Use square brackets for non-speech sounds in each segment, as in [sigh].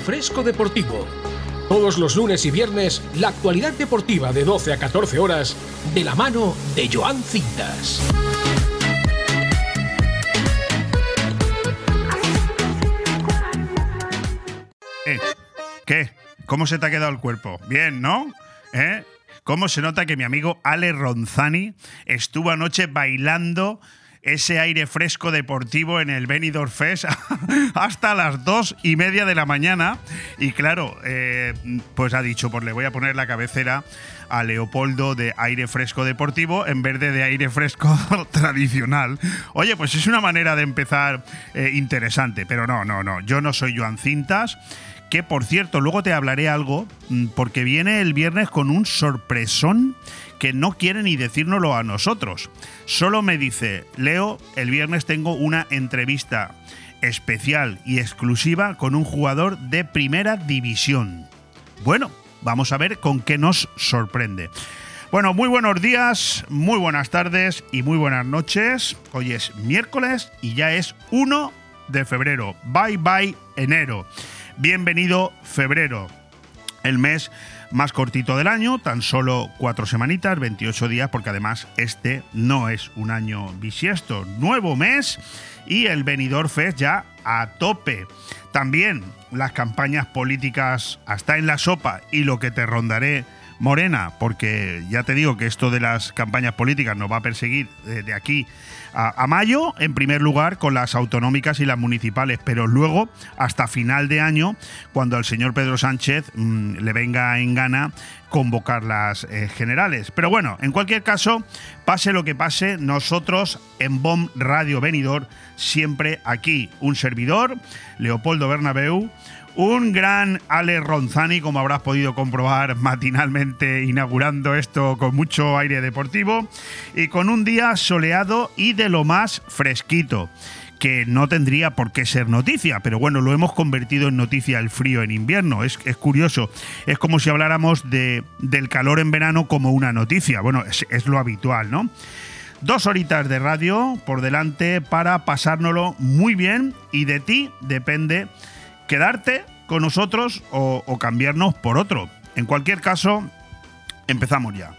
Fresco Deportivo. Todos los lunes y viernes, la actualidad deportiva de 12 a 14 horas, de la mano de Joan Cintas. Eh, ¿Qué? ¿Cómo se te ha quedado el cuerpo? Bien, ¿no? ¿Eh? ¿Cómo se nota que mi amigo Ale Ronzani estuvo anoche bailando ese aire fresco deportivo en el Benidorm Fest [laughs] hasta las dos y media de la mañana. Y claro, eh, pues ha dicho, pues le voy a poner la cabecera a Leopoldo de aire fresco deportivo en vez de aire fresco [laughs] tradicional. Oye, pues es una manera de empezar eh, interesante, pero no, no, no, yo no soy Joan Cintas que por cierto, luego te hablaré algo, mm, porque viene el viernes con un sorpresón que no quiere ni decírnoslo a nosotros. Solo me dice, Leo, el viernes tengo una entrevista especial y exclusiva con un jugador de primera división. Bueno, vamos a ver con qué nos sorprende. Bueno, muy buenos días, muy buenas tardes y muy buenas noches. Hoy es miércoles y ya es 1 de febrero. Bye bye enero. Bienvenido febrero, el mes más cortito del año, tan solo cuatro semanitas, 28 días, porque además este no es un año bisiesto. Nuevo mes y el Benidorm Fest ya a tope. También las campañas políticas hasta en la sopa y lo que te rondaré Morena, porque ya te digo que esto de las campañas políticas nos va a perseguir de aquí a, mayo, en primer lugar, con las autonómicas y las municipales, pero luego, hasta final de año, cuando al señor Pedro Sánchez mm, le venga en gana convocar las eh, generales. Pero bueno, en cualquier caso, pase lo que pase, nosotros en BOM Radio Venidor, siempre aquí, un servidor, Leopoldo Bernabeu, un gran Ale Ronzani, como habrás podido comprobar matinalmente inaugurando esto con mucho aire deportivo y con un día soleado y de lo más fresquito que no tendría por qué ser noticia, pero bueno, lo hemos convertido en noticia el frío en invierno. Es, es curioso. Es como si habláramos de, del calor en verano como una noticia. Bueno, es, es lo habitual, ¿no? Dos horitas de radio por delante para pasárnoslo muy bien y de ti depende quedarte con nosotros o, o cambiarnos por otro. En cualquier caso, empezamos ya.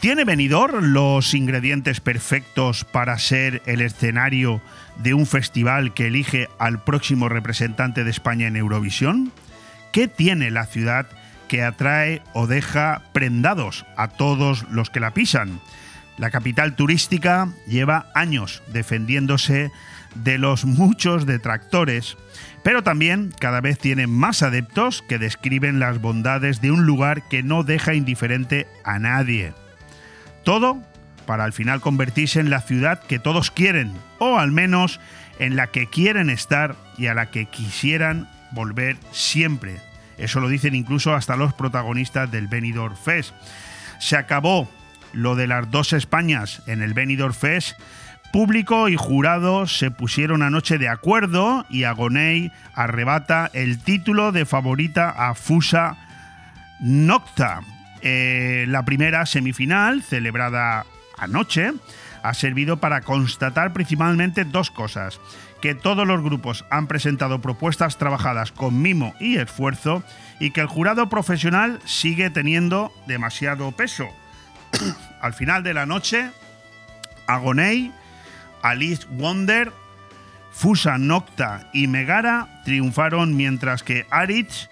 ¿Tiene Benidorm los ingredientes perfectos para ser el escenario de un festival que elige al próximo representante de España en Eurovisión? ¿Qué tiene la ciudad que atrae o deja prendados a todos los que la pisan? La capital turística lleva años defendiéndose de los muchos detractores, pero también cada vez tiene más adeptos que describen las bondades de un lugar que no deja indiferente a nadie. Todo para al final convertirse en la ciudad que todos quieren, o al menos en la que quieren estar y a la que quisieran volver siempre. Eso lo dicen incluso hasta los protagonistas del Benidorm Fest. Se acabó lo de las dos Españas en el Benidorm Fest. Público y jurado se pusieron anoche de acuerdo y Agoney arrebata el título de favorita a Fusa Nocta. Eh, la primera semifinal, celebrada anoche, ha servido para constatar principalmente dos cosas. Que todos los grupos han presentado propuestas trabajadas con mimo y esfuerzo y que el jurado profesional sigue teniendo demasiado peso. [coughs] Al final de la noche, Agoney, Alice Wonder, Fusa Nocta y Megara triunfaron mientras que Aritz,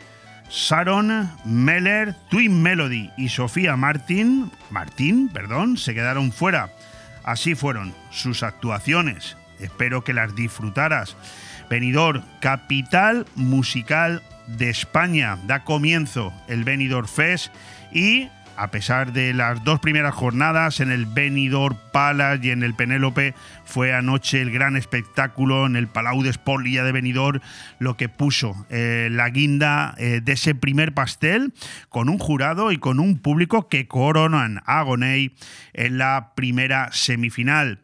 Sharon, Meller, Twin Melody y Sofía Martin, Martín, perdón, se quedaron fuera. Así fueron sus actuaciones. Espero que las disfrutaras. Benidorm, capital musical de España. Da comienzo el Benidorm Fest y a pesar de las dos primeras jornadas en el Benidorm Palace y en el Penélope, fue anoche el gran espectáculo en el Palau de Espolia de Benidorm, lo que puso eh, la guinda eh, de ese primer pastel con un jurado y con un público que coronan a Gonei en la primera semifinal.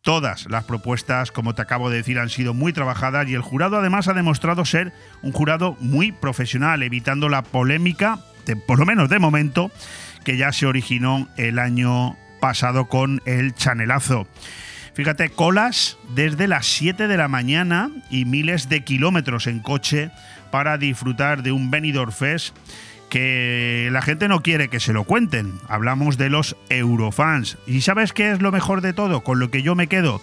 Todas las propuestas, como te acabo de decir, han sido muy trabajadas y el jurado además ha demostrado ser un jurado muy profesional, evitando la polémica, por lo menos de momento, que ya se originó el año pasado con el chanelazo. Fíjate, colas desde las 7 de la mañana y miles de kilómetros en coche para disfrutar de un Benidorm Fest que la gente no quiere que se lo cuenten. Hablamos de los Eurofans. ¿Y sabes qué es lo mejor de todo? Con lo que yo me quedo.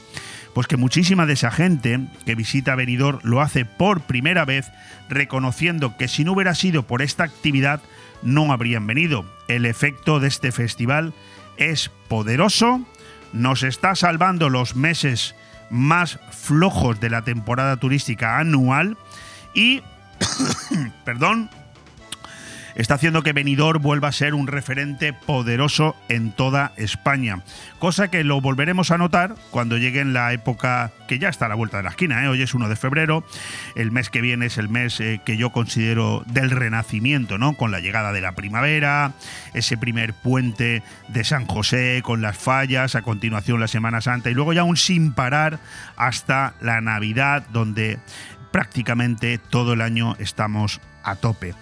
Pues que muchísima de esa gente que visita Benidorm lo hace por primera vez, reconociendo que si no hubiera sido por esta actividad, no habrían venido. El efecto de este festival es poderoso, nos está salvando los meses más flojos de la temporada turística anual y, [coughs] perdón, está haciendo que Benidorm vuelva a ser un referente poderoso en toda España. Cosa que lo volveremos a notar cuando llegue en la época que ya está a la vuelta de la esquina. ¿eh? Hoy es 1 de febrero, el mes que viene es el mes eh, que yo considero del renacimiento, ¿no? Con la llegada de la primavera, ese primer puente de San José con las fallas, a continuación la Semana Santa y luego ya un sin parar hasta la Navidad, donde prácticamente todo el año estamos a tope.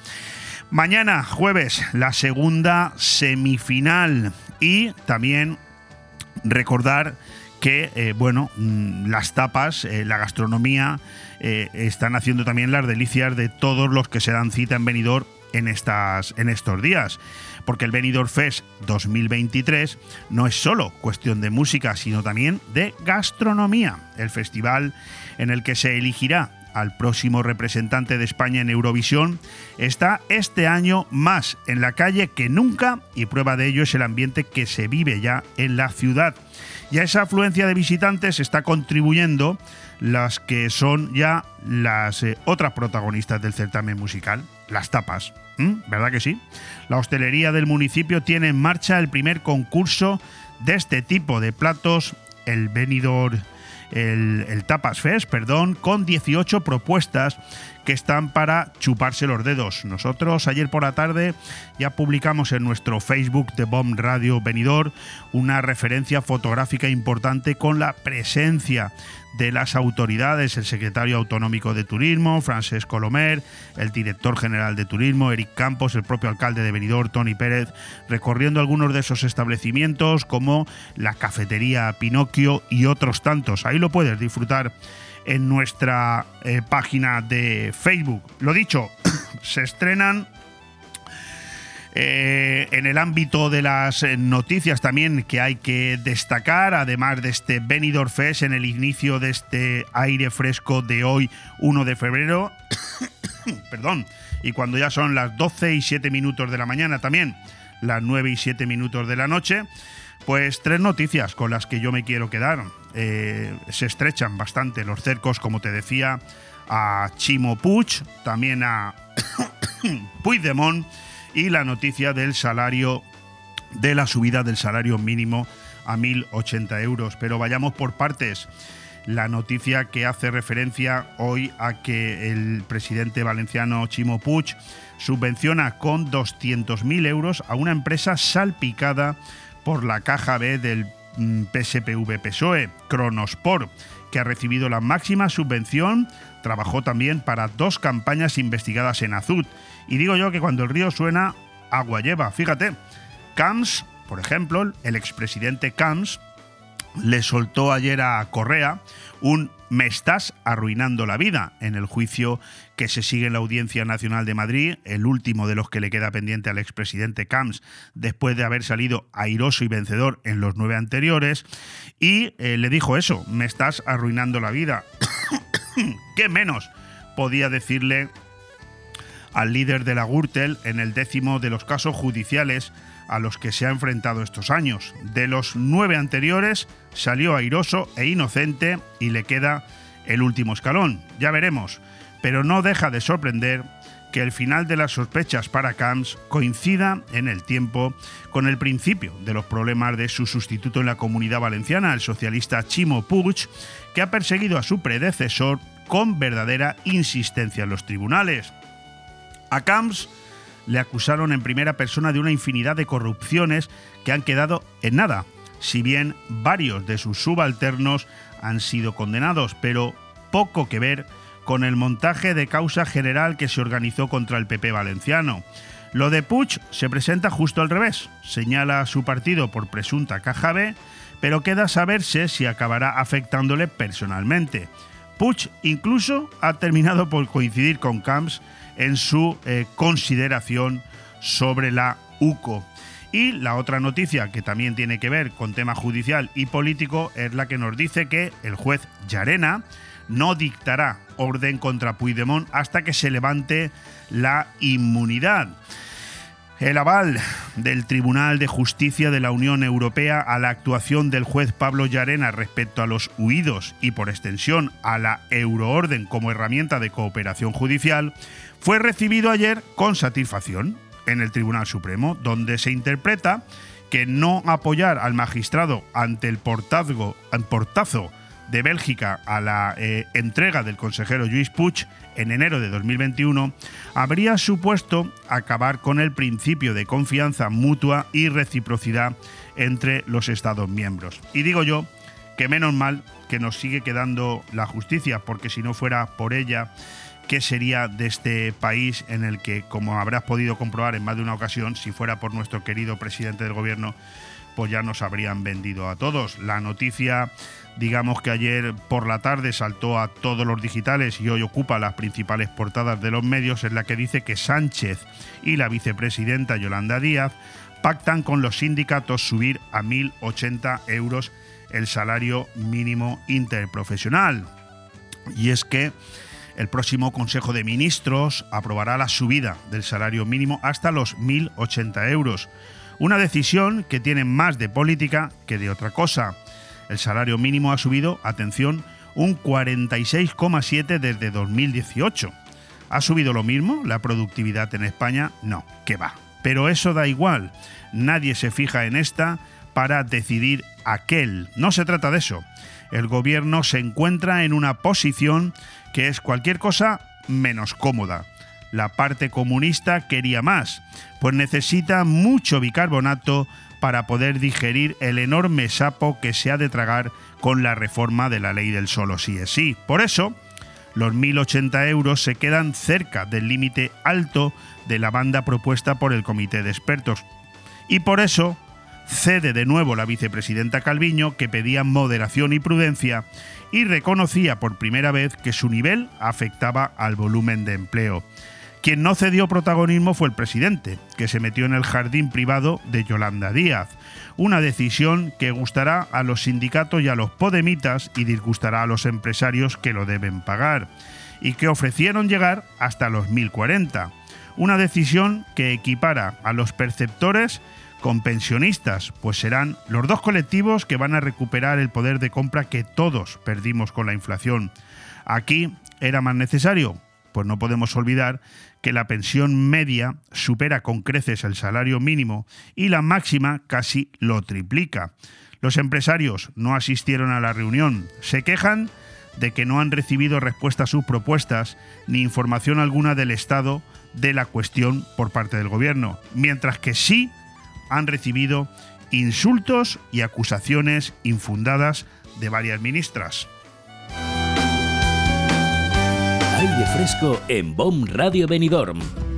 Mañana, jueves, la segunda semifinal y también recordar que, eh, bueno, mm, las tapas, eh, la gastronomía, eh, están haciendo también las delicias de todos los que se dan cita en Benidorm en, estas, en estos días. Porque el Benidorm Fest 2023 no es solo cuestión de música, sino también de gastronomía. El festival en el que se elegirá al próximo representante de España en Eurovisión, está este año más en la calle que nunca y prueba de ello es el ambiente que se vive ya en la ciudad. Y a esa afluencia de visitantes está contribuyendo las que son ya las eh, otras protagonistas del certamen musical, las tapas. ¿Verdad que sí? La hostelería del municipio tiene en marcha el primer concurso de este tipo de platos, el Benidorm el, Tapas Fest, perdón, con 18 propuestas que están para chuparse los dedos. Nosotros ayer por la tarde ya publicamos en nuestro Facebook de Bomb Radio Venidor una referencia fotográfica importante con la presencia de las autoridades, el secretario autonómico de Turismo, Francesc Colomer, el director general de Turismo, Eric Campos, el propio alcalde de Benidorm, Tony Pérez, recorriendo algunos de esos establecimientos como la cafetería Pinocchio y otros tantos. Ahí lo puedes disfrutar en nuestra eh, página de Facebook. Lo dicho, [coughs] se estrenan eh, en el ámbito de las eh, noticias también que hay que destacar, además de este Benidorm Fest en el inicio de este aire fresco de hoy, 1 de febrero, [coughs] perdón, y cuando ya son las 12 y 7 minutos de la mañana también, las 9 y 7 minutos de la noche, pues tres noticias con las que yo me quiero quedar. Eh, se estrechan bastante los cercos, como te decía, a Chimo Puig, también a [coughs] Puigdemont y la noticia del salario, de la subida del salario mínimo a 1.080 euros. Pero vayamos por partes. La noticia que hace referencia hoy a que el presidente valenciano Chimo Puig subvenciona con 200.000 euros a una empresa salpicada por la caja B del mm, PSPV PSOE, Cronosport, que ha recibido la máxima subvención, trabajó también para dos campañas investigadas en Azud y digo yo que cuando el río suena, agua lleva. Fíjate, Camps, por ejemplo, el expresidente Camps, le soltó ayer a Correa un me estás arruinando la vida en el juicio que se sigue en la Audiencia Nacional de Madrid, el último de los que le queda pendiente al expresidente Camps después de haber salido airoso y vencedor en los nueve anteriores, y eh, le dijo eso, me estás arruinando la vida. [coughs] ¿Qué menos podía decirle al líder de la Gürtel en el décimo de los casos judiciales a los que se ha enfrentado estos años. De los nueve anteriores salió airoso e inocente y le queda el último escalón. Ya veremos. Pero no deja de sorprender que el final de las sospechas para Camps coincida en el tiempo con el principio de los problemas de su sustituto en la comunidad valenciana, el socialista Chimo Puig, que ha perseguido a su predecesor con verdadera insistencia en los tribunales. A Camps le acusaron en primera persona de una infinidad de corrupciones que han quedado en nada, si bien varios de sus subalternos han sido condenados, pero poco que ver con el montaje de causa general que se organizó contra el PP valenciano. Lo de Puig se presenta justo al revés. Señala a su partido por presunta caja B, pero queda saberse si acabará afectándole personalmente. Puig incluso ha terminado por coincidir con Camps en su eh, consideración sobre la UCO. Y la otra noticia que también tiene que ver con tema judicial y político es la que nos dice que el juez Llarena no dictará orden contra Puigdemont hasta que se levante la inmunidad. El aval del Tribunal de Justicia de la Unión Europea a la actuación del juez Pablo Llarena respecto a los huidos y por extensión a la euroorden como herramienta de cooperación judicial fue recibido ayer con satisfacción en el Tribunal Supremo, donde se interpreta que no apoyar al magistrado ante el portazo de Bélgica a la eh, entrega del consejero Luis Puig en enero de 2021 habría supuesto acabar con el principio de confianza mutua y reciprocidad entre los Estados miembros. Y digo yo que menos mal que nos sigue quedando la justicia, porque si no fuera por ella, ¿qué sería de este país en el que, como habrás podido comprobar en más de una ocasión, si fuera por nuestro querido presidente del gobierno, pues ya nos habrían vendido a todos? La noticia digamos que ayer por la tarde saltó a todos los digitales y hoy ocupa las principales portadas de los medios, es la que dice que Sánchez y la vicepresidenta Yolanda Díaz pactan con los sindicatos subir a 1.080 euros el salario mínimo interprofesional. Y es que el próximo Consejo de Ministros aprobará la subida del salario mínimo hasta los 1.080 euros. Una decisión que tiene más de política que de otra cosa. El salario mínimo ha subido, atención, un 46,7 desde 2018. ¿Ha subido lo mismo la productividad en España? No, que va. Pero eso da igual. Nadie se fija en esta para decidir aquel. No se trata de eso. El gobierno se encuentra en una posición que es cualquier cosa menos cómoda. La parte comunista quería más, pues necesita mucho bicarbonato para poder digerir el enorme sapo que se ha de tragar con la reforma de la ley del solo sí es sí. Por eso, los 1.080 euros se quedan cerca del límite alto de la banda propuesta por el comité de expertos. Y por eso cede de nuevo la vicepresidenta Calviño, que pedía moderación y prudencia, y reconocía por primera vez que su nivel afectaba al volumen de empleo. Quien no cedió protagonismo fue el presidente, que se metió en el jardín privado de Yolanda Díaz, una decisión que gustará a los sindicatos y a los podemitas y disgustará a los empresarios que lo deben pagar, y que ofrecieron llegar hasta los 1040. Una decisión que equipara a los perceptores con pensionistas, pues serán los dos colectivos que van a recuperar el poder de compra que todos perdimos con la inflación. Aquí era más necesario, pues no podemos olvidar que la pensión media supera con creces el salario mínimo y la máxima casi lo triplica. Los empresarios no asistieron a la reunión, se quejan de que no han recibido respuesta a sus propuestas ni información alguna del Estado de la cuestión por parte del Gobierno, mientras que sí han recibido insultos y acusaciones infundadas de varias ministras. Aire fresco en BOM Radio Benidorm.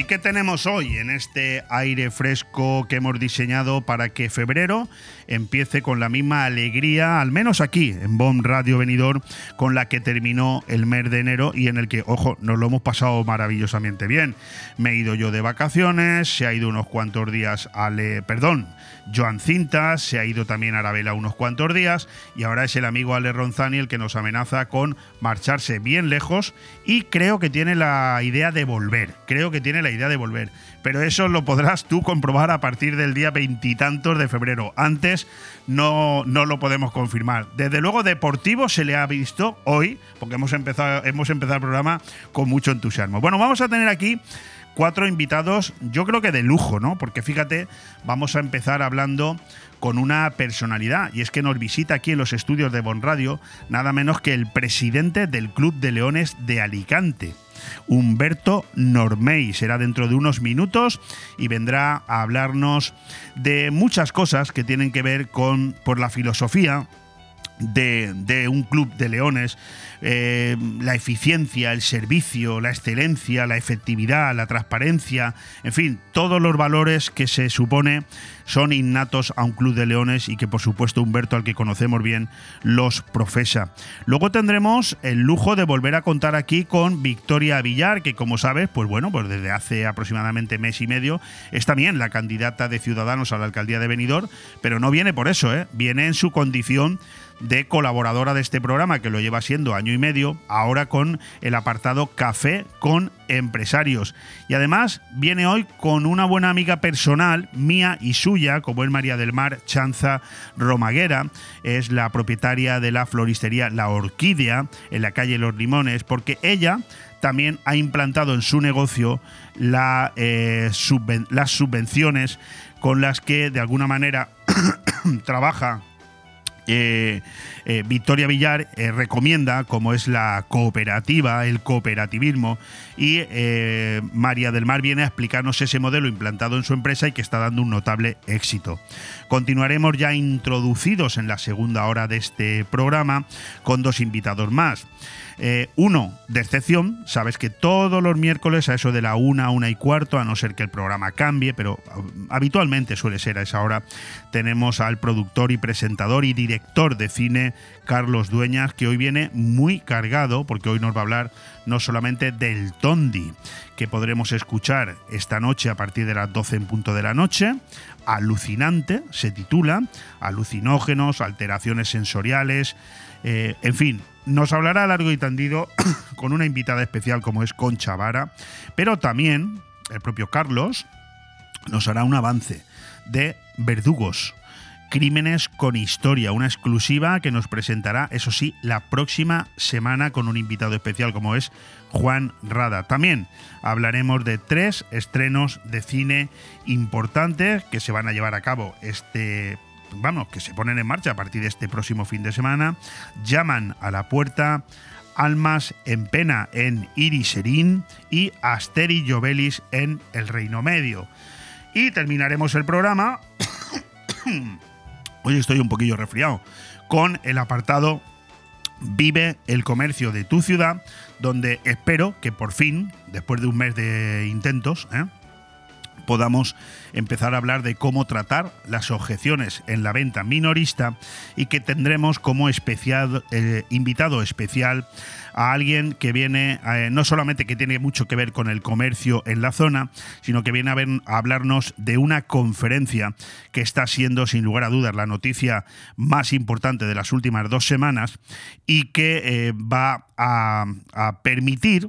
¿Y qué tenemos hoy en este aire fresco que hemos diseñado para que febrero empiece con la misma alegría, al menos aquí en BOM Radio Venidor, con la que terminó el mes de enero y en el que, ojo, nos lo hemos pasado maravillosamente bien. Me he ido yo de vacaciones, se ha ido unos cuantos días Ale, perdón, Joan Cintas, se ha ido también a Arabela unos cuantos días y ahora es el amigo Ale Ronzani el que nos amenaza con marcharse bien lejos y creo que tiene la idea de volver, creo que tiene la idea de volver. Pero eso lo podrás tú comprobar a partir del día veintitantos de febrero. Antes no, no lo podemos confirmar. Desde luego, Deportivo se le ha visto hoy, porque hemos empezado, hemos empezado el programa con mucho entusiasmo. Bueno, vamos a tener aquí cuatro invitados, yo creo que de lujo, ¿no? Porque fíjate, vamos a empezar hablando con una personalidad, y es que nos visita aquí en los estudios de Bon Radio nada menos que el presidente del Club de Leones de Alicante. Humberto Normey. Será dentro de unos minutos y vendrá a hablarnos de muchas cosas que tienen que ver con por la filosofía de, un club de leones, eh, la eficiencia, el servicio, la excelencia, la efectividad, la transparencia, en fin, todos los valores que se supone son innatos a un club de leones y que por supuesto Humberto, al que conocemos bien, los profesa. Luego tendremos el lujo de volver a contar aquí con Victoria Villar, que como sabes, pues bueno, pues desde hace aproximadamente mes y medio es también la candidata de Ciudadanos a la alcaldía de Benidorm, pero no viene por eso, ¿eh? viene en su condición de colaboradora de este programa, que lo lleva siendo año y medio, ahora con el apartado Café con Empresarios. Y además viene hoy con una buena amiga personal, mía y suya, como es María del Mar Chanza Romaguera, es la propietaria de la floristería La Orquídea, en la calle Los Limones, porque ella también ha implantado en su negocio eh, las subvenciones con las que de alguna manera [coughs] trabaja eh, eh, Victoria Villar eh, recomienda, como es la cooperativa, el cooperativismo, y María del Mar viene a explicarnos ese modelo implantado en su empresa y que está dando un notable éxito. Continuaremos ya introducidos en la segunda hora de este programa con dos invitados más. Eh, uno, de excepción, sabes que todos los miércoles a eso de la una, una y cuarto, a no ser que el programa cambie, pero uh, habitualmente suele ser a esa hora, tenemos al productor y presentador y director de cine Carlos Dueñas, que hoy viene muy cargado, porque hoy nos va a hablar no solamente del Tondi, que podremos escuchar esta noche a partir de las 12 en punto de la noche, alucinante, se titula, alucinógenos, alteraciones sensoriales, eh, en fin, nos hablará largo y tendido [clears throat] con una invitada especial como es Concha Vara, pero también el propio Carlos nos hará un avance de Verdugos, Crímenes con Historia, una exclusiva que nos presentará, eso sí, la próxima semana con un invitado especial como es Juan Rada. También hablaremos de tres estrenos de cine importantes que se van a llevar a cabo este vamos, que se ponen en marcha a partir de este próximo fin de semana, llaman a la puerta Almas en Pena en Iriserín y Asteri Jovelis en el Reino Medio. Y terminaremos el programa, [coughs] hoy estoy un poquillo resfriado, con el apartado Vive el comercio de tu ciudad, donde espero que por fin, después de un mes de intentos, ¿eh? Podamos empezar a hablar de cómo tratar las objeciones en la venta minorista y que tendremos como especial, eh, invitado especial a alguien que viene, eh, no solamente que tiene mucho que ver con el comercio en la zona, sino que viene a, ver, a, hablarnos de una conferencia que está siendo, sin lugar a dudas, la noticia más importante de las últimas dos semanas y que eh, va a, a permitir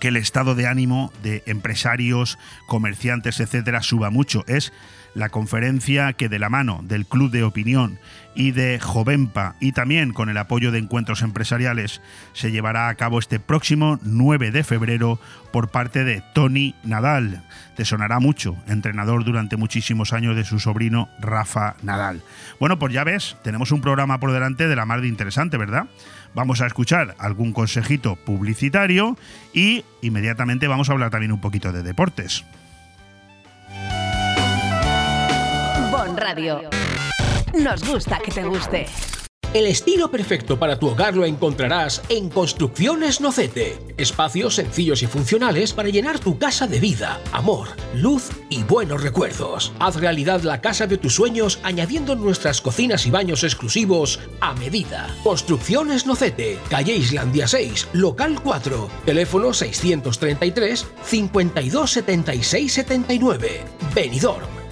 que el estado de ánimo de empresarios, comerciantes, etcétera, suba mucho. Es la conferencia que de la mano del Club de Opinión y de Jovenpa y también con el apoyo de encuentros empresariales se llevará a cabo este próximo 9 de febrero por parte de Tony Nadal. Te sonará mucho, entrenador durante muchísimos años de su sobrino Rafa Nadal. Bueno, pues ya ves, tenemos un programa por delante de la mar de interesante, ¿verdad? Vamos a escuchar algún consejito publicitario y inmediatamente vamos a hablar también un poquito de deportes. Radio. Nos gusta que te guste. El estilo perfecto para tu hogar lo encontrarás en Construcciones Nocete. Espacios sencillos y funcionales para llenar tu casa de vida, amor, luz y buenos recuerdos. Haz realidad la casa de tus sueños añadiendo nuestras cocinas y baños exclusivos a medida. Construcciones Nocete, calle Islandia 6, local 4, teléfono 633 527679 79. Benidorm.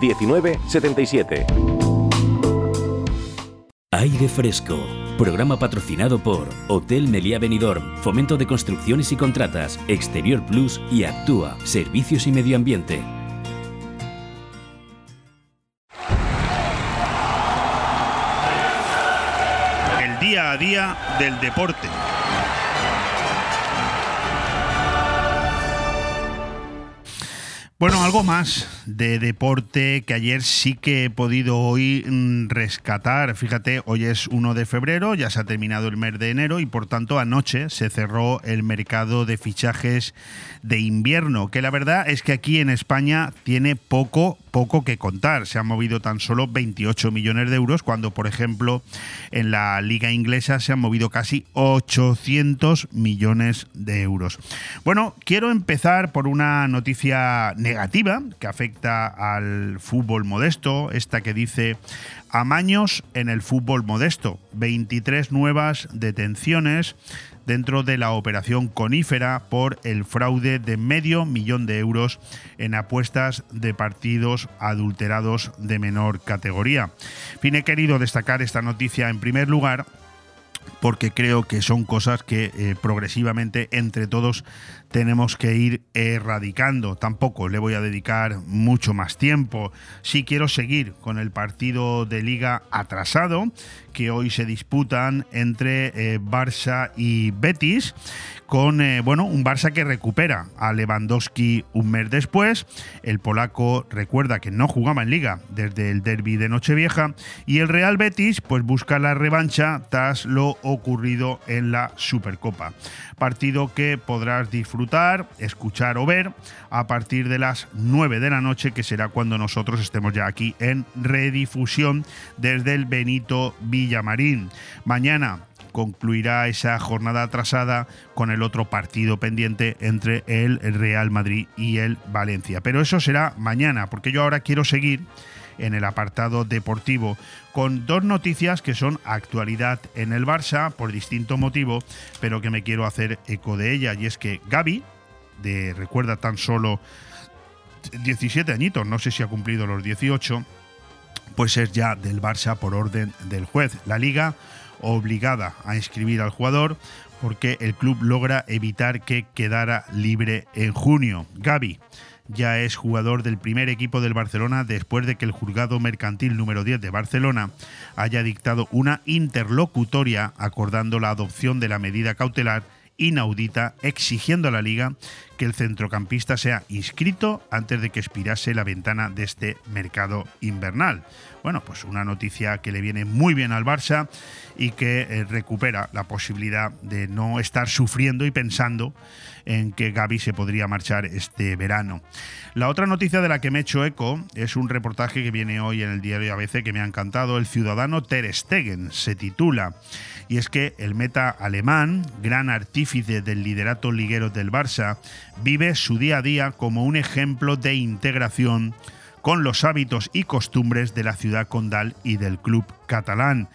19 77. Aire Fresco. Programa patrocinado por Hotel Meliá Benidorm, Fomento de Construcciones y Contratas, Exterior Plus y Actúa, Servicios y Medio Ambiente. El día a día del deporte. Bueno, algo más de deporte que ayer sí que he podido hoy mm, rescatar. Fíjate, hoy es 1 de febrero, ya se ha terminado el mes de enero y por tanto anoche se cerró el mercado de fichajes de invierno, que la verdad es que aquí en España tiene poco, poco que contar. Se han movido tan solo 28 millones de euros, cuando por ejemplo en la liga inglesa se han movido casi 800 millones de euros. Bueno, quiero empezar por una noticia negativa que afecta al fútbol modesto, esta que dice amaños en el fútbol modesto, 23 nuevas detenciones dentro de la operación conífera por el fraude de medio millón de euros en apuestas de partidos adulterados de menor categoría. He querido destacar esta noticia en primer lugar porque creo que son cosas que eh, progresivamente entre todos tenemos que ir erradicando. Tampoco le voy a dedicar mucho más tiempo. Si quiero seguir con el partido de liga atrasado que hoy se disputan entre eh, Barça y Betis, con eh, bueno, un Barça que recupera a Lewandowski un mes después. El polaco recuerda que no jugaba en liga desde el derby de Nochevieja y el Real Betis pues busca la revancha tras lo ocurrido en la Supercopa. Partido que podrás disfrutar, escuchar o ver a partir de las 9 de la noche, que será cuando nosotros estemos ya aquí en redifusión desde el Benito Villamarín. Mañana concluirá esa jornada atrasada con el otro partido pendiente entre el Real Madrid y el Valencia. Pero eso será mañana, porque yo ahora quiero seguir en el apartado deportivo con dos noticias que son actualidad en el Barça por distinto motivo, pero que me quiero hacer eco de ella y es que Gaby, de recuerda tan solo 17 añitos, no sé si ha cumplido los 18, pues es ya del Barça por orden del juez. La liga obligada a inscribir al jugador porque el club logra evitar que quedara libre en junio. Gaby ya es jugador del primer equipo del Barcelona después de que el juzgado mercantil número 10 de Barcelona haya dictado una interlocutoria acordando la adopción de la medida cautelar inaudita exigiendo a la liga que el centrocampista sea inscrito antes de que expirase la ventana de este mercado invernal. Bueno, pues una noticia que le viene muy bien al Barça y que eh, recupera la posibilidad de no estar sufriendo y pensando en que Gaby se podría marchar este verano. La otra noticia de la que me he hecho eco es un reportaje que viene hoy en el diario ABC que me ha encantado. El ciudadano Ter Stegen se titula. Y es que el meta alemán, gran artífice del liderato liguero del Barça, vive su día a día como un ejemplo de integración con los hábitos y costumbres de la ciudad condal y del club catalán.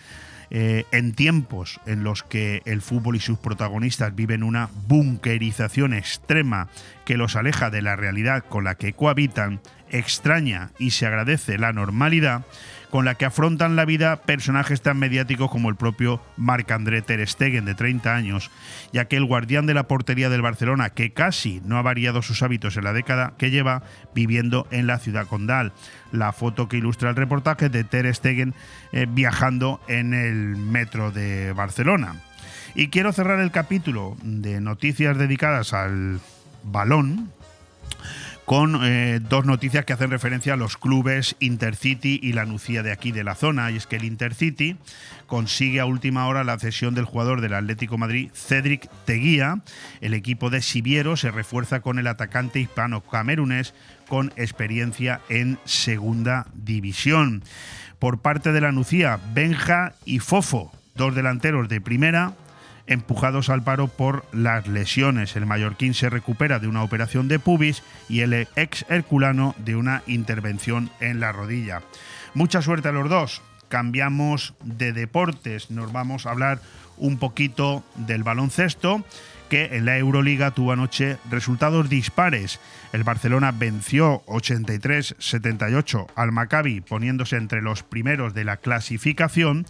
Eh, en tiempos en los que el fútbol y sus protagonistas viven una bunkerización extrema que los aleja de la realidad con la que cohabitan, extraña y se agradece la normalidad, con la que afrontan la vida personajes tan mediáticos como el propio Marc-André Ter Stegen, de 30 años, ya que el guardián de la portería del Barcelona, que casi no ha variado sus hábitos en la década que lleva viviendo en la ciudad condal. La foto que ilustra el reportaje de Ter Stegen eh, viajando en el metro de Barcelona. Y quiero cerrar el capítulo de noticias dedicadas al balón con eh, dos noticias que hacen referencia a los clubes Intercity y la Nucía de aquí de la zona. Y es que el Intercity consigue a última hora la cesión del jugador del Atlético Madrid, Cedric Teguía. El equipo de Siviero se refuerza con el atacante hispano-camerunés con experiencia en segunda división. Por parte de la Nucía, Benja y Fofo, dos delanteros de primera, empujados al paro por las lesiones. El mallorquín se recupera de una operación de pubis y el ex herculano de una intervención en la rodilla. Mucha suerte a los dos. Cambiamos de deportes, nos vamos a hablar un poquito del baloncesto que en la Euroliga tuvo anoche resultados dispares. El Barcelona venció 83-78 al Maccabi, poniéndose entre los primeros de la clasificación.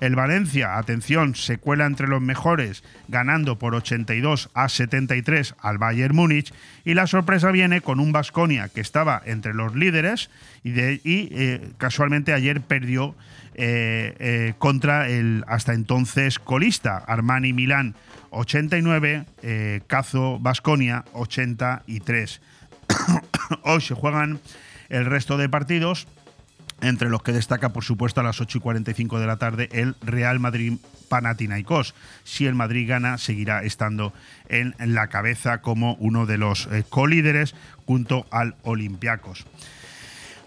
El Valencia, atención, se cuela entre los mejores, ganando por 82 a 73 al Bayern Múnich. Y la sorpresa viene con un Basconia que estaba entre los líderes y, eh, casualmente ayer perdió eh, eh, contra el hasta entonces colista Armani Milán 89, Cazo Basconia 83. [coughs] Hoy se juegan el resto de partidos, entre los que destaca, por supuesto, a las 8 y 45 de la tarde el Real Madrid Panathinaikos. Si el Madrid gana, seguirá estando en la cabeza como uno de los eh, colíderes junto al Olympiacos.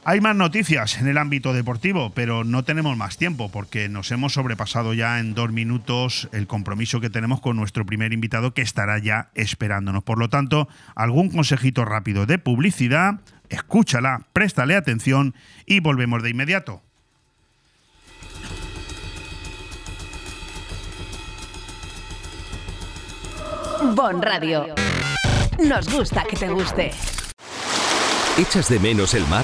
Hay más noticias en el ámbito deportivo, pero no tenemos más tiempo porque nos hemos sobrepasado ya en dos minutos el compromiso que tenemos con nuestro primer invitado que estará ya esperándonos. Por lo tanto, algún consejito rápido de publicidad, escúchala, préstale atención y volvemos de inmediato. Bon Radio. Nos gusta que te guste. ¿Echas de menos el mar?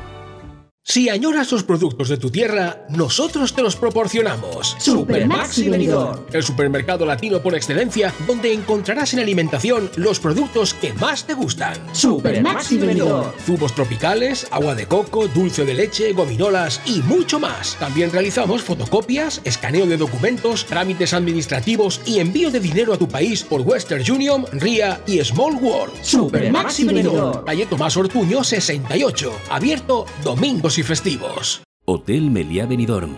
Si añoras los productos de tu tierra, nosotros te los proporcionamos. Super Maxi Venidor. El supermercado latino por excelencia, donde encontrarás en alimentación los productos que más te gustan. Super Maxi Venidor. Zumos tropicales, agua de coco, dulce de leche, gominolas y mucho más. También realizamos fotocopias, escaneo de documentos, trámites administrativos y envío de dinero a tu país por Western Union, RIA y Small World. Super Maxi Venidor. Calle Tomás Ortuño 68. Abierto domingos y festivos. Hotel Meliá Benidorm,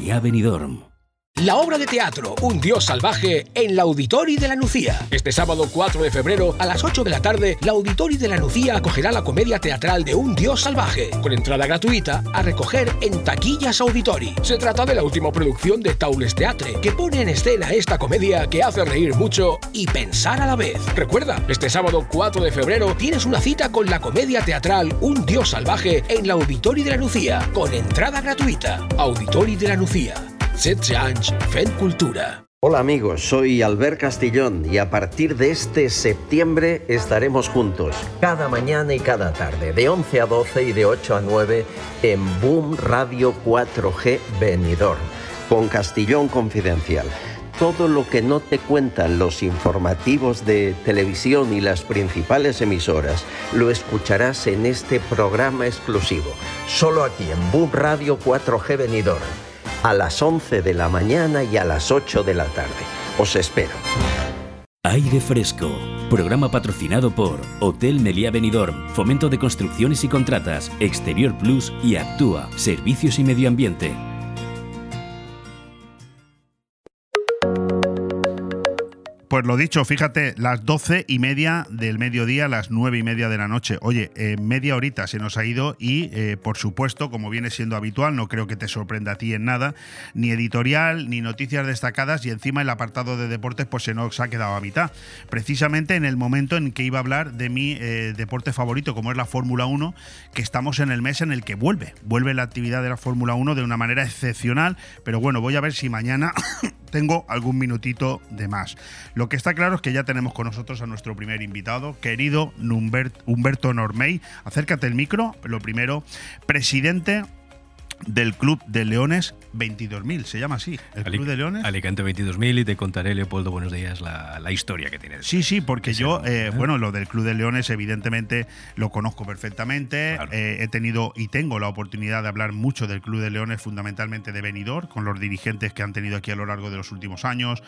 Benidorm. La obra de teatro Un Dios Salvaje en la Auditori de la Nucía. Este sábado 4 de febrero a las 8 de la tarde, la Auditori de la Nucía acogerá la comedia teatral de Un Dios Salvaje, con entrada gratuita a recoger en Taquillas Auditori. Se trata de la última producción de Taules Teatre, que pone en escena esta comedia que hace reír mucho y pensar a la vez. Recuerda, este sábado 4 de febrero tienes una cita con la comedia teatral Un Dios Salvaje en la Auditori de la Nucía, con entrada gratuita. Auditori de la Nucía. 16 anys fent cultura. Hola amigos, soy Albert Castillón y a partir de este septiembre estaremos juntos cada mañana y cada tarde, de 11 a 12 y de 8 a 9 en Boom Radio 4G Benidorm, con Castillón Confidencial. Todo lo que no te cuentan los informativos de televisión y las principales emisoras lo escucharás en este programa exclusivo, solo aquí en Boom Radio 4G Benidorm a las 11 de la mañana y a las 8 de la tarde. Os espero. Aire Fresco. Programa patrocinado por Hotel Meliá Benidorm, Fomento de Construcciones y Contratas, Exterior Plus y Actúa, Servicios y Medio Ambiente. Pues lo dicho, fíjate, las doce y media del mediodía, las nueve y media de la noche. Oye, eh, media horita se nos ha ido y, eh, por supuesto, como viene siendo habitual, no creo que te sorprenda a ti en nada, ni editorial, ni noticias destacadas y encima el apartado de deportes pues se nos ha quedado a mitad. Precisamente en el momento en que iba a hablar de mi eh, deporte favorito, como es la Fórmula 1, que estamos en el mes en el que vuelve. Vuelve la actividad de la Fórmula 1 de una manera excepcional, pero bueno, voy a ver si mañana tengo algún minutito de más. Lo que está claro es que ya tenemos con nosotros a nuestro primer invitado, querido Humberto Normey. Acércate el micro, lo primero, presidente del Club de Leones 22.000, se llama así, el Club de Leones. Alicante 22.000 y te contaré, Leopoldo, buenos días, la, historia que tiene. Sí, sí, porque yo, eh, bueno, lo del Club de Leones evidentemente lo conozco perfectamente, eh, he tenido y tengo la oportunidad de hablar mucho del Club de Leones, fundamentalmente de Benidorm, con los dirigentes que han tenido aquí a lo largo de los últimos años,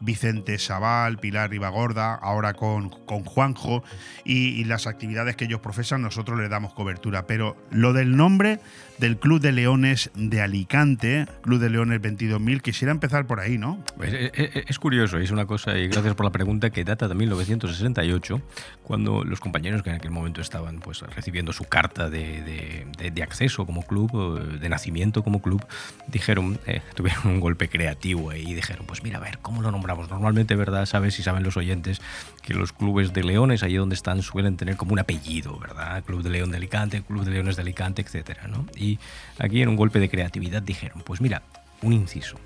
Vicente Sabal, Pilar Ribagorda, ahora con, con Juanjo, y, y las actividades que ellos profesan, nosotros les damos cobertura, pero lo del nombre del Club de Leones de Alicante, Club de Leones 22.000. Quisiera empezar por ahí, ¿no? Pues, eh, eh, es, curioso, es una cosa, y gracias por la pregunta, que data de 1968, cuando los compañeros que en aquel momento estaban pues, recibiendo su carta de, acceso como club, de nacimiento como club, dijeron, eh, tuvieron un golpe creativo y dijeron, pues mira, a ver, ¿cómo lo nombramos? Normalmente, ¿verdad? Sabes y saben los oyentes que los clubes de leones, allí donde están, suelen tener como un apellido, ¿verdad? Club de León de Alicante, Club de Leones de Alicante, etcétera, ¿no? Y aquí en un golpe de creatividad dijeron, pues mira, un inciso.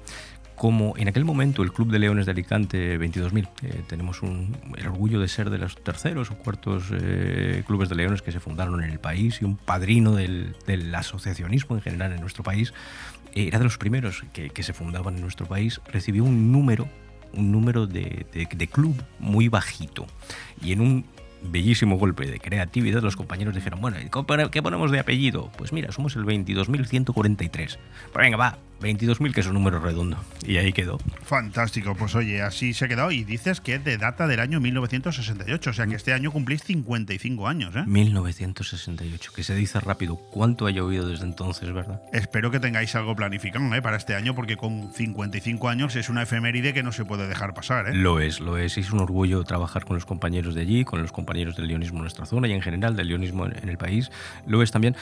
Como en aquel momento el Club de Leones de Alicante 22.000, eh, tenemos el orgullo de ser de los terceros o cuartos eh, clubes de leones que se fundaron en el país y un padrino del, asociacionismo en general en nuestro país, era de los primeros que, se fundaban en nuestro país, recibió un número un número de, de, club muy bajito. Y en un bellísimo golpe de creatividad, los compañeros dijeron, bueno, ¿qué ponemos de apellido? Pues mira, somos el 22.143. Pues venga, va, 22.000, que es un número redondo. Y ahí quedó. Fantástico. Pues oye, así se ha quedado. Y dices que es de data del año 1968. O sea que este año cumplís 55 años, ¿eh? 1968, que se dice rápido. ¿Cuánto ha llovido desde entonces, verdad? Espero que tengáis algo planificado ¿eh? para este año, porque con 55 años es una efeméride que no se puede dejar pasar, ¿eh? Lo es, lo es. Es un orgullo trabajar con los compañeros de allí, con los compañeros del leonismo en nuestra zona y en general del leonismo en el país. Lo es también.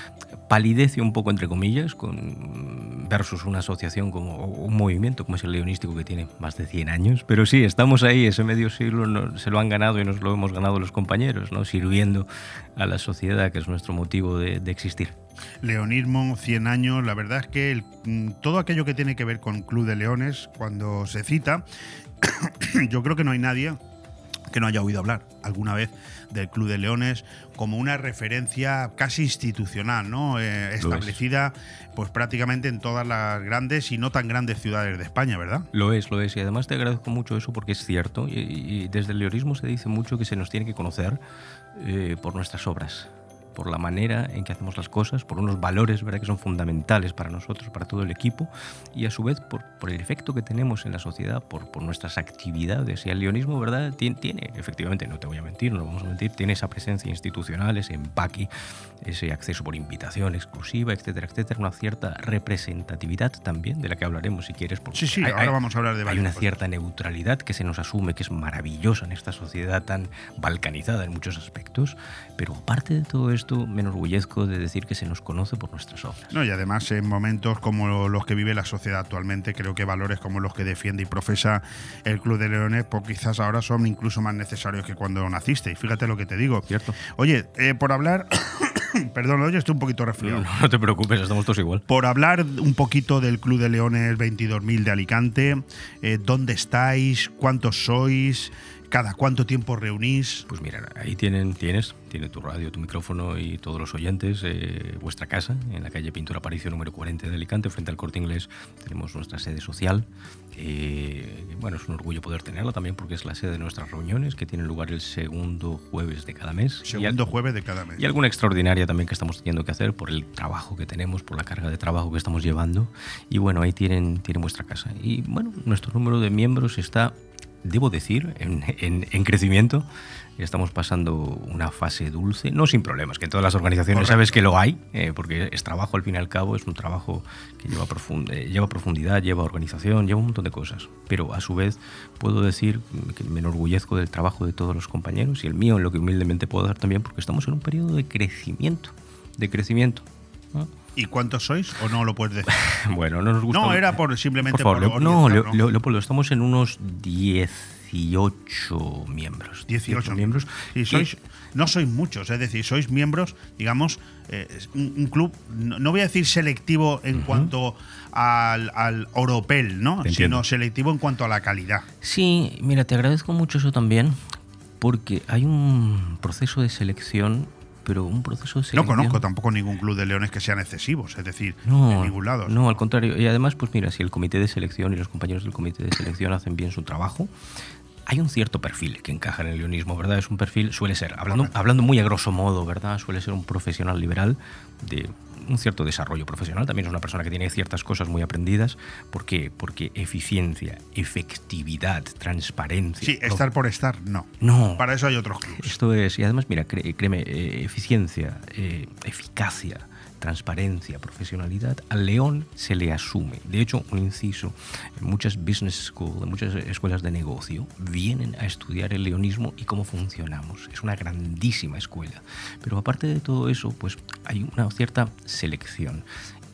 Palidece un poco, entre comillas, con versus unas asociación como un movimiento como es el leonístico que tiene más de 100 años, pero sí, estamos ahí, ese medio siglo se lo han ganado y nos lo hemos ganado los compañeros, ¿no? sirviendo a la sociedad, que es nuestro motivo de, existir. Leonismo, 100 años, la verdad es que mm, todo aquello que tiene que ver con Club de Leones, cuando se cita, [coughs] yo creo que no hay nadie que no haya oído hablar alguna vez del Club de Leones como una referencia casi institucional, ¿no? Eh, establecida pues prácticamente en todas las grandes y no tan grandes ciudades de España, ¿verdad? Lo es, lo es. Y además te agradezco mucho eso porque es cierto. Y, desde el leonismo se dice mucho que se nos tiene que conocer eh, por nuestras obras por la manera en que hacemos las cosas, por unos valores ¿verdad? que son fundamentales para nosotros, para todo el equipo, y a su vez por, por el efecto que tenemos en la sociedad, por, por nuestras actividades. Y el leonismo ¿verdad? Tiene, tiene, efectivamente, no te voy a mentir, no vamos a mentir, tiene esa presencia institucional, ese empaque, ese acceso por invitación exclusiva, etcétera, etcétera, una cierta representatividad también, de la que hablaremos si quieres. Porque Sí, sí, hay- ahora hay- vamos a hablar de Hay una cosas. cierta neutralidad que se nos asume, que es maravillosa en esta sociedad tan balcanizada en muchos aspectos, pero aparte de todo esto, me enorgullezco de decir que se nos conoce por nuestras obras. No, y además en momentos como los que vive la sociedad actualmente, creo que valores como los que defiende y profesa el Club de Leones, pues quizás ahora son incluso más necesarios que cuando naciste. Y fíjate lo que te digo. Cierto. Oye, eh, por hablar, [coughs] perdón, oye, estoy un poquito resfriado. No, no te preocupes, estamos todos igual. Por hablar un poquito del Club de Leones 22.000 de Alicante, eh, ¿dónde estáis? ¿Cuántos sois? ¿Cada cuánto tiempo reunís? Pues mira, ahí tienen, tienes, tiene tu radio, tu micrófono y todos los oyentes, eh, vuestra casa, en la calle Pintura Aparicio número 40 de Alicante, frente al Corte Inglés, tenemos nuestra sede social. Eh, bueno, es un orgullo poder tenerla también porque es la sede de nuestras reuniones que tienen lugar el segundo jueves de cada mes. Y al- Segundo jueves de cada mes. y alguna extraordinaria también que estamos teniendo que hacer por el trabajo que tenemos, por la carga de trabajo que estamos llevando. Y bueno, ahí tienen, tienen vuestra casa. Y bueno, nuestro número de miembros está, debo decir, en, en- en crecimiento. Estamos pasando una fase dulce, no sin problemas, que en todas las organizaciones Correcto. sabes que lo hay, eh, porque es trabajo al fin y al cabo, es un trabajo que lleva, profund- eh, lleva profundidad, lleva organización, lleva un montón de cosas. Pero a su vez puedo decir que me enorgullezco del trabajo de todos los compañeros y el mío en lo que humildemente puedo dar también, porque estamos en un periodo de crecimiento, de crecimiento. ¿no? ¿Y cuántos sois? ¿O no lo puedes decir? [laughs] Bueno, no nos gusta. No, era por simplemente Por favor, por no, Leo- Leopoldo, estamos en unos 18 miembros. 18 miembros. Y sois, no sois muchos, es decir, sois miembros, digamos, eh, un, un club, no, no voy a decir selectivo en cuanto al, al oropel, ¿no? Sino selectivo en cuanto a la calidad. Sí, mira, te agradezco mucho eso también, porque hay un proceso de selección, pero un proceso de No selección. conozco tampoco ningún club de leones que sean excesivos, es decir, No, en ningún lado. No, al contrario. Y además, pues mira, si el comité de selección y los compañeros del comité de selección hacen bien su trabajo, hay un cierto perfil que encaja en el leonismo, ¿verdad? Es un perfil, suele ser, hablando, hablando muy a grosso modo, ¿verdad? Suele ser un profesional liberal de un cierto desarrollo profesional. También es una persona que tiene ciertas cosas muy aprendidas. ¿Por qué? Porque eficiencia, efectividad, transparencia. Sí, estar por estar, no. No. Para eso hay otros clubes. Esto es, y además, mira, créeme, eh, eficiencia, eh, eficacia, transparencia, profesionalidad, al león se le asume. De hecho, un inciso, en muchas business school, en muchas escuelas de negocio, vienen a estudiar el leonismo y cómo funcionamos. Es una grandísima escuela. Pero aparte de todo eso, pues hay una cierta selección.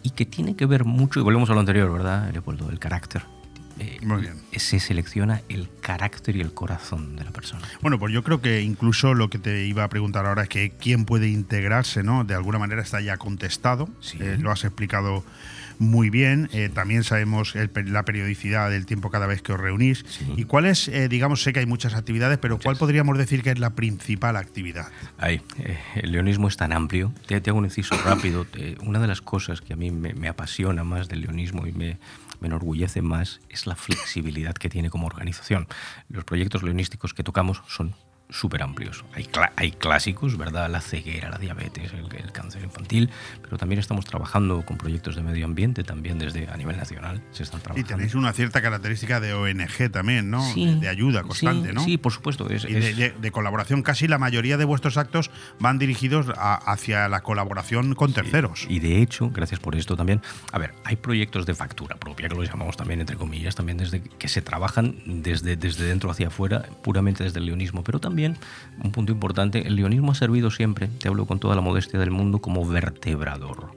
Y que tiene que ver mucho, y volvemos a lo anterior, ¿verdad, Leopoldo? El carácter. Eh, Muy bien. Se selecciona el carácter y el corazón de la persona. Bueno, pues yo creo que incluso lo que te iba a preguntar ahora es que quién puede integrarse, ¿no? De alguna manera está ya contestado. Sí. Eh, lo has explicado muy bien. Eh, también sabemos el la periodicidad del tiempo cada vez que os reunís. Sí. ¿Y cuál es, eh, digamos, sé que hay muchas actividades, pero cuál podríamos decir que es la principal actividad? Ay, eh, el leonismo es tan amplio. Te, te hago un inciso rápido. Una de las cosas que a mí me, me apasiona más del leonismo y me, me enorgullece más es la flexibilidad que tiene como organización. Los proyectos leonísticos que tocamos son súper amplios. Hay, cla- hay clásicos, ¿verdad? La ceguera, la diabetes, el, el cáncer infantil, pero también estamos trabajando con proyectos de medio ambiente, también desde a nivel nacional se están Y trabajando. tenéis una cierta característica de ONG también, ¿no? Sí, de ayuda constante, sí, ¿no? Sí, por supuesto. Es, y de, es- de- de colaboración. Casi la mayoría de vuestros actos van dirigidos a- hacia la colaboración con terceros. Y de hecho, gracias por esto también, a ver, hay proyectos de factura propia, que los llamamos también entre comillas, también desde que se trabajan desde, desde dentro hacia afuera, puramente desde el leonismo, pero también, un punto importante, el leonismo ha servido siempre, te hablo con toda la modestia del mundo, como vertebrador.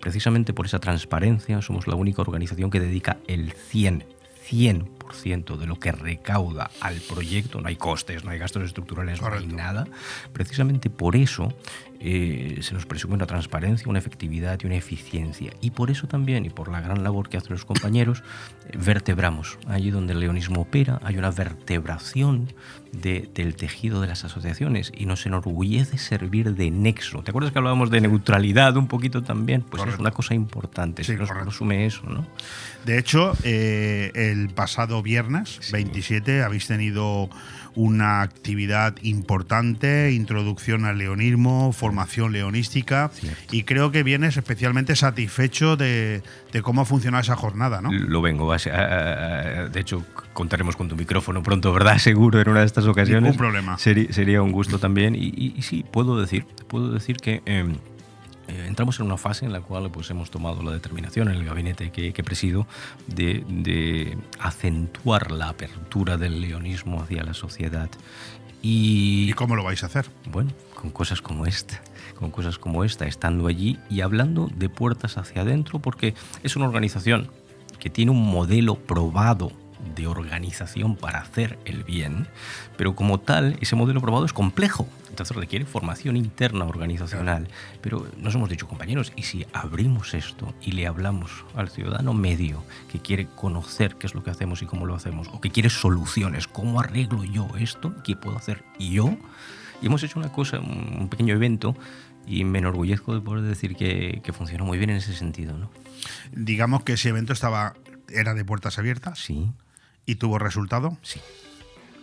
Precisamente por esa transparencia, somos la única organización que dedica el 100, 100% de lo que recauda al proyecto, no hay costes, no hay gastos estructurales, no hay Correcto. nada. Precisamente por eso eh, se nos presume una transparencia, una efectividad y una eficiencia. Y por eso también, y por la gran labor que hacen los compañeros, eh, vertebramos. Allí donde el leonismo opera, hay una vertebración de- del tejido de las asociaciones y nos enorgullece servir de nexo. ¿Te acuerdas que hablábamos de neutralidad un poquito también? Pues es Correcto. una cosa importante, Sí, se nos correcto. presume eso, ¿no? De hecho, eh, el pasado viernes 27 habéis tenido una actividad importante, introducción al leonismo, formación leonística y creo que vienes especialmente satisfecho de, de cómo ha funcionado esa jornada, ¿no? Lo vengo. a- a- a- De hecho, contaremos con tu micrófono pronto, ¿verdad? [laughs] Seguro en una de estas ocasiones. Ningún problema. Sería, sería un gusto también. Y, y- y sí, puedo decir, puedo decir que eh, eh, entramos en una fase en la cual pues, hemos tomado la determinación en el gabinete que, que presido de, de acentuar la apertura del leonismo hacia la sociedad. Y, ¿Y cómo lo vais a hacer? bueno, con cosas como esta, con cosas como esta, estando allí y hablando de puertas hacia adentro, porque es una organización que tiene un modelo probado de organización para hacer el bien, pero como tal, ese modelo probado es complejo, entonces requiere formación interna organizacional. Pero nos hemos dicho, compañeros, ¿y si abrimos esto y le hablamos al ciudadano medio que quiere conocer qué es lo que hacemos y cómo lo hacemos, o que quiere soluciones, cómo arreglo yo esto, qué puedo hacer yo? Y hemos hecho una cosa, un un pequeño evento, y me enorgullezco de poder decir que, que funcionó muy bien en ese sentido, ¿no? Digamos que ese evento estaba era de puertas abiertas Sí, y tuvo resultado sí.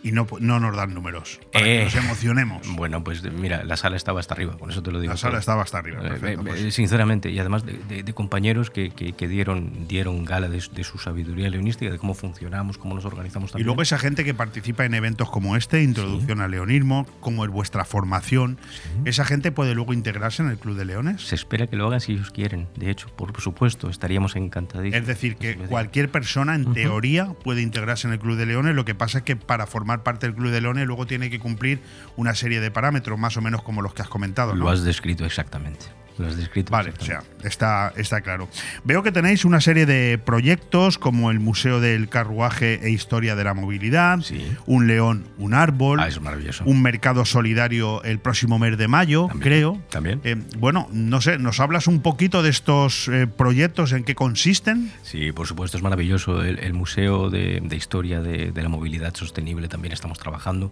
Y no, no nos dan números para Eh, que nos emocionemos. Bueno, pues mira, la sala estaba hasta arriba, con eso te lo digo. La sala estaba hasta arriba. Eh, perfecto, eh, pues. Sinceramente, y además de, de- de compañeros que, que- que dieron, dieron gala de, de su sabiduría leonística, de cómo funcionamos, cómo nos organizamos Y también. luego esa gente que participa en eventos como este, Introducción al Leonismo, como es vuestra formación, ¿esa gente puede luego integrarse en el Club de Leones? Se espera que lo hagan si ellos quieren. De hecho, por supuesto, estaríamos encantadísimos. Es decir, que cualquier persona en teoría puede integrarse en el Club de Leones, lo que pasa es que para formar parte del Club de Leones luego tiene que cumplir una serie de parámetros, más o menos como los que has comentado. ¿no? Lo has descrito exactamente. Lo has descrito Vale, o sea, está, está claro. Veo que tenéis una serie de proyectos como el Museo del Carruaje e Historia de la Movilidad, Sí. un león, un árbol, Ah, es maravilloso. un mercado solidario el próximo mes de mayo, También, creo. también. Eh, bueno, no sé, ¿nos hablas un poquito de estos eh, proyectos, en qué consisten? Sí, por supuesto, es maravilloso. El, el Museo de, de Historia de, de la Movilidad Sostenible también estamos trabajando.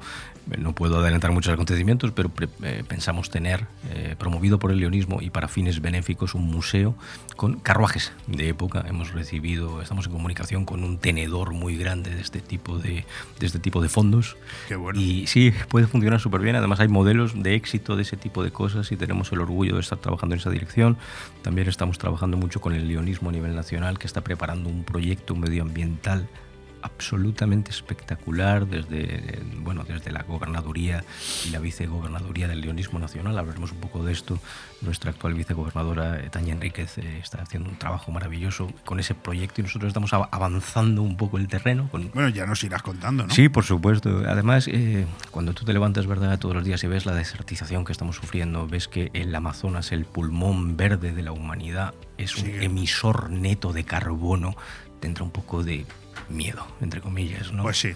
Eh, No puedo adelantar muchos acontecimientos, pero pre- eh, pensamos tener, eh, promovido por el leonismo y para fines benéficos, un museo con carruajes de época. Hemos recibido, estamos en comunicación con un tenedor muy grande de este tipo de, de, este tipo de fondos. Qué bueno. Y sí, puede funcionar súper bien. Además, hay modelos de éxito de ese tipo de cosas y tenemos el orgullo de estar trabajando en esa dirección. También estamos trabajando mucho con el leonismo a nivel nacional, que está preparando un proyecto medioambiental absolutamente espectacular desde, bueno, desde la gobernaduría y la vicegobernaduría del leonismo nacional. Hablaremos un poco de esto. Nuestra actual vicegobernadora, eh, Tania Enríquez, eh, está haciendo un trabajo maravilloso con ese proyecto y nosotros estamos av- avanzando un poco el terreno con, Bueno, ya nos irás contando, ¿no? Sí, por supuesto. Además, eh, cuando tú te levantas, ¿verdad?, todos los días y ves la desertización que estamos sufriendo, ves que el Amazonas, el pulmón verde de la humanidad, es un Sí. emisor neto de carbono, tendrá un poco de miedo, entre comillas, ¿no? Pues sí.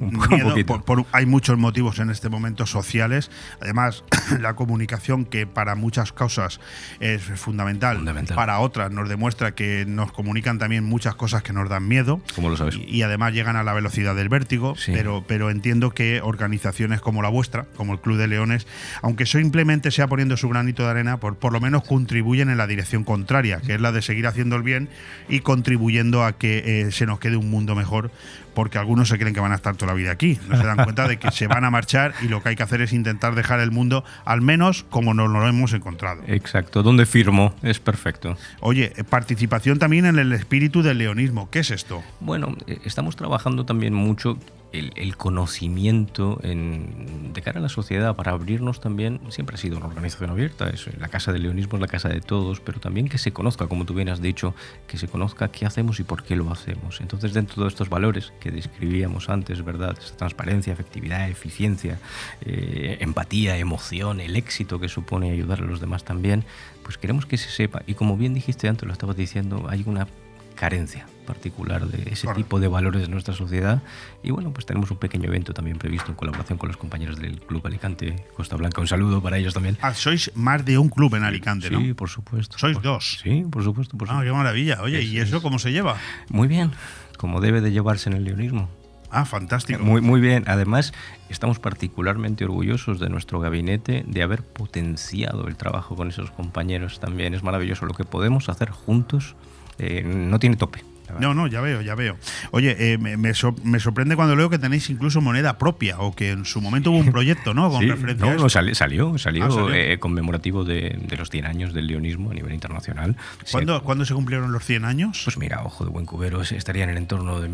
Un poco- un Miedo, poquito. por- por- hay muchos motivos en este momento sociales. Además, [clears throat] la comunicación, que para muchas causas es fundamental, Fundamental. para otras nos demuestra que nos comunican también muchas cosas que nos dan miedo. ¿Cómo lo sabes? Y, y además llegan a la velocidad del vértigo. Sí. Pero, pero entiendo que organizaciones como la vuestra, como el Club de Leones, aunque simplemente sea poniendo su granito de arena, por, por lo menos contribuyen en la dirección contraria, que es la de seguir haciendo el bien y contribuyendo a que eh, se nos quede un mundo mejor, porque algunos se creen que van a estar toda la vida aquí. No se dan cuenta de que se van a marchar y lo que hay que hacer es intentar dejar el mundo al menos como nos lo hemos encontrado. Exacto. ¿Dónde firmo? Es perfecto. Oye, eh, participación también en el espíritu del leonismo. ¿Qué es esto? Bueno, eh, estamos trabajando también mucho el, el conocimiento en- de cara a la sociedad para abrirnos también. Siempre ha sido una organización abierta, es, la Casa del Leonismo es la casa de todos, pero también que se conozca, como tú bien has dicho, que se conozca qué hacemos y por qué lo hacemos. Entonces, dentro de estos valores que describíamos antes, ¿verdad? Esta transparencia, efectividad, eficiencia, eh, empatía, emoción, el éxito que supone ayudar a los demás también, pues queremos que se sepa. Y como bien dijiste antes, lo estabas diciendo, hay una carencia particular de ese tipo de valores de nuestra sociedad. Y bueno, pues tenemos un pequeño evento también previsto en colaboración con los compañeros del Club Alicante Costa Blanca. Un saludo para ellos también. Ah, sois más de un club en Alicante, sí, ¿no? por supuesto. Sois Por- dos. Sí, por supuesto. Por Ah, qué supuesto. maravilla. Oye, ¿y Eso eso es. cómo se lleva? Muy bien, como debe de llevarse en el leonismo. Ah, fantástico. Muy, muy bien. Además, estamos particularmente orgullosos de nuestro gabinete de haber potenciado el trabajo con esos compañeros también. Es maravilloso. Lo que podemos hacer juntos eh, no tiene tope. No, no, ya veo, ya veo. Oye, eh, me, me so- me sorprende cuando leo que tenéis incluso moneda propia o que en su momento hubo un proyecto, ¿no? Con Sí, referencia no, a esto. salió, salió, Ah, salió. eh, conmemorativo de, de los 100 años del leonismo a nivel internacional. Se- ¿Cuándo, cuándo se cumplieron los 100 años? Pues mira, ojo de buen cubero, es- estaría en el entorno de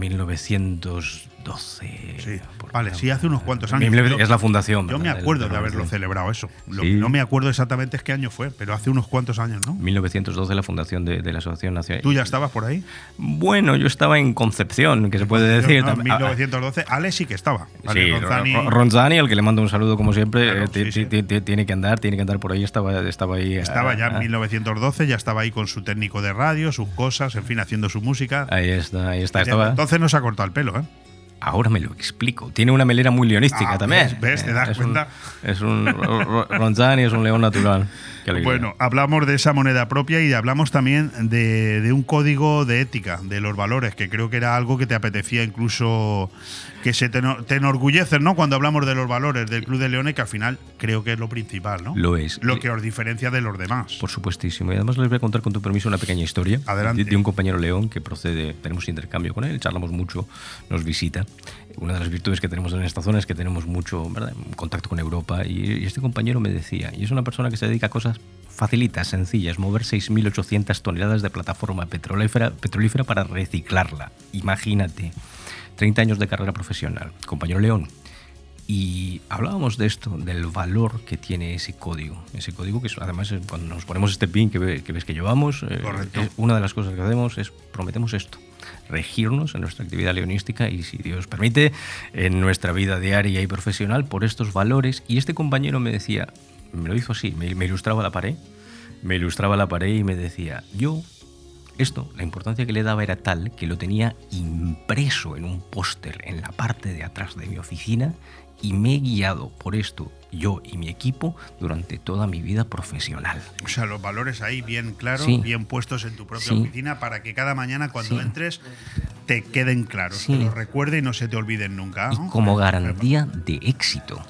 1912. Sí, vale, sí, hace unos cuantos años. Es la fundación. Yo me acuerdo de haberlo celebrado eso. Lo Sí. que no me acuerdo exactamente es qué año fue, pero hace unos cuantos años, ¿no? 1912 la fundación de, de la Asociación Nacional. ¿Tú ya estabas por ahí? Bueno, yo estaba en Concepción, que se puede decir. No, en Tam- ah, 1912, Ale sí que estaba. Ale Sí, Ronzani- Ro- Ronzani, al que le mando un saludo como siempre, Claro, eh, sí, tiene que andar, tiene que andar por ahí, estaba, estaba ahí. Estaba ya en ah, 1912, ya estaba ahí con su técnico de radio, sus cosas, en fin, haciendo su música. Ahí está, ahí está. Estaba, Entonces no se ha cortado el pelo, ¿eh? Ahora me lo explico. Tiene una melera muy leonística Ah, también. ves, ves, te das es un- cuenta. es un. Ro- Ro- Ronzani es un león natural. Bueno, hablamos de esa moneda propia y hablamos también de, de un código de ética, de los valores, que creo que era algo que te apetecía incluso que se te, te enorgulleces, ¿no? Cuando hablamos de los valores del Club de Leones, que al final creo que es lo principal, ¿no? Lo es. Lo que os diferencia de los demás. Por supuestísimo. Y además les voy a contar con tu permiso una pequeña historia Adelante. De, de un compañero león que procede, tenemos intercambio con él, charlamos mucho, nos visita. Una de las virtudes que tenemos en esta zona es que tenemos mucho ¿verdad? contacto con Europa y, y este compañero me decía, y es una persona que se dedica a cosas facilitas, sencillas, mover 6.800 toneladas de plataforma petrolífera, petrolífera para reciclarla. Imagínate, 30 años de carrera profesional. Compañero León, y hablábamos de esto, del valor que tiene ese código. Ese código que es, además cuando nos ponemos este pin que, ve- que ves que llevamos, eh, es- una de las cosas que hacemos es prometemos esto, regirnos en nuestra actividad leonística y si Dios permite, en nuestra vida diaria y profesional por estos valores. Y este compañero me decía, me lo hizo así, me, me ilustraba la pared, me ilustraba la pared y me decía, yo esto, la importancia que le daba era tal que lo tenía impreso en un póster en la parte de atrás de mi oficina y me he guiado por esto yo y mi equipo durante toda mi vida profesional. O sea, los valores ahí bien claros, Sí. bien puestos en tu propia Sí. oficina para que cada mañana cuando Sí. entres te queden claros, te los recuerde y no se te olviden nunca. Y como garantía de éxito.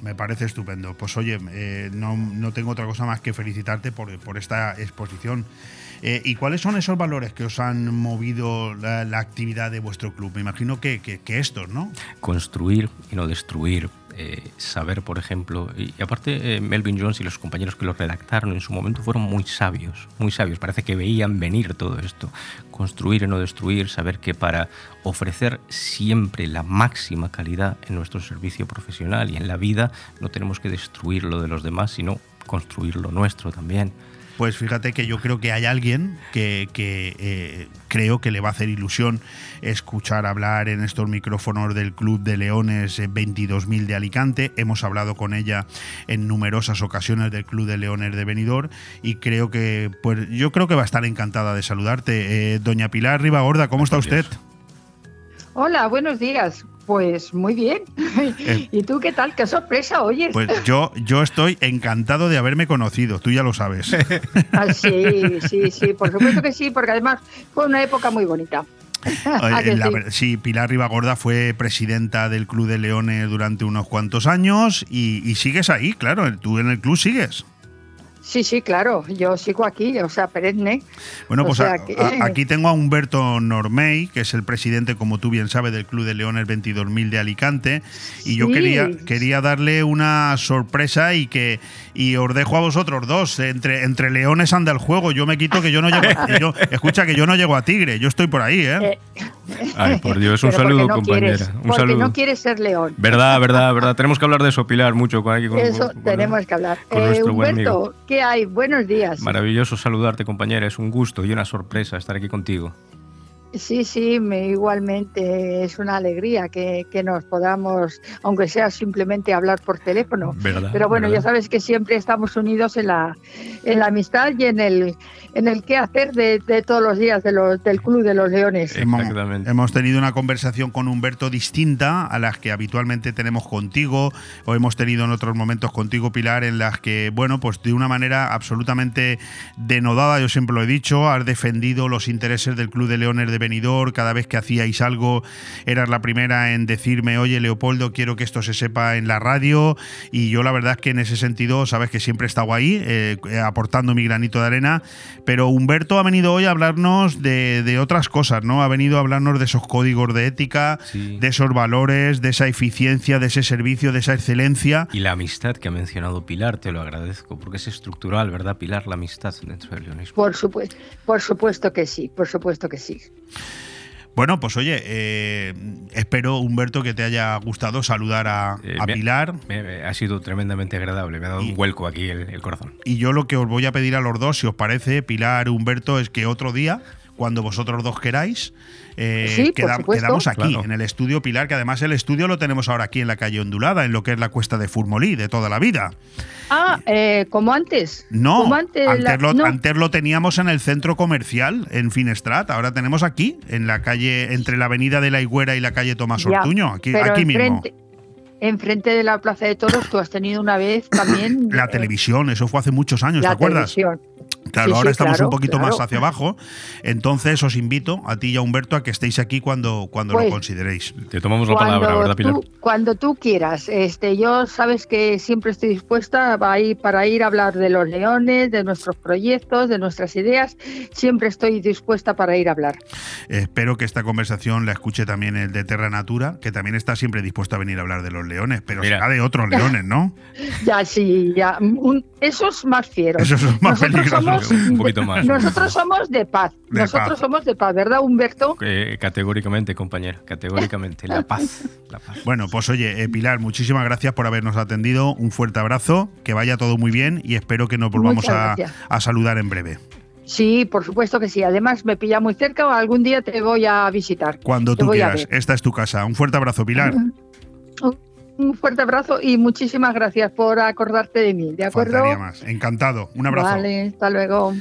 Me parece estupendo. Pues oye, eh, no, no tengo otra cosa más que felicitarte por, por esta exposición. Eh, ¿Y cuáles son esos valores que os han movido la, actividad de vuestro club? Me imagino que, estos, ¿no? construir y no destruir. eh, saber, por ejemplo, y, y aparte eh, Melvin Jones y los compañeros que lo redactaron en su momento fueron muy sabios, muy sabios. Parece que veían venir todo esto. Construir y no destruir, saber que para ofrecer siempre la máxima calidad en nuestro servicio profesional y en la vida no tenemos que destruir lo de los demás, sino construir lo nuestro también. Pues fíjate que yo creo que hay alguien que, que, eh, creo que le va a hacer ilusión escuchar hablar en estos micrófonos del Club de Leones eh, 22.000 de Alicante. Hemos hablado con ella en numerosas ocasiones del Club de Leones de Benidorm y creo que, pues yo creo que va a estar encantada de saludarte. Eh, doña Pilar Ribagorda, ¿cómo está usted? Hola, buenos días. Pues muy bien. [laughs] ¿Y tú qué tal? Qué sorpresa, oyes. Pues yo, yo estoy encantado de haberme conocido, tú ya lo sabes. [laughs] Ah, sí, sí, sí, por supuesto que sí, porque además fue una época muy bonita. ¿A [laughs] que la sí? Pilar Ribagorda fue presidenta del Club de Leones durante unos cuantos años y, y sigues ahí, claro, tú en el club sigues. Sí, sí, claro, yo sigo aquí, o sea, perenne. Bueno, O pues sea a- que- a- [laughs] aquí tengo a Humberto Normey, que es el presidente, como tú bien sabes, del Club de Leones 22.000 de Alicante. Y yo Sí. quería, quería darle una sorpresa y que y os dejo a vosotros dos. Entre, entre leones anda el juego. Yo me quito que yo no llego a, [laughs] yo- Escucha que yo no llego a Tigre, yo estoy por ahí, ¿eh? Eh, Ay, por Dios, un [laughs] pero porque saludo, no compañera. quieres, un porque saludo. no quieres ser león. Verdad, verdad, verdad. Tenemos que hablar de eso, Pilar, mucho con aquí con- Eso con- tenemos que hablar. Eh. Humberto, ¿qué Buenos días. Maravilloso saludarte, compañera. Es un gusto y una sorpresa estar aquí contigo. Sí, sí, me, igualmente es una alegría que, que nos podamos, aunque sea simplemente hablar por teléfono. ¿Verdad? Pero bueno, ¿verdad? ya sabes que siempre estamos unidos en la, en la amistad y en el, en el qué hacer de, de todos los días de los, del Club de los Leones. Hemos, Exactamente. hemos tenido una conversación con Humberto distinta a las que habitualmente tenemos contigo o hemos tenido en otros momentos contigo, Pilar, en las que, bueno, pues de una manera absolutamente denodada, yo siempre lo he dicho, has defendido los intereses del Club de Leones de cada vez que hacíais algo, eras la primera en decirme, oye Leopoldo, quiero que esto se sepa en la radio. Y yo la verdad es que en ese sentido, sabes que siempre he estado ahí, eh, aportando mi granito de arena. Pero Humberto ha venido hoy a hablarnos de, de otras cosas, ¿no? Ha venido a hablarnos de esos códigos de ética, de esos valores, de esa eficiencia, de ese servicio, de esa excelencia. Y la amistad que ha mencionado Pilar, te lo agradezco, porque es estructural, ¿verdad, Pilar? La amistad dentro del leonismo. Por supuesto, por supuesto que sí, por supuesto que sí. Bueno, pues oye, eh, espero, Humberto, que te haya gustado saludar a, Eh, a me- Pilar. me- ha sido tremendamente agradable, me ha dado un vuelco aquí el, el corazón. Y yo lo que os voy a pedir a los dos, si os parece, Pilar, Humberto, es que otro día, cuando vosotros dos queráis, eh, Sí, quedamos aquí, Claro. en el estudio Pilar, que además el estudio lo tenemos ahora aquí en la calle Ondulada, en lo que es la cuesta de Furmolí, de toda la vida. Ah, eh, como antes. No, Como antes, antes, la- lo, no. antes lo teníamos en el centro comercial, en Finestrat, ahora tenemos aquí, en la calle, entre la avenida de la Higuera y la calle Tomás Ya, Ortuño, aquí, pero aquí mismo. enfrente, enfrente de la Plaza de Toros tú has tenido una vez también La eh, televisión, eso fue hace muchos años, ¿te la acuerdas? televisión. Claro, Sí, ahora sí, estamos claro, un poquito más hacia abajo. Entonces os invito a ti y a Humberto a que estéis aquí cuando, cuando lo Pues, consideréis. Te tomamos la palabra, ¿verdad, Pilar? tú, cuando tú quieras. Este, yo sabes que siempre estoy dispuesta a ir, para ir a hablar de los leones, de nuestros proyectos, de nuestras ideas. Siempre estoy dispuesta para ir a hablar. Espero que esta conversación la escuche también el de Terra Natura, que también está siempre dispuesto a venir a hablar de los leones, pero Mira. será de otros leones, ¿no? [laughs] Ya, sí, ya. Un- esos más fieros. Esos son más Nosotros peligrosos. somos- Un poquito más. Nosotros somos de paz. De Nosotros paz. somos de paz, ¿verdad, Humberto? Eh, categóricamente, compañera, categóricamente. La paz. La paz. Bueno, pues oye, eh, Pilar, muchísimas gracias por habernos atendido. Un fuerte abrazo, que vaya todo muy bien y espero que nos volvamos a, saludar en breve. Sí, por supuesto que sí. Además, me pilla muy cerca o algún día te voy a visitar. Cuando Te tú quieras. Esta es tu casa. Un fuerte abrazo, Pilar. Un fuerte abrazo y muchísimas gracias por acordarte de mí, ¿de acuerdo? Faltaría más. Encantado. Un abrazo. Vale, hasta luego.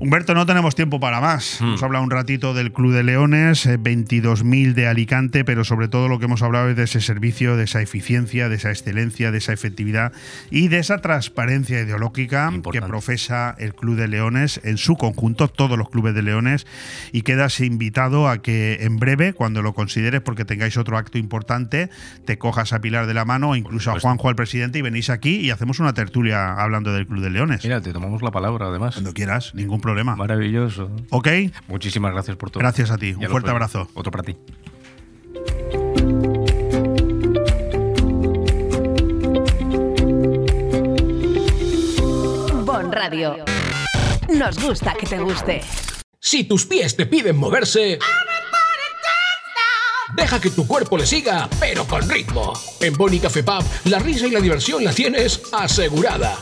Humberto, no tenemos tiempo para más. Hemos hablado un ratito del Club de Leones, eh, 22.000 de Alicante, pero sobre todo lo que hemos hablado es de ese servicio, de esa eficiencia, de esa excelencia, de esa efectividad y de esa transparencia ideológica que profesa el Club de Leones en su conjunto, todos los clubes de Leones. Y quedas invitado a que en breve, cuando lo consideres, porque tengáis otro acto importante, te cojas a Pilar de la mano o incluso a Juanjo, al presidente, y venís aquí y hacemos una tertulia hablando del Club de Leones. Mira, te tomamos la palabra, además. Cuando quieras, ningún problema. Maravilloso. ¿Ok? Muchísimas gracias por todo. Gracias a ti. Ya Un fuerte fue. abrazo. Otro para ti. Bon Radio. Nos gusta que te guste. Si tus pies te piden moverse, deja que tu cuerpo le siga, pero con ritmo. En Boni Café Pub, la risa y la diversión la tienes asegurada.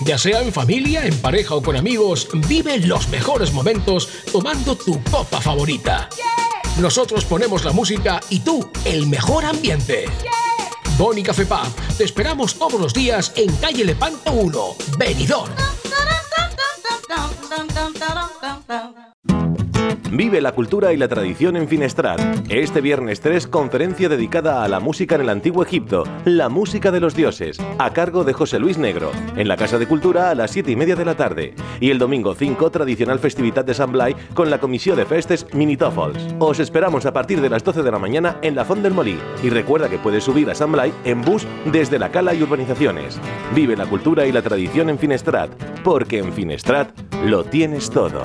Ya sea en familia, en pareja o con amigos, vive los mejores momentos tomando tu copa favorita. Nosotros ponemos la música y tú el mejor ambiente. Boni Café Pub, te esperamos todos los días en calle Lepanto 1, Benidorm. Vive la cultura y la tradición en Finestrat. Este viernes 3, conferencia dedicada a la música en el Antiguo Egipto, la música de los dioses, a cargo de José Luis Negro, en la Casa de Cultura a las 7 y media de la tarde. Y el domingo 5, tradicional festividad de San Blai con la Comisión de Festes Minitofols. Os esperamos a partir de las 12 de la mañana en la Font del Molí. Y recuerda que puedes subir a San Blai en bus desde la Cala y Urbanizaciones. Vive la cultura y la tradición en Finestrat, porque en Finestrat lo tienes todo.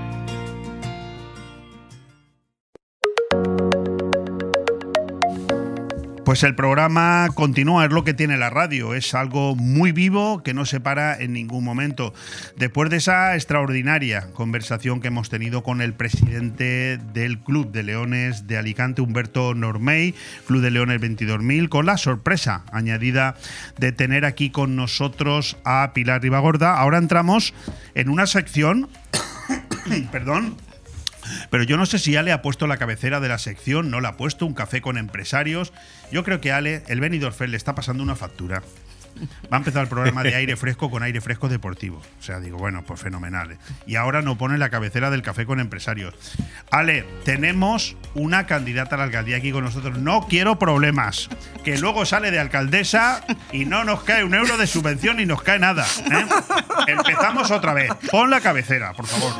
Pues el programa continúa, es lo que tiene la radio, es algo muy vivo que no se para en ningún momento. Después de esa extraordinaria conversación que hemos tenido con el presidente del Club de Leones de Alicante, Humberto Normey, Club de Leones 22.000, con la sorpresa añadida de tener aquí con nosotros a Pilar Ribagorda, ahora entramos en una sección, [coughs] perdón, pero yo no sé si Ale ha puesto la cabecera de la sección, no la ha puesto, un café con empresarios. Yo creo que Ale, el Benidorm le está pasando una factura. Va a empezar el programa de aire fresco con aire fresco deportivo. O sea, digo, bueno, pues fenomenal. ¿eh? Y ahora no pone la cabecera del café con empresarios. Ale, tenemos una candidata a la alcaldía aquí con nosotros. No quiero problemas. Que luego sale de alcaldesa y no nos cae un euro de subvención y nos cae nada. ¿eh? Empezamos otra vez. Pon la cabecera, por favor.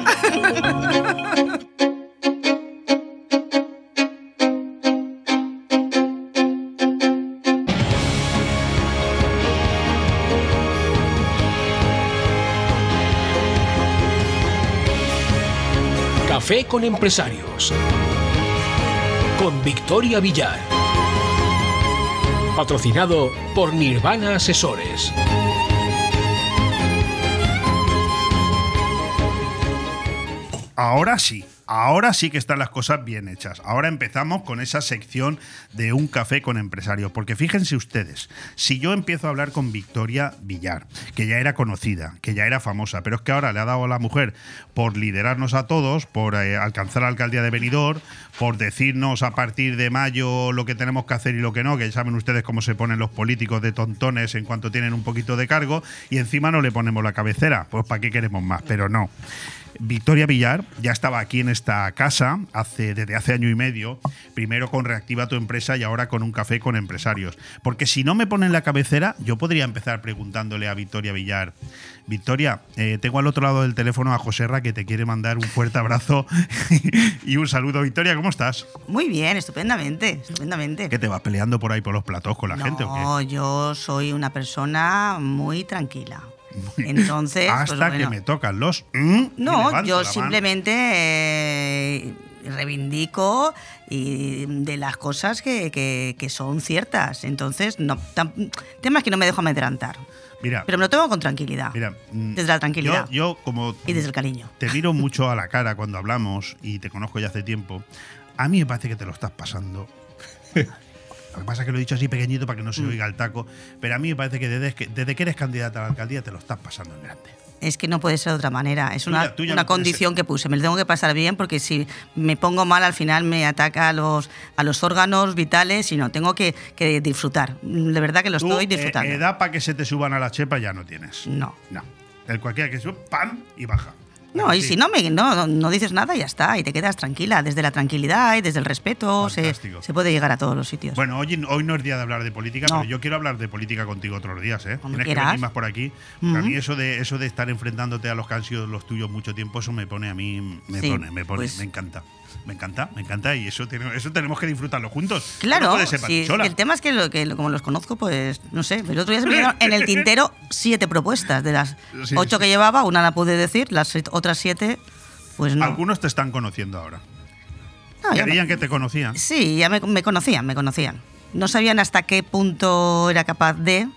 Con empresarios. Con Victoria Villar. Patrocinado por Nirvana Asesores. Ahora sí, ahora sí que están las cosas bien hechas. Ahora empezamos con esa sección de un café con empresarios. Porque fíjense ustedes, si yo empiezo a hablar con Victoria Villar, que ya era conocida, que ya era famosa, pero es que ahora le ha dado a la mujer por liderarnos a todos, por eh, alcanzar la alcaldía de Benidorm, por decirnos a partir de mayo lo que tenemos que hacer y lo que no, que ya saben ustedes cómo se ponen los políticos de tontones en cuanto tienen un poquito de cargo, y encima no le ponemos la cabecera. Pues ¿para qué queremos más? Pero no. Victoria Villar ya estaba aquí en esta casa hace, desde hace año y medio, primero con Reactiva tu empresa y ahora con un café con empresarios. Porque si no me ponen la cabecera, yo podría empezar preguntándole a Victoria Villar, Victoria, eh, tengo al otro lado del teléfono a Joserra que te quiere mandar un fuerte abrazo [laughs] y un saludo. Victoria, ¿cómo estás? Muy bien, estupendamente, estupendamente. ¿Qué te vas peleando por ahí por los platos con la gente? No, yo soy una persona muy tranquila. Entonces, pues Hasta bueno. que me tocan los... mm, No, yo simplemente eh, reivindico y de las cosas que, que- que son ciertas. Entonces, no, tam- temas que no me dejo amedrentar. Mira, Pero me lo tomo con tranquilidad. mira, mm, desde la tranquilidad. Yo, yo como y desde el cariño. te miro mucho a la cara cuando hablamos y te conozco ya hace tiempo, a mí me parece que te lo estás pasando. [laughs] Lo que pasa es que lo he dicho así pequeñito para que no se Mm. oiga el taco, pero a mí me parece que desde que, desde que eres candidata a la alcaldía te lo estás pasando en grande. Es que no puede ser de otra manera. Es Tú una, ya- tú ya una condición que puse. Me lo tengo que pasar bien porque si me pongo mal al final me ataca a los, a los órganos vitales y no, tengo que, que disfrutar. De verdad que lo Tú, estoy eh, disfrutando. edad para que se te suban a la chepa ya no tienes. No. No. El cualquiera que sube, ¡pam! y baja. No, y Sí. si no, me, no, no dices nada, ya está, y te quedas tranquila. Desde la tranquilidad y desde el respeto se, puede llegar a todos los sitios. Bueno, hoy, hoy no es día de hablar de política, No. pero yo quiero hablar de política contigo otros días, ¿eh? Cuando Tienes que quieras. venir más por aquí. A mí eso de eso de estar enfrentándote a los que han sido los tuyos mucho tiempo, eso me pone a mí, me Sí, pone, me pone, pues- me encanta. Me encanta, me encanta y eso, tiene- eso tenemos que disfrutarlo juntos. Claro, no sí, el tema es que, lo, que como los conozco, pues no sé, el otro día se me quedaron en el tintero siete propuestas. De las Sí, ocho sí. que llevaba, una la pude decir, las otras siete, pues no. Algunos te están conociendo ahora. No, me- Creían que te conocían. Sí, ya me, me conocían, me conocían. No sabían hasta qué punto era capaz de,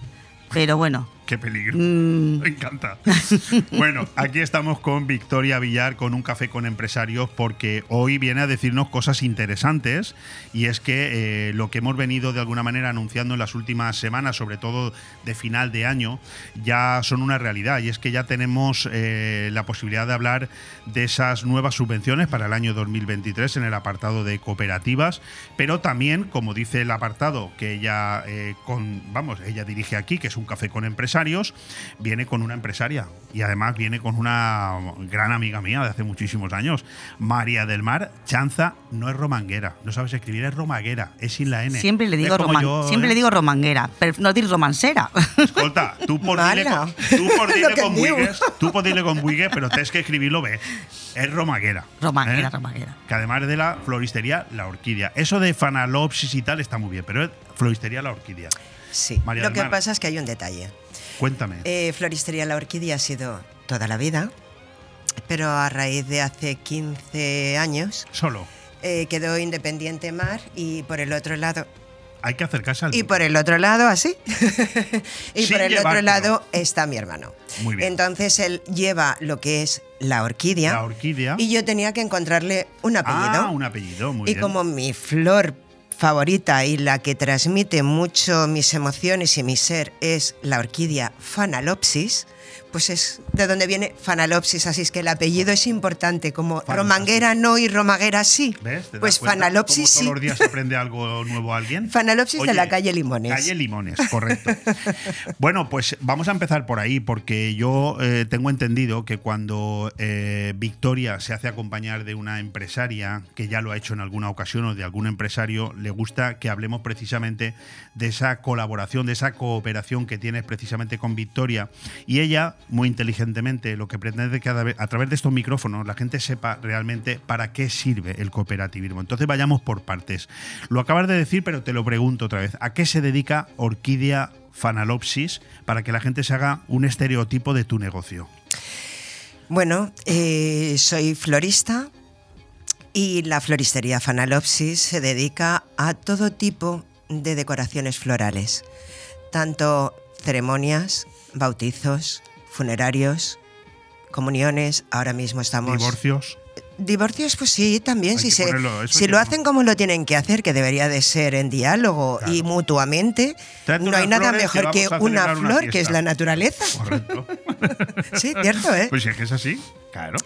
pero bueno, Qué peligro. Mm. Me encanta. [laughs] bueno, aquí estamos con Victoria Villar con un café con empresarios porque hoy viene a decirnos cosas interesantes y es que eh, lo que hemos venido de alguna manera anunciando en las últimas semanas, sobre todo de final de año, ya son una realidad y es que ya tenemos eh, la posibilidad de hablar de esas nuevas subvenciones para el año 2023 en el apartado de cooperativas, pero también, como dice el apartado que ella eh, con, vamos, ella dirige aquí, que es un café con empresarios, viene con una empresaria y además viene con una gran amiga mía de hace muchísimos años, María del Mar Chanza, no es romanguera, no sabes escribir, es romaguera, es sin la N. Siempre le Es digo, roman- yo, siempre ¿eh? le digo romanguera, pero no dir romancera. Escolta, tú por dile con, tú por dile [laughs] con tú por dile con pero tienes que escribirlo bé. Es romaguera. Romanguera, ¿eh? romanguera. Que además de la floristería La Orquídea. Eso de fanalopsis y tal está muy bien, pero es floristería La Orquídea. Sí. María Lo del que Mar, pasa es que hay un detalle. Cuéntame. Eh, Floristería La Orquídea ha sido toda la vida, pero a raíz de hace 15 años Solo. eh, quedó Independiente Mar y por el otro lado Hay que acercarse al. y por el otro lado así [laughs] y Sin por el otro lado está mi hermano. Muy bien. Entonces él lleva lo que es la orquídea. La orquídea. Y yo tenía que encontrarle un apellido. Ah, un apellido, muy y bien. como mi flor favorita y la que transmite mucho mis emociones y mi ser es la orquídea Fanalopsis, pues es de donde viene Fanalopsis, así es que el apellido es importante, como Romanguera no y Romaguera sí. ¿Ves? ¿Te das Pues cuenta Fanalopsis sí. todos los días aprende algo nuevo a alguien. [laughs] Fanalopsis de la calle Limones. Calle Limones, correcto. [laughs] bueno, pues vamos a empezar por ahí, porque yo eh, tengo entendido que cuando eh, Victoria se hace acompañar de una empresaria, que ya lo ha hecho en alguna ocasión, o de algún empresario, le gusta que hablemos precisamente de esa colaboración, de esa cooperación que tienes precisamente con Victoria. Y ella, muy inteligentemente, lo que pretende que a través de estos micrófonos la gente sepa realmente para qué sirve el cooperativismo. Entonces vayamos por partes. Lo acabas de decir, pero te lo pregunto otra vez. ¿A qué se dedica Orquídea Fanalopsis para que la gente se haga un estereotipo de tu negocio? Bueno, eh, soy florista y la floristería Fanalopsis se dedica a todo tipo de decoraciones florales, tanto ceremonias, bautizos, funerarios, comuniones. Ahora mismo estamos. ¿Divorcios? Divorcios, pues sí, también. Hay Si, se- ponerlo, si lo hacen como lo tienen que hacer, que debería de ser en diálogo y mutuamente, no hay nada que mejor que, una flor, que es la naturaleza. Correcto. [laughs] Sí, cierto, ¿eh? Pues si es que es así, claro.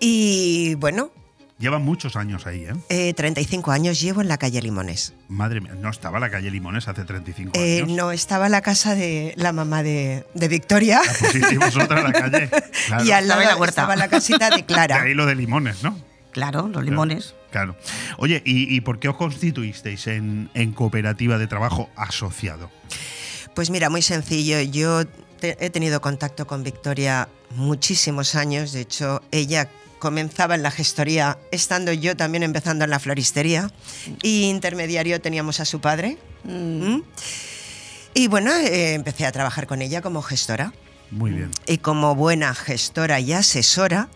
Y bueno, Llevan muchos años ahí, ¿eh? eh, 35 años llevo en la calle Limones. Madre mía, no estaba la calle Limones hace 35 Eh, años. no estaba la casa de la mamá de, de Victoria. Pusisteis vosotras la calle. [laughs] Claro. Y al lado Estaba la huerta. estaba la casita de De Clara. [laughs] ahí lo de Limones, ¿no? Claro, los limones. Claro. Oye, ¿y, y por qué os constituisteis en, en cooperativa de trabajo asociado? Pues mira, muy sencillo. Yo te- he tenido contacto con Victoria muchísimos años. De hecho, ella comenzaba en la gestoría, estando yo también empezando en la floristería. Y intermediario teníamos a su padre. ¿Mm? Y bueno, eh, empecé a trabajar con ella como gestora. Muy bien. y como buena gestora y asesora,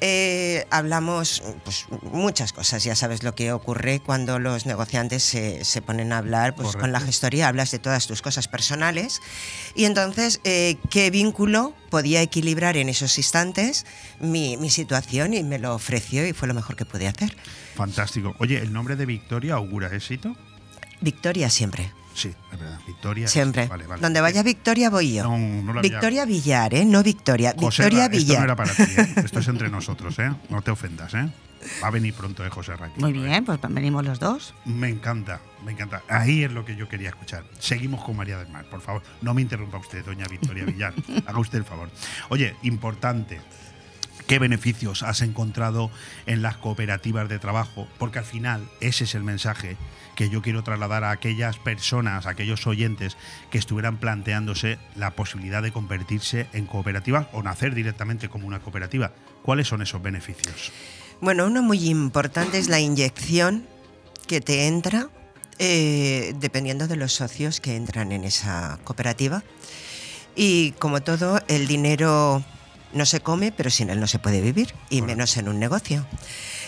eh, hablamos pues, muchas cosas. Ya sabes lo que ocurre cuando los negociantes se, se ponen a hablar pues, con la gestoría, hablas de todas tus cosas personales. Y entonces, eh, ¿qué vínculo podía equilibrar en esos instantes mi, mi situación? Y me lo ofreció y fue lo mejor que pude hacer. Fantástico. Oye, ¿el nombre de Victoria augura éxito? Victoria siempre. Sí, es verdad. Victoria. Siempre. Vale, vale. Donde vaya Victoria voy yo. No, no lo había- Victoria Villar, ¿eh? No Victoria. José Victoria Ra, esto Villar. no era para ti, ¿eh? [laughs] Esto es entre nosotros, ¿eh? No te ofendas, ¿eh? Va a venir pronto, ¿eh, José Ra? Muy bien, pues venimos los dos. Me encanta, me encanta. Ahí es lo que yo quería escuchar. Seguimos con María del Mar, por favor. No me interrumpa usted, doña Victoria Villar. [laughs] Haga usted el favor. Oye, importante. ¿Qué beneficios has encontrado en las cooperativas de trabajo? Porque al final ese es el mensaje que yo quiero trasladar a aquellas personas, a aquellos oyentes que estuvieran planteándose la posibilidad de convertirse en cooperativas o nacer directamente como una cooperativa. ¿Cuáles son esos beneficios? Bueno, uno muy importante es la inyección que te entra eh, dependiendo de los socios que entran en esa cooperativa. Y como todo, el dinero no se come, pero sin él no se puede vivir, y menos en un negocio.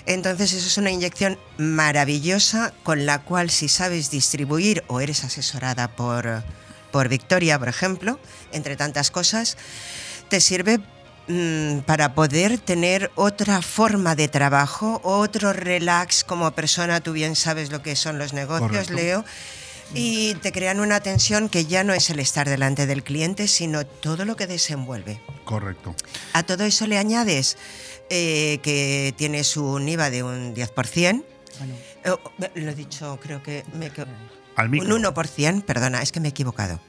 Entonces eso es una inyección maravillosa con la cual si sabes distribuir o eres asesorada por por Victoria, por ejemplo, entre tantas cosas, te sirve mm, para poder tener otra forma de trabajo, otro relax como persona. Tú bien sabes lo que son los negocios, Correcto. Leo. Y te crean una tensión que ya no es el estar delante del cliente, sino todo lo que desenvuelve. Correcto. A todo eso le añades eh, que tienes un IVA de un 10%. Eh, oh, lo he dicho, creo que me Al micro. un 1%, perdona, es que me he equivocado.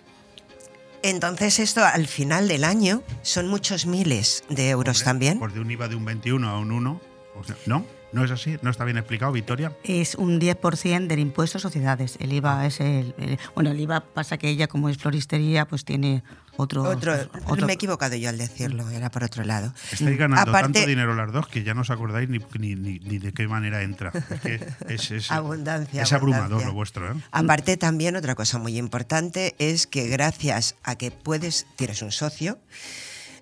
Entonces esto al final del año son muchos miles de euros también. Pues de un IVA de un 21 a un 1. o sea, ¿No? ¿No es así? ¿No está bien explicado, Victoria? Es un 10% del impuesto a sociedades. El IVA es el, el- Bueno, el IVA pasa que ella, como es floristería, pues tiene otro. Otro, otro- me he equivocado yo al decirlo, era por otro lado. Estáis ganando Aparte- tanto dinero las dos que ya no os acordáis ni, ni- ni- ni de qué manera entra. Es que es, es- Abundancia, es abrumador abundancia. lo vuestro, ¿eh? Aparte también otra cosa muy importante es que gracias a que puedes, tienes un socio,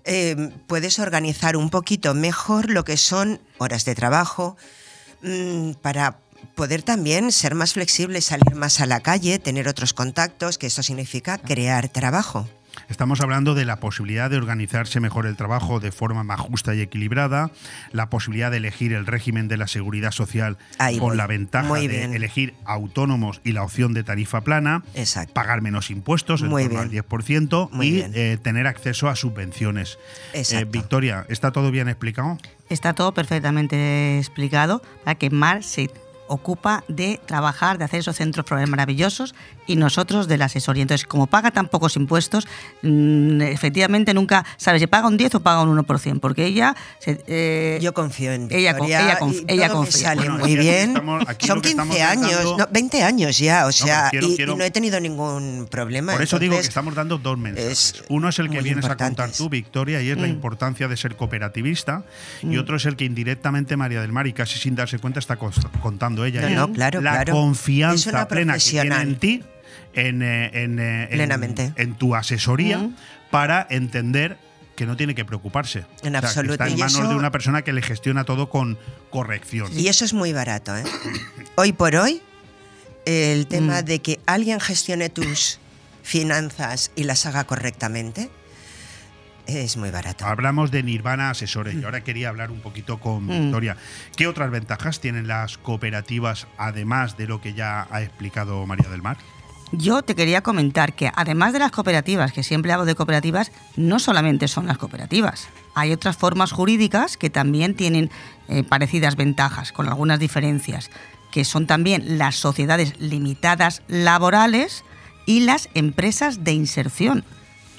eh, puedes organizar un poquito mejor lo que son horas de trabajo mm, para poder también ser más flexible, salir más a la calle, tener otros contactos, que esto significa crear trabajo. Estamos hablando de la posibilidad de organizarse mejor el trabajo de forma más justa y equilibrada, la posibilidad de elegir el régimen de la seguridad social Ahí con voy. la ventaja Muy de bien. elegir autónomos y la opción de tarifa plana, pagar menos impuestos, en Muy torno al bien. 10%, Muy y eh, tener acceso a subvenciones. Exacto. Eh, Victoria, ¿está todo bien explicado? Está todo perfectamente explicado para que Mar se ocupa de trabajar, de hacer esos centros maravillosos y nosotros de la asesoría. Entonces, como paga tan pocos impuestos, mm, efectivamente nunca sabe si paga un 10 o paga un 1%, porque ella... Yo confío en ella, con- Victoria ella, conf- y ella todo me confía. sale Bueno, muy bien. estamos- Son lo que 15 estamos años, no, 20 años ya, o sea, quiero- y, quiero- y no he tenido ningún problema. Por eso digo que estamos dando dos mensajes. Uno es el que vienes a contar tú, Victoria, y es la Mm. importancia de ser cooperativista. Y Mm. otro es el que indirectamente María del Mar, y casi sin darse cuenta, está contando ella. No, y no, claro, la claro. Confianza plena que tiene en ti, en, eh, en, eh, en- Plenamente. en tu asesoría, Mm. para entender que no tiene que preocuparse. En O sea, que absoluto. Está en manos eso- de una persona que le gestiona todo con corrección. Y eso es muy barato, ¿eh? Hoy por hoy, el tema Mm. de que alguien gestione tus finanzas y las haga correctamente es muy barato. Hablamos de Nirvana Asesores y ahora quería hablar un poquito con Mm. Victoria. ¿Qué otras ventajas tienen las cooperativas además de lo que ya ha explicado María del Mar? Yo te quería comentar que además de las cooperativas, que siempre hablo de cooperativas, no solamente son las cooperativas. Hay otras formas jurídicas que también tienen eh, parecidas ventajas, con algunas diferencias, que son también las sociedades limitadas laborales y las empresas de inserción,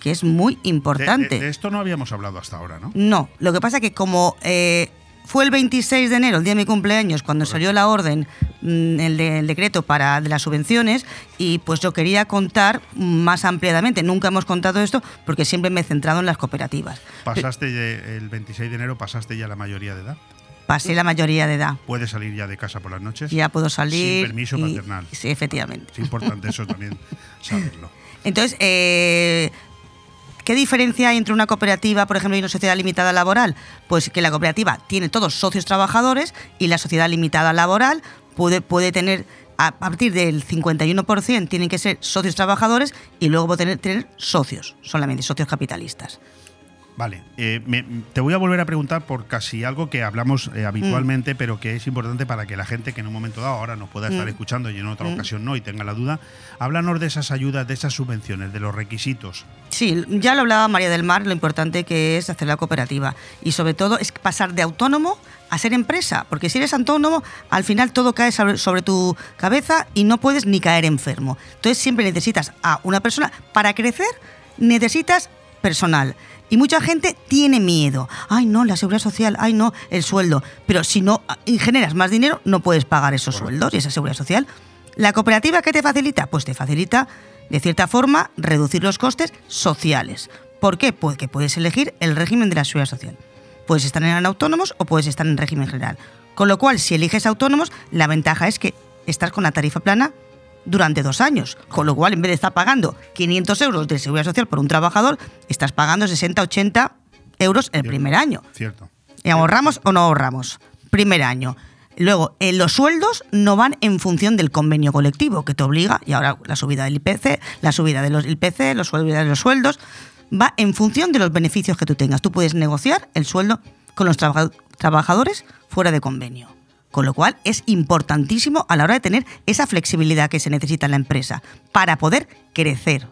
que es muy importante. De, de esto no habíamos hablado hasta ahora, ¿no? No, lo que pasa que como eh, fue el 26 de enero, el día de mi cumpleaños, cuando salió la orden, mm, el, de- el decreto para de las subvenciones, y pues yo quería contar más ampliadamente. Nunca hemos contado esto porque siempre me he centrado en las cooperativas. Pasaste el 26 de enero, pasaste ya la mayoría de edad. Pasé la mayoría de edad. Puedes salir ya de casa por las noches. Ya puedo salir. Sin permiso y- paternal. Sí, efectivamente. Es importante eso también [laughs] saberlo. Entonces, eh, ¿qué diferencia hay entre una cooperativa, por ejemplo, y una sociedad limitada laboral? Pues que la cooperativa tiene todos socios trabajadores y la sociedad limitada laboral puede, tener, a partir del 51%, tienen que ser socios trabajadores y luego tener socios, solamente socios capitalistas. Vale, eh, me- te voy a volver a preguntar por casi algo que hablamos eh, habitualmente, pero que es importante para que la gente que en un momento dado ahora nos pueda estar Mm. escuchando y en otra Mm. ocasión no y tenga la duda, háblanos de esas ayudas, de esas subvenciones, de los requisitos. Sí, ya lo hablaba María del Mar, lo importante que es hacer la cooperativa. Y sobre todo es pasar de autónomo a ser empresa, porque si eres autónomo, al final todo cae sobre, sobre tu cabeza y no puedes ni caer enfermo. Entonces siempre necesitas a una persona. Para crecer, necesitas personal. Y mucha gente tiene miedo. Ay, no, la seguridad social, ay, no, el sueldo. Pero si no generas más dinero, no puedes pagar esos sueldos y esa seguridad social. ¿La cooperativa qué te facilita? Pues te facilita, de cierta forma, reducir los costes sociales. ¿Por qué? Pues que puedes elegir el régimen de la seguridad social. Puedes estar en autónomos o puedes estar en régimen general. Con lo cual, si eliges autónomos, la ventaja es que estás con la tarifa plana durante dos años. Con lo cual, en vez de estar pagando 500 euros de seguridad social por un trabajador, estás pagando 60, 80 euros el primer año. Cierto. ¿Y ¿Ahorramos o no ahorramos? Primer año. Luego, eh, los sueldos no van en función del convenio colectivo que te obliga, y ahora la subida del IPC, la subida de los IPC, los sueldos de los sueldos, va en función de los beneficios que tú tengas. Tú puedes negociar el sueldo con los trabaja- trabajadores fuera de convenio. Con lo cual es importantísimo a la hora de tener esa flexibilidad que se necesita en la empresa para poder crecer.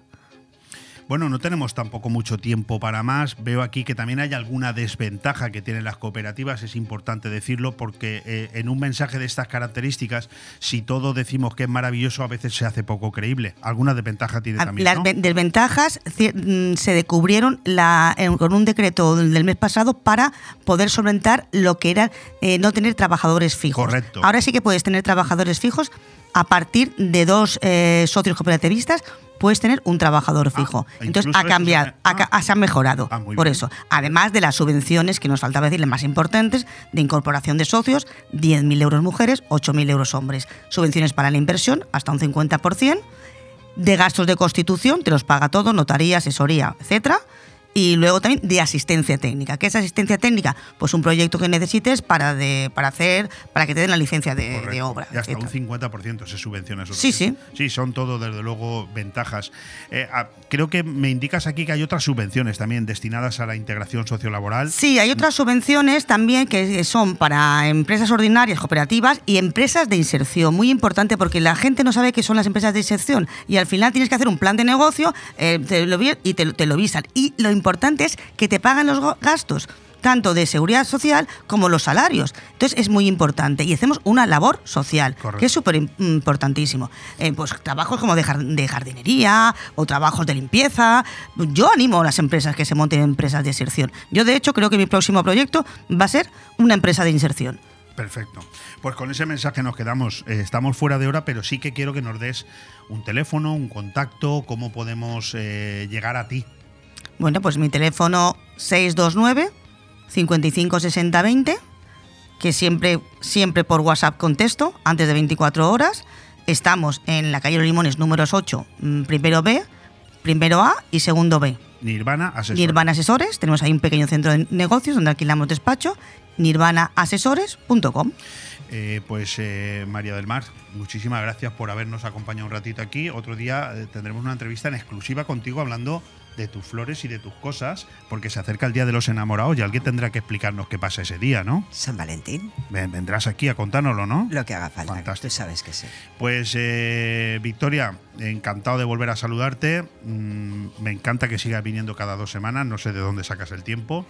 Bueno, no tenemos tampoco mucho tiempo para más. Veo aquí que también hay alguna desventaja que tienen las cooperativas, es importante decirlo, porque eh, en un mensaje de estas características, si todo decimos que es maravilloso, a veces se hace poco creíble. Alguna desventaja tiene Ah, también. Las desventajas mm, se descubrieron la- en- con un decreto del mes pasado para poder solventar lo que era eh, no tener trabajadores fijos. Correcto. Ahora sí que puedes tener trabajadores fijos a partir de dos eh, socios cooperativistas. Puedes tener un trabajador fijo. Entonces incluso ha cambiado, se- ha ah, se ha mejorado. muy por bien. eso. Además de las subvenciones que nos faltaba decir, las más importantes, de incorporación de socios, 10.000 euros mujeres, 8.000 euros hombres. Subvenciones para la inversión, hasta un 50% de gastos de constitución, te los paga todo, notaría, asesoría, etcétera. Y luego también de asistencia técnica. ¿Qué es asistencia técnica? Pues un proyecto que necesites para, de, para hacer, para que te den la licencia de, obra. Y hasta etcétera. un 50% se subvenciona eso. Sí, sí. Sí, son todo, desde luego, ventajas. Eh, ah, creo que me indicas aquí que hay otras subvenciones también destinadas a la integración sociolaboral. Sí, hay otras subvenciones también que son para empresas ordinarias, cooperativas y empresas de inserción. Muy importante porque la gente no sabe qué son las empresas de inserción y al final tienes que hacer un plan de negocio eh, te lo y te, te lo visan. Y lo importante es que te pagan los gastos tanto de seguridad social como los salarios. Entonces es muy importante y hacemos una labor social, que es súper im- importantísimo. Eh, pues trabajos como de jardinería o trabajos de limpieza. Yo animo a las empresas que se monten empresas de inserción. Yo de hecho creo que mi próximo proyecto va a ser una empresa de inserción. Perfecto. Pues con ese mensaje nos quedamos. Eh, estamos fuera de hora, pero sí que quiero que nos des un teléfono, un contacto, cómo podemos eh, llegar a ti. Bueno, pues mi teléfono 629 55 60 20, que siempre, siempre por WhatsApp contesto, antes de 24 horas. Estamos en la calle Los Limones números 8, mm, primero B, primero A y segundo B. Nirvana Asesor. Nirvana Asesores, tenemos ahí un pequeño centro de negocios donde alquilamos despacho, nirvanaasesores.com. Eh, pues eh, María del Mar, muchísimas gracias por habernos acompañado un ratito aquí. Otro día eh, tendremos una entrevista en exclusiva contigo hablando de tus flores y de tus cosas, porque se acerca el Día de los Enamorados y alguien tendrá que explicarnos qué pasa ese día, ¿no? San Valentín. Ven- Vendrás aquí a contárnoslo, ¿no? Lo que haga falta. Fantástico. Tú sabes que sí. Pues eh, Victoria, encantado de volver a saludarte. Mm, me encanta que sigas viniendo cada dos semanas. No sé de dónde sacas el tiempo.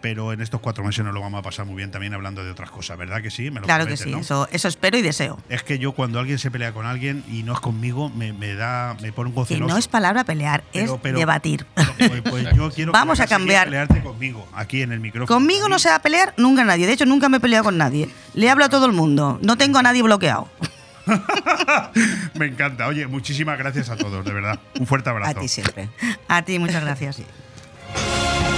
Pero en estos cuatro meses nos lo vamos a pasar muy bien también hablando de otras cosas, ¿verdad que sí? Me lo Claro que sí, ¿no? eso, eso espero y deseo. Es que yo cuando alguien se pelea con alguien y no es conmigo, me, me da, me pongo Que celoso. no es palabra pelear, Pero- es pero- debatir. Pues, pues yo quiero que Vamos a cambiar. pelearte conmigo, aquí en el micrófono. Conmigo no se va a pelear nunca nadie. De hecho, nunca me he peleado con nadie. Le hablo a todo el mundo. No tengo a nadie bloqueado. [laughs] Me encanta. Oye, muchísimas gracias a todos, de verdad. Un fuerte abrazo. A ti siempre. A ti, muchas gracias. [laughs]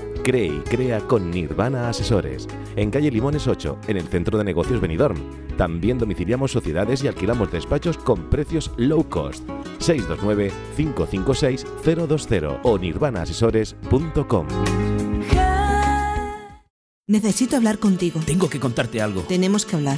Cree y crea con Nirvana Asesores. En calle Limones 8, en el centro de negocios Benidorm. También domiciliamos sociedades y alquilamos despachos con precios low cost. 629-556-020 o nirvanaasesores.com. Necesito hablar contigo. Tengo que contarte algo. Tenemos que hablar.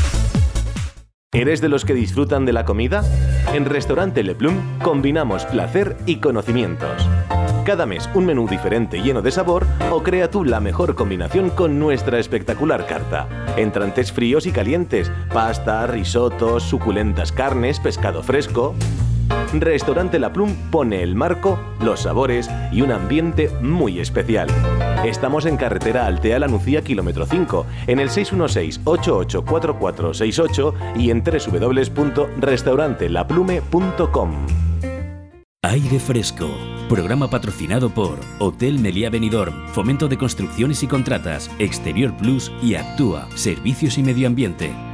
¿Eres de los que disfrutan de la comida? En Restaurante Le Plum combinamos placer y conocimientos. Cada mes un menú diferente lleno de sabor o crea tú la mejor combinación con nuestra espectacular carta. Entrantes fríos y calientes, pasta, risotos, suculentas carnes, pescado fresco. Restaurante La Plum pone el marco, los sabores y un ambiente muy especial. Estamos en carretera Altea La Nucía, kilómetro 5, en el 616-884468 y en www.restaurantelaplume.com. Aire Fresco. Programa patrocinado por Hotel Meliá Benidorm, Fomento de Construcciones y Contratas, Exterior Plus y Actúa, Servicios y Medio Ambiente.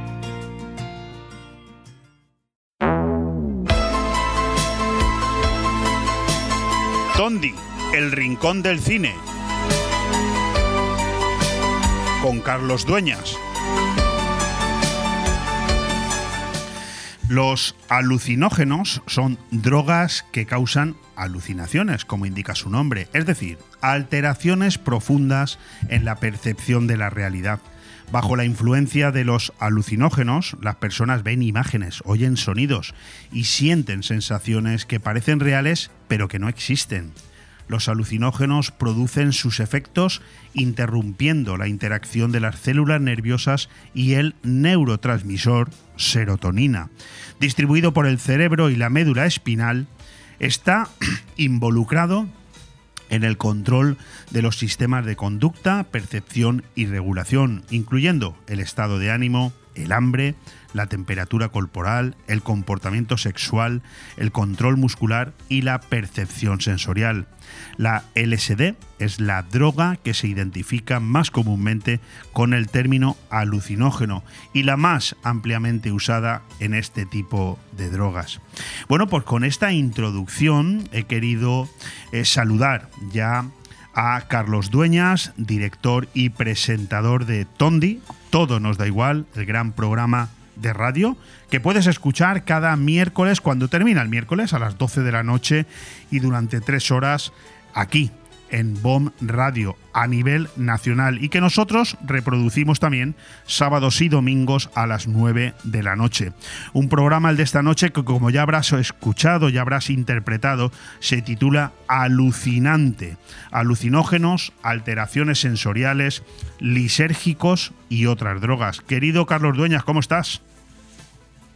El rincón del cine. Con Carlos Dueñas. Los alucinógenos son drogas que causan alucinaciones, como indica su nombre, es decir, alteraciones profundas en la percepción de la realidad. Bajo la influencia de los alucinógenos, las personas ven imágenes, oyen sonidos y sienten sensaciones que parecen reales pero que no existen. Los alucinógenos producen sus efectos interrumpiendo la interacción de las células nerviosas y el neurotransmisor serotonina. Distribuido por el cerebro y la médula espinal, está [clears throat] involucrado en el control de los sistemas de conducta, percepción y regulación, incluyendo el estado de ánimo, el hambre, la temperatura corporal, el comportamiento sexual, el control muscular y la percepción sensorial. La LSD es la droga que se identifica más comúnmente con el término alucinógeno y la más ampliamente usada en este tipo de drogas. Bueno, pues con esta introducción he querido eh, saludar ya a Carlos Dueñas, director y presentador de Tondi, Todo nos da igual, el gran programa de radio que puedes escuchar cada miércoles cuando termina el miércoles a las 12 de la noche y durante tres horas aquí en BOM Radio a nivel nacional y que nosotros reproducimos también sábados y domingos a las 9 de la noche. Un programa el de esta noche que como ya habrás escuchado, ya habrás interpretado, se titula Alucinante. Alucinógenos, alteraciones sensoriales, lisérgicos y otras drogas. Querido Carlos Dueñas, ¿cómo estás?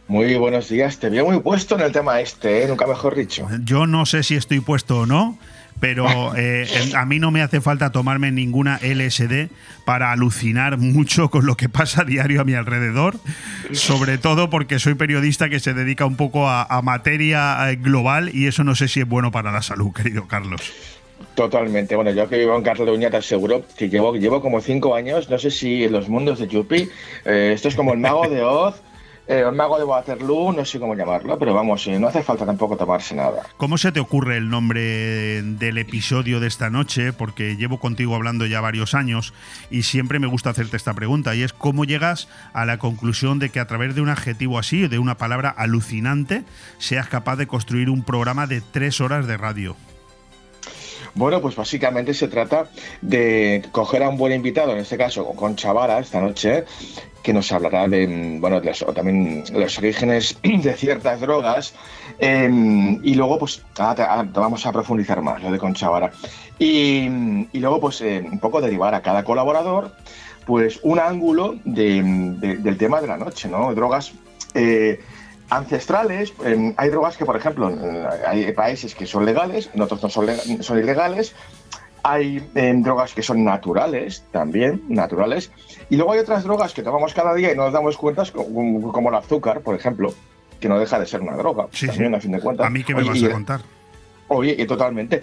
Muy buenos días, te veo muy puesto en el tema este, ¿eh? nunca mejor dicho. Yo no sé si estoy puesto o no, pero eh, a mí no me hace falta tomarme ninguna LSD para alucinar mucho con lo que pasa a diario a mi alrededor, sobre todo porque soy periodista que se dedica un poco a, materia eh, global y eso no sé si es bueno para la salud, [laughs] querido Carlos. Totalmente. Bueno, yo que vivo en Cataluña te aseguro que llevo, llevo como cinco años, no sé si en los mundos de Yuppie, eh, esto es como el mago de Oz, eh, el mago de Waterloo, no sé cómo llamarlo, pero vamos, eh, no hace falta tampoco tomarse nada. ¿Cómo se te ocurre el nombre del episodio de esta noche? Porque llevo contigo hablando ya varios años y siempre me gusta hacerte esta pregunta y es cómo llegas a la conclusión de que a través de un adjetivo así, de una palabra alucinante, seas capaz de construir un programa de tres horas de radio. Bueno, pues básicamente se trata de coger a un buen invitado, en este caso con Chavara esta noche, que nos hablará de, bueno, de los, también los orígenes [clears throat] de ciertas drogas. eh, y luego, pues, ah, ah, vamos a profundizar más lo de Conchavara. Y, y luego, pues, eh, un poco derivar a cada colaborador, pues, un ángulo de- de- del tema de la noche, ¿no? Drogas. eh, ancestrales, em, hay drogas que, por ejemplo, hay países que son legales, en otros no son, son ilegales. Hay em, drogas que son naturales, también, naturales. Y luego hay otras drogas que tomamos cada día y no nos damos cuenta, como, como el azúcar, por ejemplo, que no deja de ser una droga. Sí, también, sí. a fin de cuentas. ¿A mí qué me Oye, vas a contar? Oye, totalmente.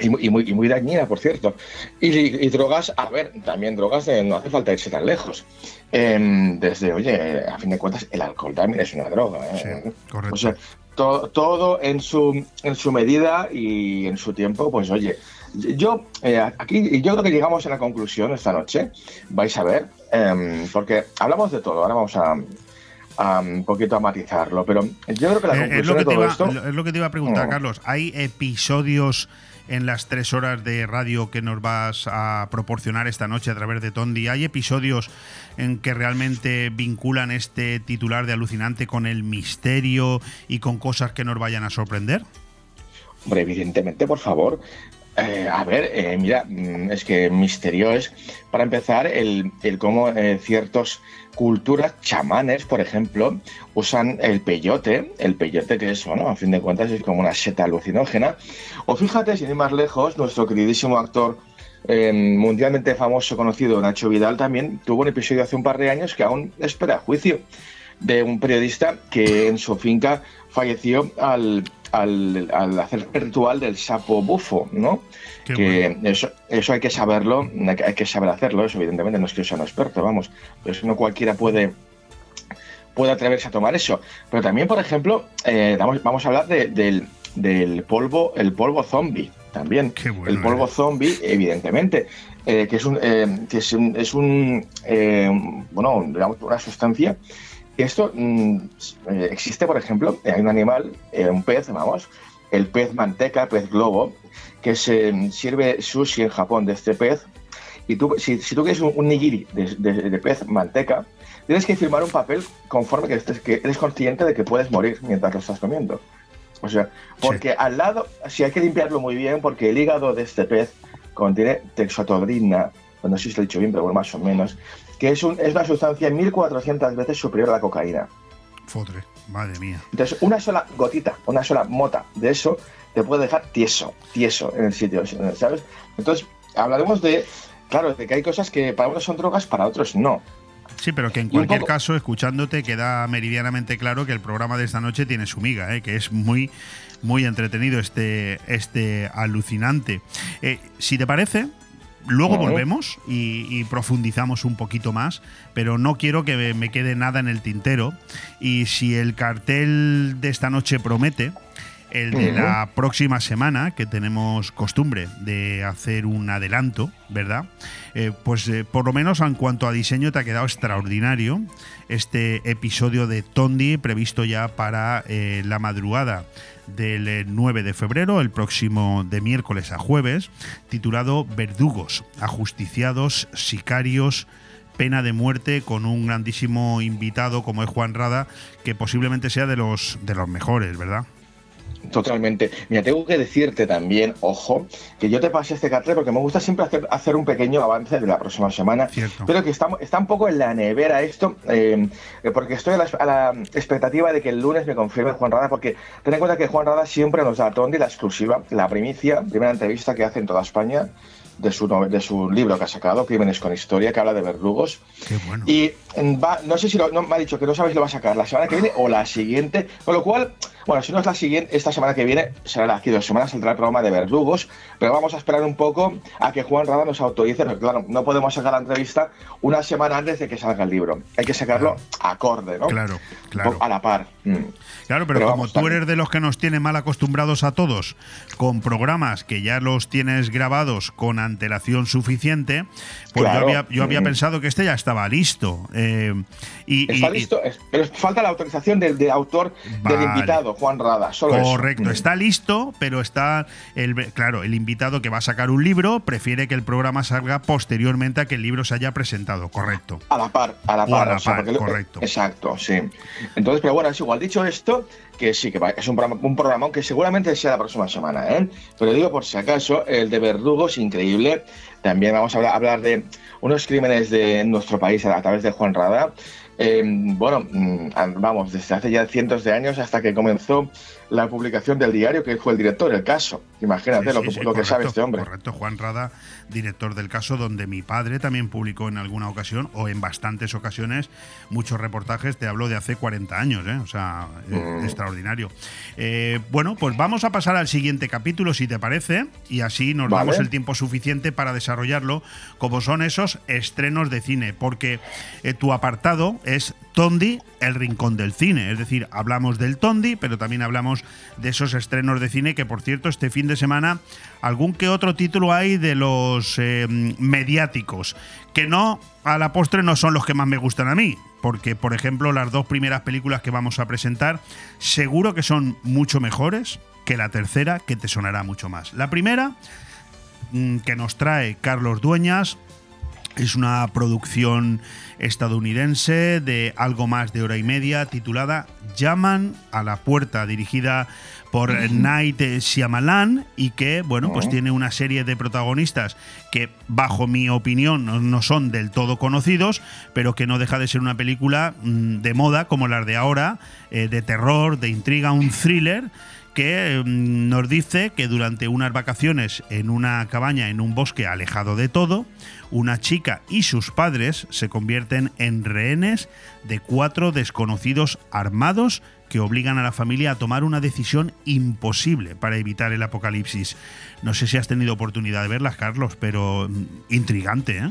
Y muy, y muy, y muy dañina, por cierto. Y, y drogas, a ver, también drogas, de- no hace falta irse tan lejos. Em, desde, oye, a fin de cuentas, el alcohol también es una droga. ¿eh? correcto. O sea, to- todo en su, en su medida y en su tiempo, pues oye, yo eh, aquí, yo creo que llegamos a la conclusión esta noche, vais a ver, em, porque hablamos de todo, ahora vamos a, un poquito a matizarlo, pero yo creo que la Eh, es, conclusión lo que de todo iba, esto... es lo que te iba a preguntar, Mm. Carlos. ¿Hay episodios en las tres horas de radio que nos vas a proporcionar esta noche a través de Tondi? ¿Hay episodios en que realmente vinculan este titular de alucinante con el misterio y con cosas que nos vayan a sorprender? Hombre, evidentemente, por favor. Eh, a ver, eh, mira, mm, es que misterio es, para empezar, el, el cómo eh, ciertas culturas, chamanes, por ejemplo, usan el peyote, el peyote que es, bueno, a fin de cuentas es como una seta alucinógena. O fíjate, sin ir más lejos, nuestro queridísimo actor eh, mundialmente famoso, conocido, Nacho Vidal, también tuvo un episodio hace un par de años que aún espera juicio de un periodista que en su finca falleció al, hacer el ritual del sapo bufo, ¿no? Qué que eso, eso hay que saberlo, hay que- saber hacerlo, eso evidentemente no es que yo sea un experto, vamos, pero eso no cualquiera puede puede atreverse a tomar eso. Pero también, por ejemplo, eh, vamos, vamos a hablar de- del, del polvo, el polvo zombie, también. el polvo zombie, evidentemente, eh, que es un, eh, que es un, es un, eh, bueno, digamos, una sustancia. Esto mm, eh, existe, por ejemplo, hay un animal, eh, un pez, vamos, el pez manteca, pez globo, que se sirve sushi en Japón de este pez. Y tú, si, si tú quieres un, un nigiri de, de- de pez manteca, tienes que firmar un papel conforme que, estés, que eres consciente de que puedes morir mientras lo estás comiendo. O sea, porque al lado, si hay que limpiarlo muy bien, porque el hígado de este pez contiene texotodrina, no sé si lo he dicho bien, pero bueno, más o menos, que es, un- es una sustancia 1400 veces superior a la cocaína. Fotre, madre mía. Entonces, una sola gotita, una sola mota de eso te puede dejar tieso, tieso en el sitio, ¿sabes? Entonces, hablaremos de, claro, de que hay cosas que para unos son drogas, para otros no. Sí, pero que en cualquier poco- caso, escuchándote, queda meridianamente claro que el programa de esta noche tiene su miga, ¿eh? que es muy, muy entretenido este, este alucinante. Eh, si te parece, luego volvemos y, y profundizamos un poquito más, pero no quiero que me- me quede nada en el tintero. Y si el cartel de esta noche promete, el de la próxima semana, que tenemos costumbre de hacer un adelanto, ¿verdad? Eh, pues eh, por lo menos en cuanto a diseño te ha quedado extraordinario este episodio de Tondi previsto ya para eh, la madrugada del eh, 9 de febrero, el próximo de miércoles a jueves, titulado Verdugos, ajusticiados, sicarios, pena de muerte con un grandísimo invitado como es Juan Rada, que posiblemente sea de los de los mejores, ¿verdad? Totalmente. Mira, tengo que decirte también, ojo, que yo te pasé este cartel porque me gusta siempre hacer, hacer un pequeño avance de la próxima semana, pero que está, está un poco en la nevera esto, eh, porque estoy a la, a la expectativa de que el lunes me confirme Juan Rada, porque ten en cuenta que Juan Rada siempre nos da a Tondi la exclusiva, la primicia, primera entrevista que hace en toda España de su, de su libro que ha sacado, Crímenes con Historia, que habla de verdugos. Y mm, va, no sé si lo, no, me ha dicho que no sabéis si lo va a sacar la semana que viene o la siguiente, con lo cual, bueno, si no es la siguiente, esta semana que viene, será la aquí dos semanas, saldrá el programa de verdugos, pero vamos a esperar un poco a que Juan Rada nos autorice, porque claro, no podemos sacar la entrevista una semana antes de que salga el libro, hay que sacarlo acorde, ¿no? Claro, claro. A la par. Mm. Claro, pero, Pero como vamos, tú también. eres de los que nos tiene mal acostumbrados a todos, con programas que ya los tienes grabados con antelación suficiente, pues Claro. yo había, yo había Mm. pensado que este ya estaba listo. eh, y, Está y- listo, es- pero falta la autorización del, del autor, del invitado, Juan Rada, solo. Correcto, Mm. está listo, pero está el claro, el invitado que va a sacar un libro prefiere que el programa salga posteriormente a que el libro se haya presentado, correcto. A la par, a la O par. a la o sea, par, lo- correcto. Exacto, sí. Entonces, pero bueno, es igual. Dicho esto, que sí, que va- es un programa, un programa que seguramente sea la próxima semana, ¿eh? Pero digo por si acaso, el de Verdugos, increíble. También vamos a hablar, de unos crímenes de nuestro país a, a través de Juan Rada. Eh, bueno, mm, vamos, desde hace ya cientos de años hasta que comenzó la publicación del diario, que fue el director, el caso. Imagínate Sí, lo, que- sí, lo que sabe este hombre. Correcto, Juan Rada, director del caso, donde mi padre también publicó en alguna ocasión, o en bastantes ocasiones, muchos reportajes. Te hablo de hace 40 años, ¿eh? o sea, eh, Mm. extraordinario. Eh, bueno, pues vamos a pasar al siguiente capítulo, si te parece, y así nos Vale. damos el tiempo suficiente para desarrollarlo, como son esos estrenos de cine, porque eh, tu apartado es Tondi, el rincón del cine. Es decir, hablamos del Tondi, pero también hablamos de esos estrenos de cine que, por cierto, este fin de semana algún que otro título hay de los eh, mediáticos, que no, a la postre no son los que más me gustan a mí. Porque, por ejemplo, las dos primeras películas que vamos a presentar seguro que son mucho mejores que la tercera, que te sonará mucho más. La primera, mm, que nos trae Carlos Dueñas, es una producción estadounidense de algo más de hora y media titulada Llaman a la puerta, dirigida por Night Shyamalan y que, bueno, pues Oh. tiene una serie de protagonistas que, bajo mi opinión, no, no son del todo conocidos, pero que no deja de ser una película mm, de moda como las de ahora, eh, de terror, de intriga, un thriller que mm, nos dice que durante unas vacaciones en una cabaña en un bosque alejado de todo, una chica y sus padres se convierten en rehenes de cuatro desconocidos armados que obligan a la familia a tomar una decisión imposible para evitar el apocalipsis. No sé si has tenido oportunidad de verlas, Carlos, pero mm, intrigante, ¿eh?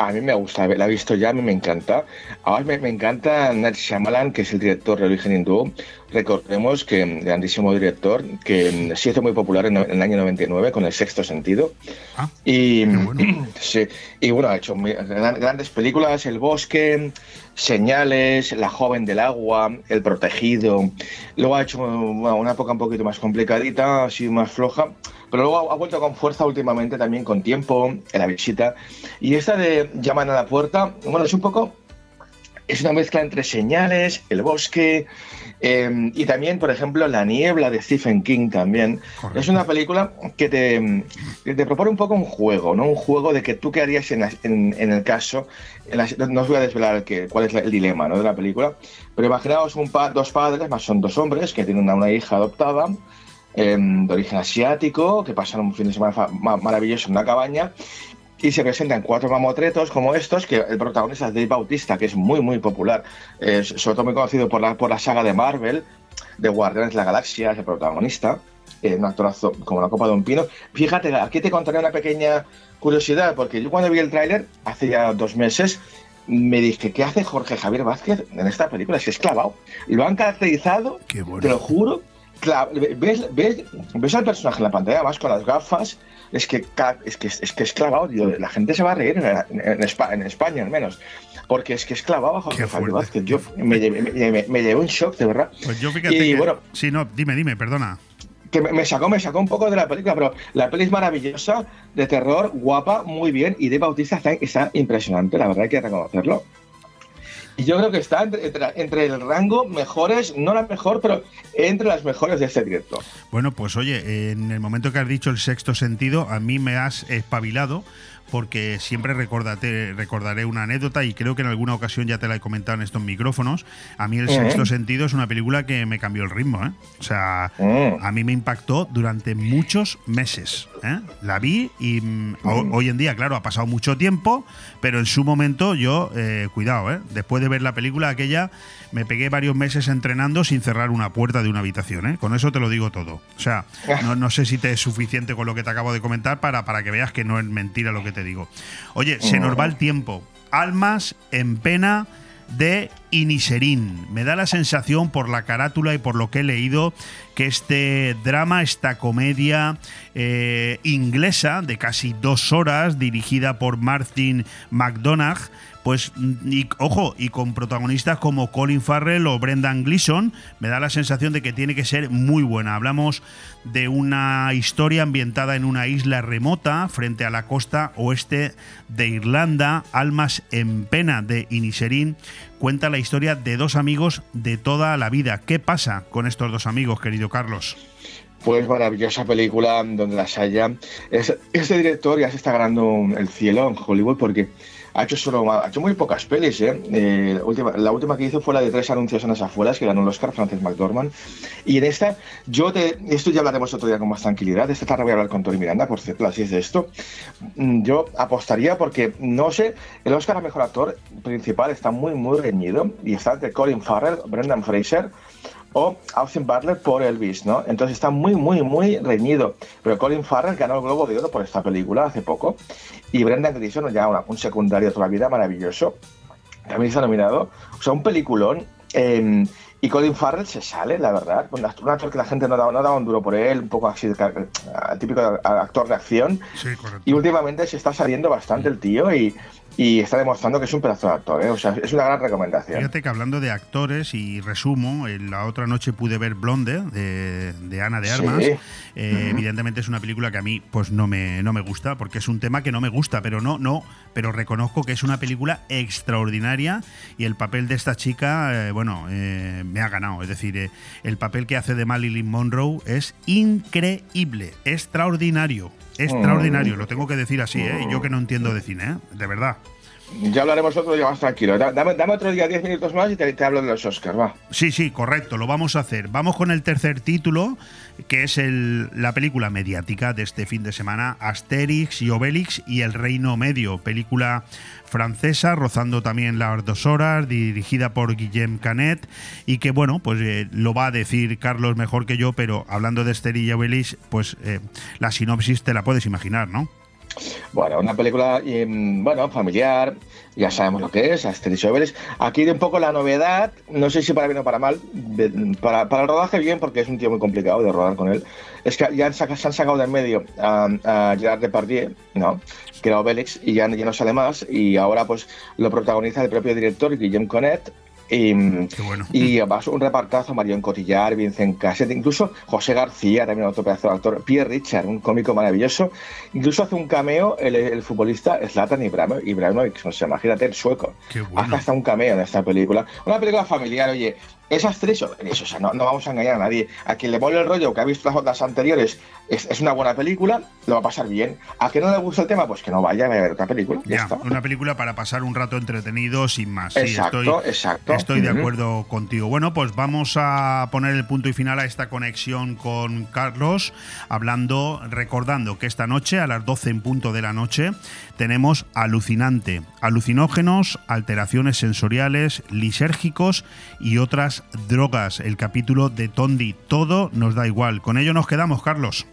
A mí me gusta, la he visto ya, a mí me encanta. Ahora me, me encanta Night Shyamalan, que es el director de origen hindú. Recordemos que mm, grandísimo director, que mm, se hizo muy popular en, en el año 99 con El Sexto Sentido. y, [clears throat] sí, y bueno, ha hecho muy- gran- grandes películas, El Bosque, Señales, La Joven del Agua, El Protegido. Luego ha hecho bueno, una época un poquito más complicadita, así más floja. Pero luego ha, ha vuelto con fuerza últimamente también con tiempo, en la visita. Y esta de Llaman a la puerta, bueno, es un poco es una mezcla entre señales, el bosque eh, y también, por ejemplo, La niebla de Stephen King también. Es una película que te, que te propone un poco un juego, ¿no? Un juego de que tú qué harías en, la- en- en el caso. en la- no os voy a desvelar el que, cuál es el dilema ¿no? de la película, pero imaginaos un pa- dos padres, más son dos hombres, que tienen una, una hija adoptada. Eh, de origen asiático, que pasan un fin de semana maravilloso en una cabaña y se presentan cuatro mamotretos como estos, que el protagonista es Dave Bautista, que es muy, muy popular, eh, sobre todo muy conocido por la, por la saga de Marvel, de Guardianes de la Galaxia, es el protagonista, eh, un actorazo como la copa de un pino. Fíjate, aquí te contaré una pequeña curiosidad, porque yo cuando vi el tráiler, hace ya dos meses, me dije, ¿qué hace Jorge Javier Vázquez en esta película? Es que es clavado. Lo han caracterizado, te lo juro, ves, ves, ves al personaje en la pantalla, vas con las gafas, es que, es que es que es clavado, tío. la gente se va a reír en, en Espa- en España al menos, porque es que es clavado Javier Vázquez. Yo me llevé, me, me llevé un shock, de verdad. Pues yo fíjate y que- bueno, Sí, no, dime, dime, perdona. que me, me sacó, me sacó un poco de la película, pero la peli es maravillosa, de terror, guapa, muy bien, y de Bautista está, está impresionante, la verdad hay que reconocerlo. Yo creo que está entre, entre- entre el rango mejores, no la mejor, pero entre las mejores de este director. Bueno, pues oye, en el momento que has dicho el sexto sentido, a mí me has espabilado porque siempre recordate- recordaré una anécdota y creo que en alguna ocasión ya te la he comentado en estos micrófonos. A mí el sexto sentido es una película que me cambió el ritmo, ¿eh? O sea, Mm. a mí me impactó durante muchos meses. ¿eh? La vi y mm, Mm. hoy en día, claro, ha pasado mucho tiempo, pero en su momento yo, eh, cuidado, ¿eh? Después de ver la película aquella, me pegué varios meses entrenando sin cerrar una puerta de una habitación. Con eso te lo digo todo. O sea, no, no sé si te es suficiente con lo que te acabo de comentar para, para que veas que no es mentira lo que te digo. Oye, se nos va el tiempo. Almas en pena de Iniserín. Me da la sensación por la carátula y por lo que he leído que este drama, esta comedia eh, inglesa de casi dos horas, dirigida por Martin McDonagh, pues, ojo, y con protagonistas como Colin Farrell o Brendan Gleeson, me da la sensación de que tiene que ser muy buena. Hablamos de una historia ambientada en una isla remota frente a la costa oeste de Irlanda, Almas en pena de Iniserín, cuenta la historia de dos amigos de toda la vida. ¿Qué pasa con estos dos amigos, querido Carlos? pues maravillosa película donde las haya. Es, este director ya se está ganando el cielo en Hollywood porque ha hecho solo ha hecho muy pocas pelis, ¿eh? eh la, última, que hizo fue la de tres anuncios en las afueras que ganó el Oscar Frances McDormand. Y en esta, yo te, esto ya hablaremos otro día con más tranquilidad. Esta tarde voy a hablar con Tony Miranda, por cierto, así es de esto. Mm, yo apostaría porque, no sé, el Oscar a mejor actor principal está muy, muy reñido y está entre Colin Farrell, Brendan Fraser o Austin Butler por Elvis, ¿no? Entonces está muy, muy, muy reñido. Pero Colin Farrell ganó el Globo de Oro por esta película hace poco. Y Brendan Gleeson, ya un secundario toda la vida maravilloso, también está nominado. O sea, un peliculón. Em, y Colin Farrell se sale, la verdad. Un actor que la gente no daba, no daba un duro por él, un poco así, típico actor de acción. Sí, correcto. Y últimamente se está saliendo bastante el tío y y está demostrando que es un pedazo de actor, ¿eh? o sea, es una gran recomendación. Fíjate que hablando de actores, y resumo, en la otra noche pude ver Blonde, de, Ana de Armas. Eh, evidentemente es una película que a mí pues no me, no me gusta, porque es un tema que no me gusta, pero no, no, pero reconozco que es una película extraordinaria y el papel de esta chica, eh, bueno, me ha ganado. Es decir, el papel que hace de Marilyn Monroe es increíble, extraordinario extraordinario, lo tengo que decir así, ¿eh? yo que no entiendo de cine, ¿eh? de verdad. Ya hablaremos otro día más tranquilo. Dame, otro día 10 minutos más y te, hablo de los Oscars, va. Sí, sí, correcto, lo vamos a hacer. Vamos con el tercer título, que es el, la película mediática de este fin de semana, Asterix y Obelix y el Reino Medio, película francesa, rozando también las dos horas, dirigida por Guillem Canet, y que bueno, pues eh, lo va a decir Carlos mejor que yo, pero hablando de Asterix y Obelix, pues eh, la sinopsis te la puedes imaginar, ¿no? Bueno, una película, em, bueno, familiar, ya sabemos lo que es, Asterix Obelix. Aquí de un poco la novedad, no sé si para bien o para mal, para, para, el rodaje bien, porque es un tío muy complicado de rodar con él, es que ya se han sacado de en medio a, a Gerard Depardieu, ¿no? que era Obelix, y ya, ya no sale más, y ahora pues lo protagoniza el propio director, Guillaume Conet, y, [laughs] y un repartazo, Marion Cotillar, Vincent Cassette, incluso José García, también otro pedazo de actor, Pierre Richard, un cómico maravilloso. Incluso hace un cameo el, el futbolista Zlatan Ibrahimovic, no sé, imagínate el sueco. Hace hasta un cameo en esta película. Una película familiar, oye, esas tres, eso, o sea, no, vamos a engañar a nadie. A quien le mole el rollo que ha visto las otras anteriores, es, una buena película, lo va a pasar bien. A quien no le gusta el tema, pues que no vaya a ver otra película. Ya, Una película para pasar un rato entretenido sin más. exacto, estoy, exacto. Estoy de acuerdo contigo. Bueno, pues vamos a poner el punto y final a esta conexión con Carlos, hablando, recordando que esta noche, a las 12 en punto de la noche, tenemos alucinante, alucinógenos, alteraciones sensoriales, lisérgicos y otras drogas, el capítulo de Tondi. Todo nos da igual. Con ello nos quedamos, Carlos.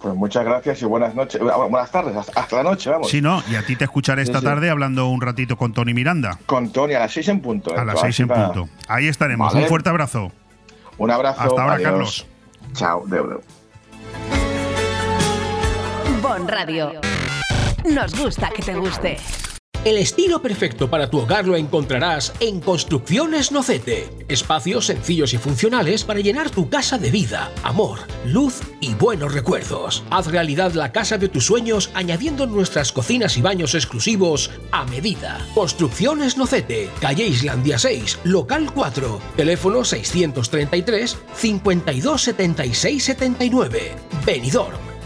Pues muchas gracias y buenas noches. Buenas tardes, hasta la noche, vamos. Sí, no, y a ti te escucharé esta tarde hablando un ratito con Tony Miranda. Con Tony a las seis en punto. A las seis en punto. Ahí estaremos. Un fuerte abrazo. Un abrazo. Hasta ahora, Carlos. Chao, Deudo. Bon Radio. Nos gusta que te guste. El estilo perfecto para tu hogar lo encontrarás en Construcciones Nocete. Espacios sencillos y funcionales para llenar tu casa de vida, amor, luz y buenos recuerdos. Haz realidad la casa de tus sueños añadiendo nuestras cocinas y baños exclusivos a medida. Construcciones Nocete, calle Islandia 6, local 4, teléfono 633 527679 79. Benidorm.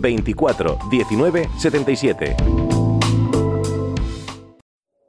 24 19 77.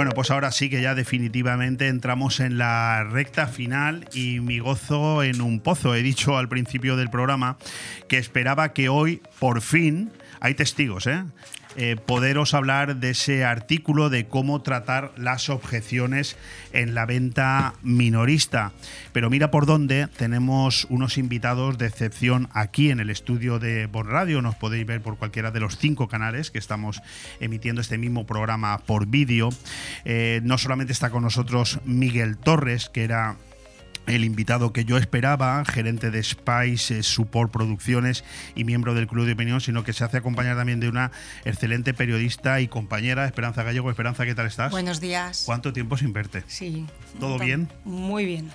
Bueno, pues ahora sí que ya definitivamente entramos en la recta final y mi gozo en un pozo. He dicho al principio del programa que esperaba que hoy, por fin, hay testigos, ¿eh? Eh, poderos hablar de ese artículo de cómo tratar las objeciones en la venta minorista. Pero mira por dónde tenemos unos invitados de excepción aquí en el estudio de Bon Radio. Nos podéis ver por cualquiera de los cinco canales que estamos emitiendo este mismo programa por vídeo. Eh, no solamente está con nosotros Miguel Torres, que era el invitado que yo esperaba, gerente de Spice eh, Support Producciones y miembro del Club de Opinión, sino que se hace acompañar también de una excelente periodista y compañera, Esperanza Gallego. Esperanza, ¿qué tal estás? Buenos días. ¿Cuánto tiempo sin verte? Sí. ¿Todo bien? Muy bien.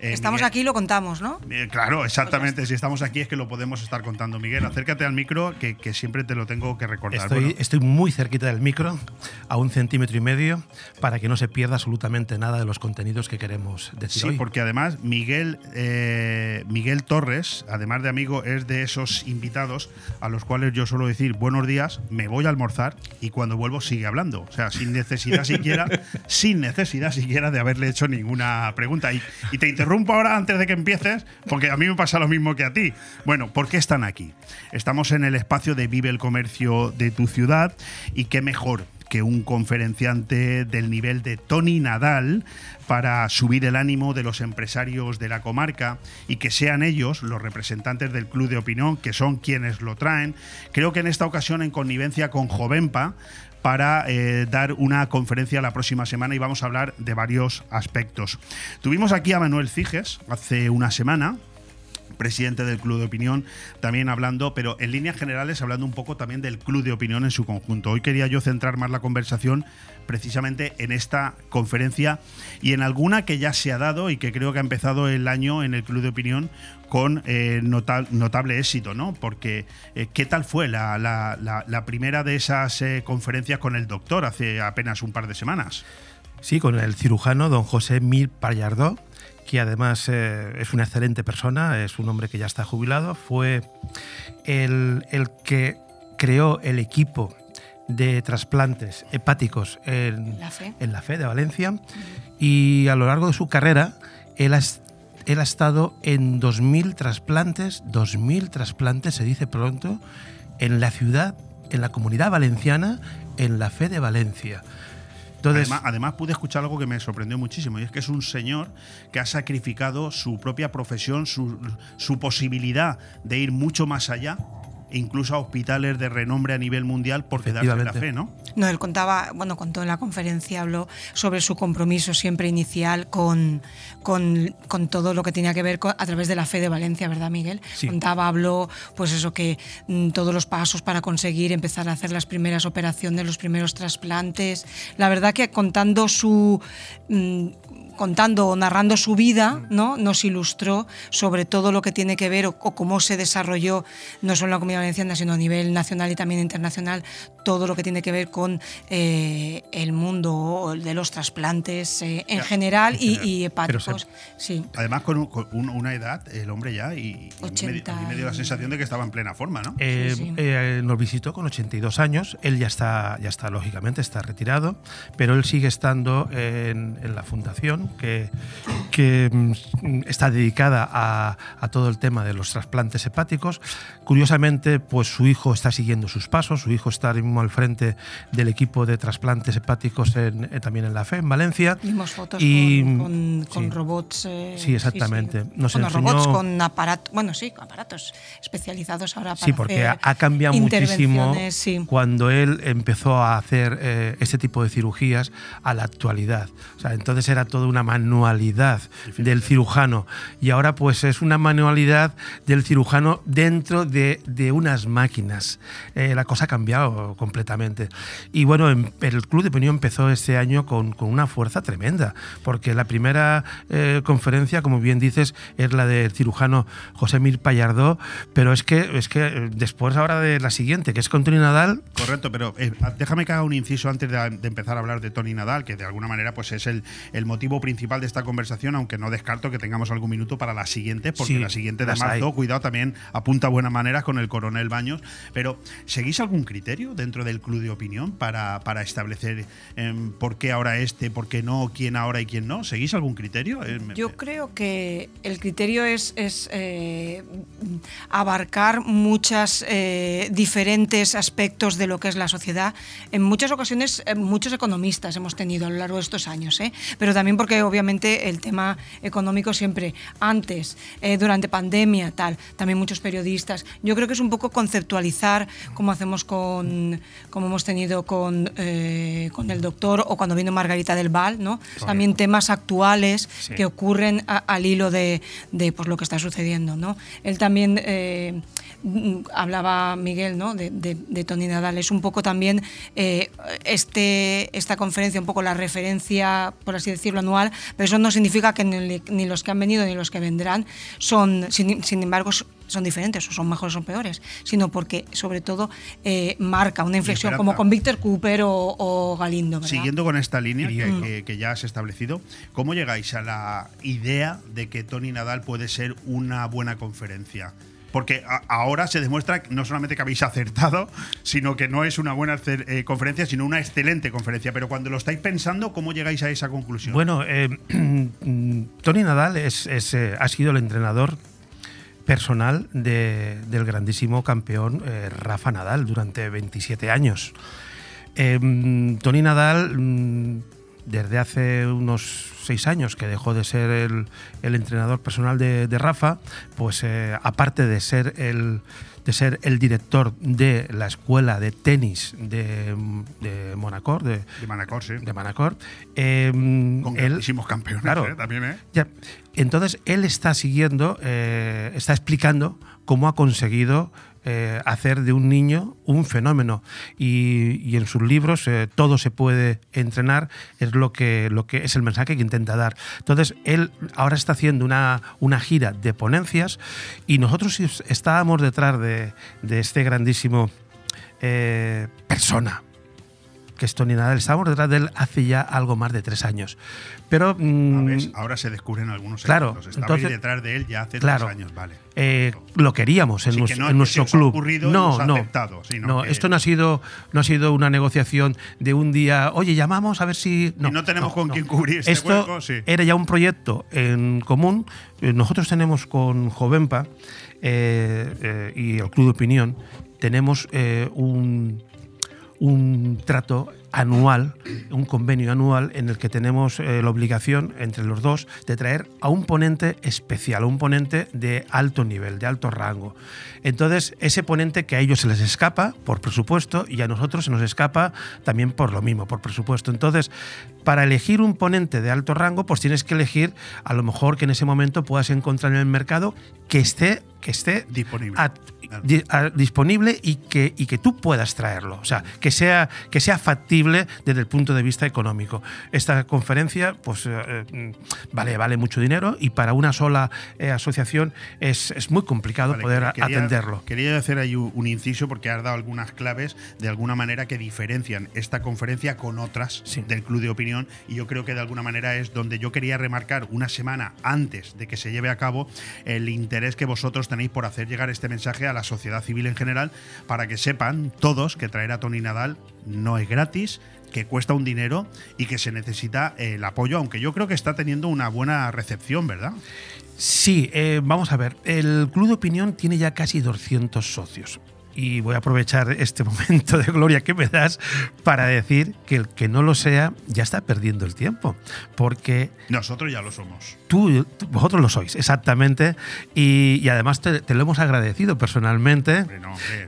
Eh, Estamos Miguel- aquí y lo contamos, ¿no? Eh, claro, exactamente. Si estamos aquí es que lo podemos estar contando. Miguel, acércate al micro, que, que siempre te lo tengo que recordar. Estoy, Bueno, estoy muy cerquita del micro, a un centímetro y medio, para que no se pierda absolutamente nada de los contenidos que queremos decir Sí, hoy. porque además Miguel, eh, Miguel Torres, además de amigo, es de esos invitados a los cuales yo suelo decir buenos días, me voy a almorzar y cuando vuelvo sigue hablando. O sea, sin necesidad siquiera, [laughs] sin necesidad siquiera de haberle hecho ninguna pregunta. Y, y te interrumpo ahora antes de que empieces, porque a mí me pasa lo mismo que a ti. Bueno, ¿por qué están aquí? Estamos en el espacio de Vive el Comercio de tu ciudad y qué mejor que un conferenciante del nivel de Tony Nadal para subir el ánimo de los empresarios de la comarca y que sean ellos los representantes del Club de Opinión, que son quienes lo traen. Creo que en esta ocasión en connivencia con Jovenpa para eh, dar una conferencia la próxima semana y vamos a hablar de varios aspectos. Tuvimos aquí a Manuel Ciges hace una semana, presidente del Club de Opinión, también hablando, pero en líneas generales hablando un poco también del Club de Opinión en su conjunto. Hoy quería yo centrar más la conversación precisamente en esta conferencia y en alguna que ya se ha dado y que creo que ha empezado el año en el Club de Opinión con eh, nota- notable éxito, ¿no? Porque eh, ¿qué tal fue la- la primera de esas eh, conferencias con el doctor hace apenas un par de semanas? Sí, con el cirujano don José Mil Pallardó, que además eh, es una excelente persona, es un hombre que ya está jubilado, fue el, el que creó el equipo de trasplantes hepáticos en La Fe. en la fe de Valencia y a lo largo de su carrera él ha, él ha estado en 2.000 trasplantes, 2.000 trasplantes se dice pronto, en la ciudad, en la comunidad valenciana, en la fe de Valencia. Además, pude escuchar algo que me sorprendió muchísimo y es que es un señor que ha sacrificado su propia profesión, su posibilidad de ir mucho más allá, e incluso a hospitales de renombre a nivel mundial por quedarse en la fe, ¿no? No, él contaba, bueno, contó en la conferencia, habló sobre su compromiso siempre inicial con, con, con todo lo que tenía que ver con- a través de la fe de Valencia, ¿verdad, Miguel? Sí. Contaba, habló, pues eso, que mm, todos los pasos para conseguir empezar a hacer las primeras operaciones, los primeros trasplantes. La verdad que contando su. mm, contando o narrando su vida, ¿no? nos ilustró sobre todo lo que tiene que ver o, o cómo se desarrolló, no solo en la comunidad valenciana, sino a nivel nacional y también internacional, todo lo que tiene que ver con eh, el mundo de los trasplantes eh, en Ya, general en y, general. y hepáticos. sí. Además, con, un- con un- una edad, el hombre ya, y, y a mí me, 80 a mí me dio la sensación de que estaba en plena forma, ¿no? Eh, eh, nos visitó con 82 años. Él ya está, ya está lógicamente, está retirado, pero él sigue estando en, en la fundación que, que mm, está dedicada a, a todo el tema de los trasplantes hepáticos. Curiosamente, pues su hijo está siguiendo sus pasos. Su hijo está ahora mismo al frente del equipo de trasplantes hepáticos en- eh, también en la FE, en Valencia. Vimos fotos Y, con, con- con sí. robots. eh, Sí, exactamente. Nos Bueno, enseñó- robots con aparatos, bueno, sí, con aparatos especializados ahora para Sí, porque ha, hacer ha cambiado muchísimo sí. cuando él empezó a hacer eh, este tipo de cirugías a la actualidad. O sea, entonces era toda una manualidad del cirujano y ahora pues es una manualidad del cirujano dentro de, de unas máquinas. Eh, la cosa ha cambiado completamente. Y bueno, em- el Club de Opinión empezó este año con, con una fuerza tremenda, porque la primera eh, conferencia, como bien dices, es la del cirujano José Mir Pallardó, pero es que, es que eh, después ahora de la siguiente, que es con Tony Nadal, Correcto, pero déjame que haga un inciso antes de, de empezar a hablar de Tony Nadal, que de alguna manera pues es el, el motivo principal de esta conversación, aunque no descarto que tengamos algún minuto para la siguiente, porque Sí, la siguiente de marzo, hay. cuidado, también apunta a buenas maneras con el coronel Baños. Pero, ¿seguís algún criterio dentro del club de opinión para, para establecer em, por qué ahora este, por qué no, quién ahora y quién no? ¿Seguís algún criterio? Em, Yo creo que el criterio es, es, eh, abarcar muchas eh, diferentes aspectos de lo que es la sociedad. En muchas ocasiones, eh, muchos economistas hemos tenido a lo largo de estos años, ¿eh? pero también porque obviamente el tema económico siempre antes, eh, durante pandemia, tal, también muchos periodistas. Yo creo que es un poco conceptualizar como hacemos con, como hemos tenido con, eh, con el doctor o cuando vino Margarita del Val, ¿no? También temas actuales Sí. que ocurren a- al hilo de, de, pues, lo que está sucediendo. ¿no? Él también eh, hablaba, Miguel, ¿no? de, de- de Tony Nadal. Es un poco también eh, este, esta conferencia, un poco la referencia, por así decirlo, anual, pero eso no significa que ni, ni los que han venido ni los que vendrán son, sin, sin embargo, son diferentes o son mejores o peores, sino porque sobre todo eh, marca una inflexión como con Víctor Cooper o, o Galindo. ¿verdad? Siguiendo con esta línea que, Mm. que- que ya has establecido, ¿cómo llegáis a la idea de que Tony Nadal puede ser una buena conferencia? Porque ahora se demuestra no solamente que habéis acertado, sino que no es una buena eh, conferencia, sino una excelente conferencia. Pero cuando lo estáis pensando, ¿cómo llegáis a esa conclusión? Bueno, eh, [clears throat] Tony Nadal es, eh, ha sido el entrenador personal de- del grandísimo campeón eh, Rafa Nadal durante 27 años. Eh, Tony Nadal, mm, desde hace unos seis años que dejó de ser el, el entrenador personal de, de Rafa, pues eh, aparte de ser el de ser el director de la escuela de tenis de, de Monacor, de, de Manacor, sí. de Manacor, eh, Con él- campeones, claro, ¿eh? También, ¿eh? ya. Entonces, él está siguiendo, eh, está explicando cómo ha conseguido eh, hacer de un niño un fenómeno. Y, y en sus libros, eh, todo se puede entrenar, es lo que, lo que es el mensaje que intenta dar. Entonces, él ahora está haciendo una, una gira de ponencias y nosotros estábamos detrás de, de este grandísimo eh, persona que es Tony Nadal. Estábamos detrás de él hace ya algo más de tres años. Pero. mm, ¿Ves? Ahora se descubren algunos Claro. Estabais entonces- detrás de él ya hace claro. tres años, vale. eh, lo queríamos en, Sí, que nues- no en es que nuestro club. ocurrido no, no, aceptado, sino no, que- esto no ha sido no ha sido una negociación de un día. Oye, llamamos a ver si no. Y no tenemos con quién cubrir este Esto hueco, sí. era ya un proyecto en común. Eh, Nosotros tenemos con Jovenpa eh, eh, y el Club de Opinión tenemos un un trato anual, un convenio anual en el que tenemos eh, la obligación entre los dos de traer a un ponente especial, a un ponente de alto nivel, de alto rango. Entonces, ese ponente que a ellos se les escapa por presupuesto y a nosotros se nos escapa también por lo mismo, por presupuesto. Entonces, para elegir un ponente de alto rango, pues tienes que elegir a lo mejor que en ese momento puedas encontrar en el mercado que esté, que esté disponible. a- di- a- disponible y que, y que tú puedas traerlo. O sea, que sea, que sea factible desde el punto de vista económico. Esta conferencia, pues, eh, eh, vale, vale mucho dinero y para una sola eh, asociación es, es muy complicado Vale, poder quería- atenderlo. Quería hacer ahí un un inciso porque has dado algunas claves de alguna manera que diferencian esta conferencia con otras del Club de Opinión y yo creo que de alguna manera es donde yo quería remarcar una semana antes de que se lleve a cabo el interés que vosotros tenéis por hacer llegar este mensaje a la sociedad civil en general para que sepan todos que traer a Tony Nadal no es gratis, que cuesta un dinero y que se necesita el apoyo, aunque yo creo que está teniendo una buena recepción, ¿verdad? Sí, eh, vamos a ver. El Club de Opinión tiene ya casi 200 socios. Y voy a aprovechar este [laughs] momento de gloria que me das para decir que el que no lo sea ya está perdiendo el tiempo. Porque Nosotros ya lo somos. tú, vosotros lo sois, exactamente. Y, y además te, te lo hemos agradecido personalmente.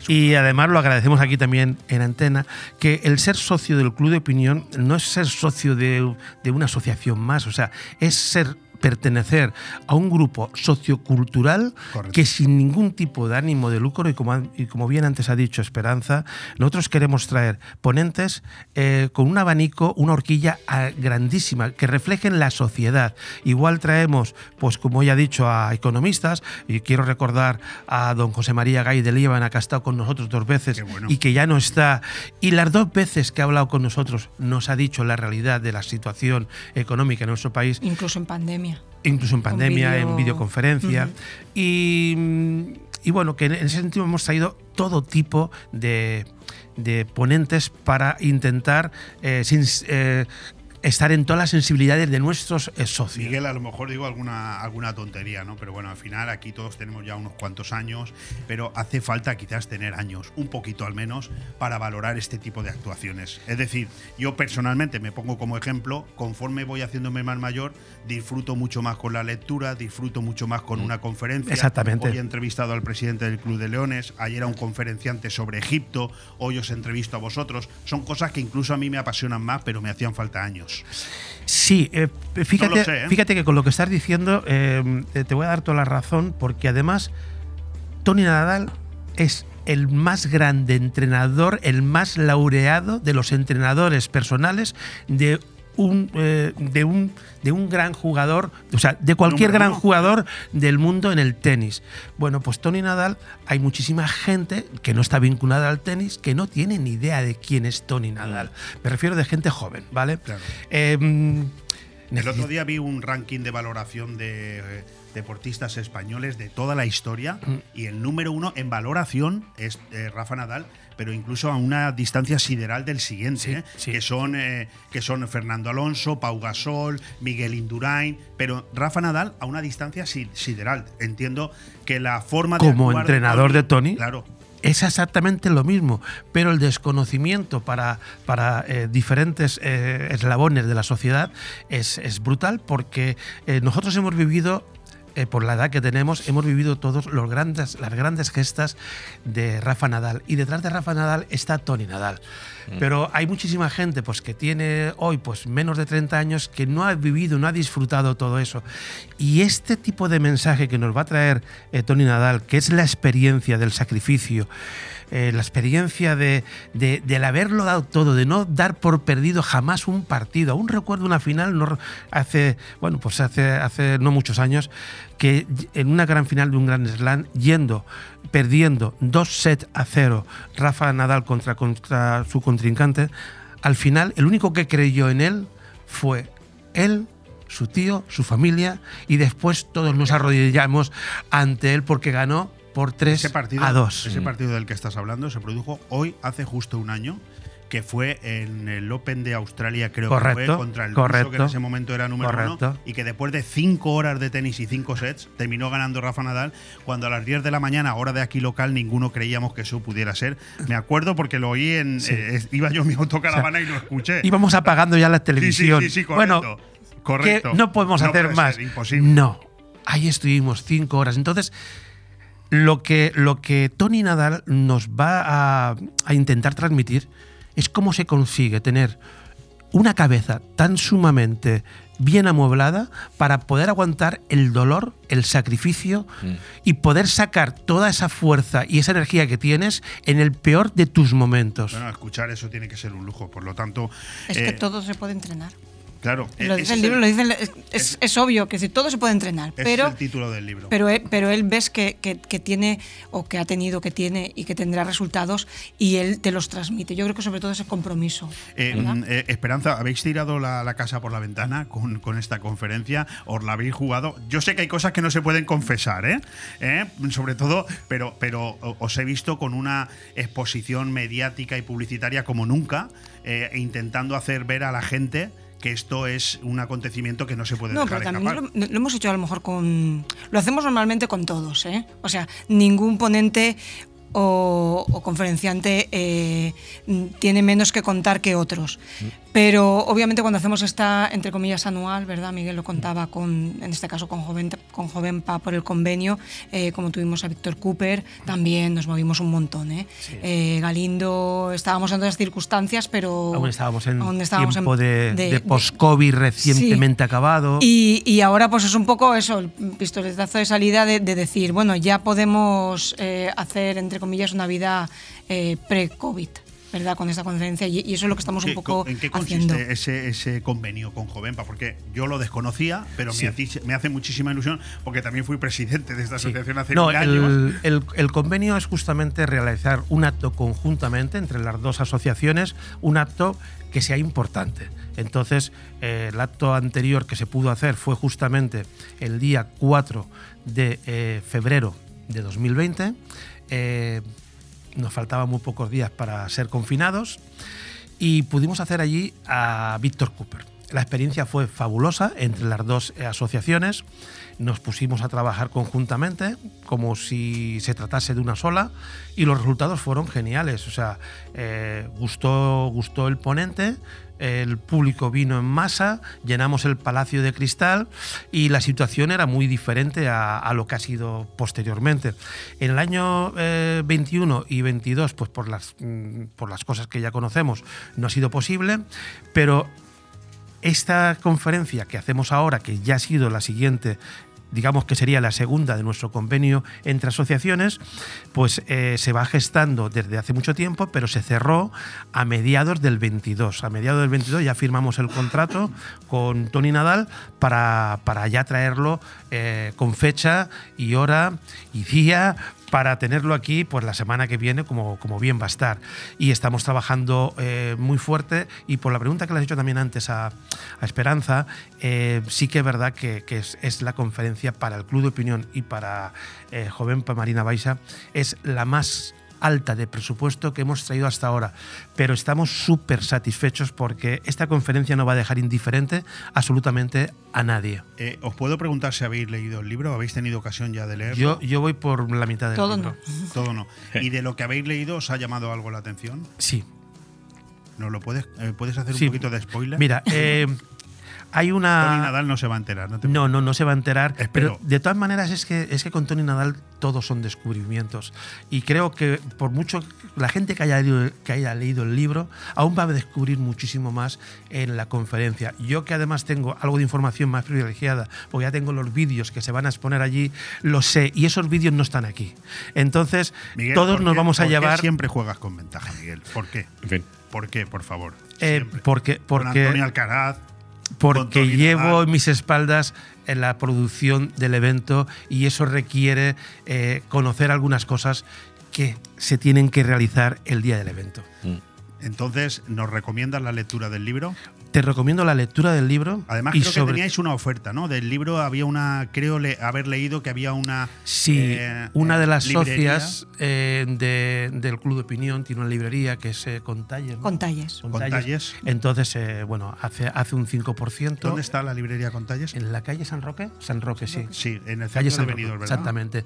y además lo agradecemos aquí también en Antena, que el ser socio del Club de Opinión no es ser socio de, de una asociación más, o sea, es ser pertenecer a un grupo sociocultural que sin ningún tipo de ánimo de lucro y como, y como bien antes ha dicho Esperanza, nosotros queremos traer ponentes eh, con un abanico, una horquilla ah, grandísima que reflejen la sociedad. Igual traemos, pues como ya ha dicho, a economistas y quiero recordar a don José María Gay de Líbana que ha estado con nosotros dos veces y que ya no está. Y las dos veces que ha hablado con nosotros nos ha dicho la realidad de la situación económica en nuestro país Incluso en pandemia. Incluso en pandemia, en videoconferencia. Y, y bueno, que en ese sentido hemos traído todo tipo de, de ponentes para intentar eh, sin- eh, estar en todas las sensibilidades de nuestros eh, socios. Miguel, a lo mejor digo alguna, alguna tontería, ¿no? Pero bueno, al final aquí todos tenemos ya unos cuantos años, pero hace falta quizás tener años, un poquito al menos, para valorar este tipo de actuaciones. Es decir, yo personalmente me pongo como ejemplo, conforme voy haciéndome más mayor, disfruto mucho más con la lectura, disfruto mucho más con una conferencia. Exactamente. Hoy he entrevistado al presidente del Club de Leones, ayer a un conferenciante sobre Egipto, hoy os entrevisto a vosotros. Son cosas que incluso a mí me apasionan más, pero me hacían falta años. Sí, eh, fíjate, No lo sé, ¿eh? fíjate que con lo que estás diciendo eh, te voy a dar toda la razón porque además Tony Nadal es el más grande entrenador, el más laureado de los entrenadores personales de un, eh, de un, de un gran jugador, o sea, de cualquier Número gran uno. jugador del mundo en el tenis. Bueno, pues Tony Nadal, hay muchísima gente que no está vinculada al tenis que no tiene ni idea de quién es Tony Nadal. Me refiero de gente joven, ¿vale? Em, El otro día vi un ranking de valoración de eh, deportistas españoles de toda la historia Mm. y el número uno en valoración es eh, Rafa Nadal, pero incluso a una distancia sideral del siguiente, ¿eh? que son eh, que son Fernando Alonso, Pau Gasol, Miguel Indurain, pero Rafa Nadal a una distancia si- sideral. Entiendo que la forma de como entrenador de Tony, claro, es exactamente lo mismo, pero el desconocimiento para, para eh, diferentes eh, eslabones de la sociedad es, es brutal porque eh, nosotros hemos vivido eh, por la edad que tenemos, hemos vivido todos los grandes, las grandes gestas de Rafa Nadal. Y detrás de Rafa Nadal está Tony Nadal. Pero hay muchísima gente pues, que tiene hoy pues, menos de 30 años que no ha vivido, no ha disfrutado todo eso. Y este tipo de mensaje que nos va a traer eh, Tony Nadal, que es la experiencia del sacrificio, eh, la experiencia de, de- del haberlo dado todo, de no dar por perdido jamás un partido. Aún recuerdo una final no, hace, bueno, pues hace, hace no muchos años, que en una gran final de un gran slam, yendo, perdiendo dos sets a cero, Rafa Nadal contra, contra su contrincante, al final el único que creyó en él fue él, su tío, su familia, y después todos nos arrodillamos ante él porque ganó por 3 ese partido, a 2. Ese partido del que estás hablando se produjo hoy hace justo un año que fue en el Open de Australia, creo que Correcto, fue, contra el ruso, que en correcto, ese momento era número correcto. uno, y que después de cinco horas de tenis y cinco sets, terminó ganando Rafa Nadal, cuando a las 10 de la mañana, hora de aquí local, ninguno creíamos que eso pudiera ser. Me acuerdo porque lo oí en... Sí. eh, iba yo en mi autocaravana y lo escuché. [laughs] Íbamos apagando ya la televisión. Sí, sí, sí, bueno, correcto. Correcto. que no podemos No hacer puede más. ser, imposible. No. Ahí estuvimos cinco horas. Entonces, lo que, lo que Tony Nadal nos va a, a intentar transmitir es cómo se consigue tener una cabeza tan sumamente bien amueblada para poder aguantar el dolor, el sacrificio Mm. y poder sacar toda esa fuerza y esa energía que tienes en el peor de tus momentos. Bueno, escuchar eso tiene que ser un lujo. Por lo tanto, Es eh, que todo se puede entrenar. Claro. Lo eh, dice el es libro, lo dice el- es, es- es obvio que si todo se puede entrenar, pero es el título del libro. pero él, pero él ves que, que- que tiene o que ha tenido, que tiene y que tendrá resultados y él te los transmite. Yo creo que sobre todo ese compromiso. Eh, mm, eh, Esperanza, ¿habéis tirado la, la casa por la ventana con, con esta conferencia? ¿Os la habéis jugado? Yo sé que hay cosas que no se pueden confesar, ¿eh? ¿Eh? Sobre todo, pero, pero os he visto con una exposición mediática y publicitaria como nunca, eh, e intentando hacer ver a la gente que esto es un acontecimiento que no se puede No, dejar pero también escapar. lo, lo hemos hecho a lo mejor con... Lo hacemos normalmente con todos, ¿eh? O sea, ningún ponente o, o conferenciante eh, mm, tiene menos que contar que otros. Pero obviamente cuando hacemos esta, entre comillas, anual, ¿verdad? Miguel lo contaba con, en este caso con, Joven, con Jovenpa por el convenio, eh, como tuvimos a Víctor Cooper, también nos movimos un montón, ¿eh? Eh, Galindo, estábamos en otras circunstancias, pero... Aún estábamos en aún estábamos tiempo en- de, de- de post-COVID recientemente acabado. y, y ahora pues es un poco eso, el pistoletazo de salida de, de decir, bueno, ya podemos hacer, entre comillas, una vida eh, pre-COVID, ¿verdad? Con esta conferencia y, y eso es lo que estamos un ¿Qué- poco ¿En qué haciendo. consiste ese, ese convenio con Jovenpa? Porque yo lo desconocía, pero Sí. me, hace, me hace muchísima ilusión porque también fui presidente de esta Sí. asociación hace No, mil años. el, el- el convenio es justamente realizar un acto conjuntamente entre las dos asociaciones, un acto que sea importante. Entonces, eh, el acto anterior que se pudo hacer fue justamente el día 4 de eh, febrero de 2020. Eh, nos faltaban muy pocos días para ser confinados y pudimos hacer allí a Víctor Cooper. La experiencia fue fabulosa entre las dos asociaciones. Nos pusimos a trabajar conjuntamente, como si se tratase de una sola, y los resultados fueron geniales. O sea, eh, gustó, gustó el ponente, el público vino en masa, llenamos el Palacio de Cristal y la situación era muy diferente a, lo que ha sido posteriormente. En el año eh, 21 y 22, pues por las, mm, por las cosas que ya conocemos, no ha sido posible, pero esta conferencia que hacemos ahora, que ya ha sido la siguiente, digamos que sería la segunda de nuestro convenio entre asociaciones, pues eh, se va gestando desde hace mucho tiempo, pero se cerró a mediados del 22. A mediados del 22 ya firmamos el contrato con Tony Nadal para, para ya traerlo eh, con fecha y hora y día para tenerlo aquí pues la semana que viene como, como bien va a estar. Y estamos trabajando eh, muy fuerte y por la pregunta que le has hecho también antes a, a Esperanza, eh, sí que es verdad que, es, la conferencia para el Club de Opinión y para eh, Jovenpa Marina Baixa, es la más alta de presupuesto que hemos traído hasta ahora, pero estamos súper satisfechos porque esta conferencia no va a dejar indiferente absolutamente a nadie. Eh, ¿Os puedo preguntar si habéis leído el libro? ¿Habéis tenido ocasión ya de leerlo? Yo, yo voy por la mitad del Todo libro. Todo no. ¿Y de lo que habéis leído os ha llamado algo la atención? Sí. ¿Nos lo puedes, eh, puedes hacer Sí. un poquito de spoiler? Mira, eh, [laughs] hay una. Tony Nadal no se va a enterar, ¿no? te No, no, no se va a enterar. Espero. Pero de todas maneras es que, es que con Tony Nadal todos son descubrimientos. Y creo que por mucho la gente que haya, leído, que haya leído el libro, aún va a descubrir muchísimo más en la conferencia. Yo que además tengo algo de información más privilegiada, porque ya tengo los vídeos que se van a exponer allí, lo sé. Y esos vídeos no están aquí. Entonces, Miguel, todos ¿por nos qué- vamos a por qué llevar... siempre juegas con ventaja, Miguel. ¿Por qué? En fin. ¿Por qué, por favor? Eh, Siempre. porque, Con porque, Antonio Alcaraz. Porque llevo en mis espaldas en la producción del evento y eso requiere eh, conocer algunas cosas que se tienen que realizar el día del evento. Entonces, ¿nos recomiendas la lectura del libro? Te recomiendo la lectura del libro. Además, y creo que teníais una oferta, ¿no? Del libro había una, creo le- haber leído que había una. Sí, eh, una de las librería. socias eh, de- del Club de Opinión tiene una librería que es eh, Contalles. ¿no? Contalles. Contalles. Entonces, eh, bueno, hace, hace un 5%. ¿Dónde está la librería Contalles? ¿En la calle San Roque? San Roque, sí. Sí, en el Calle centro San de Roque, Benidorm, ¿verdad? Exactamente.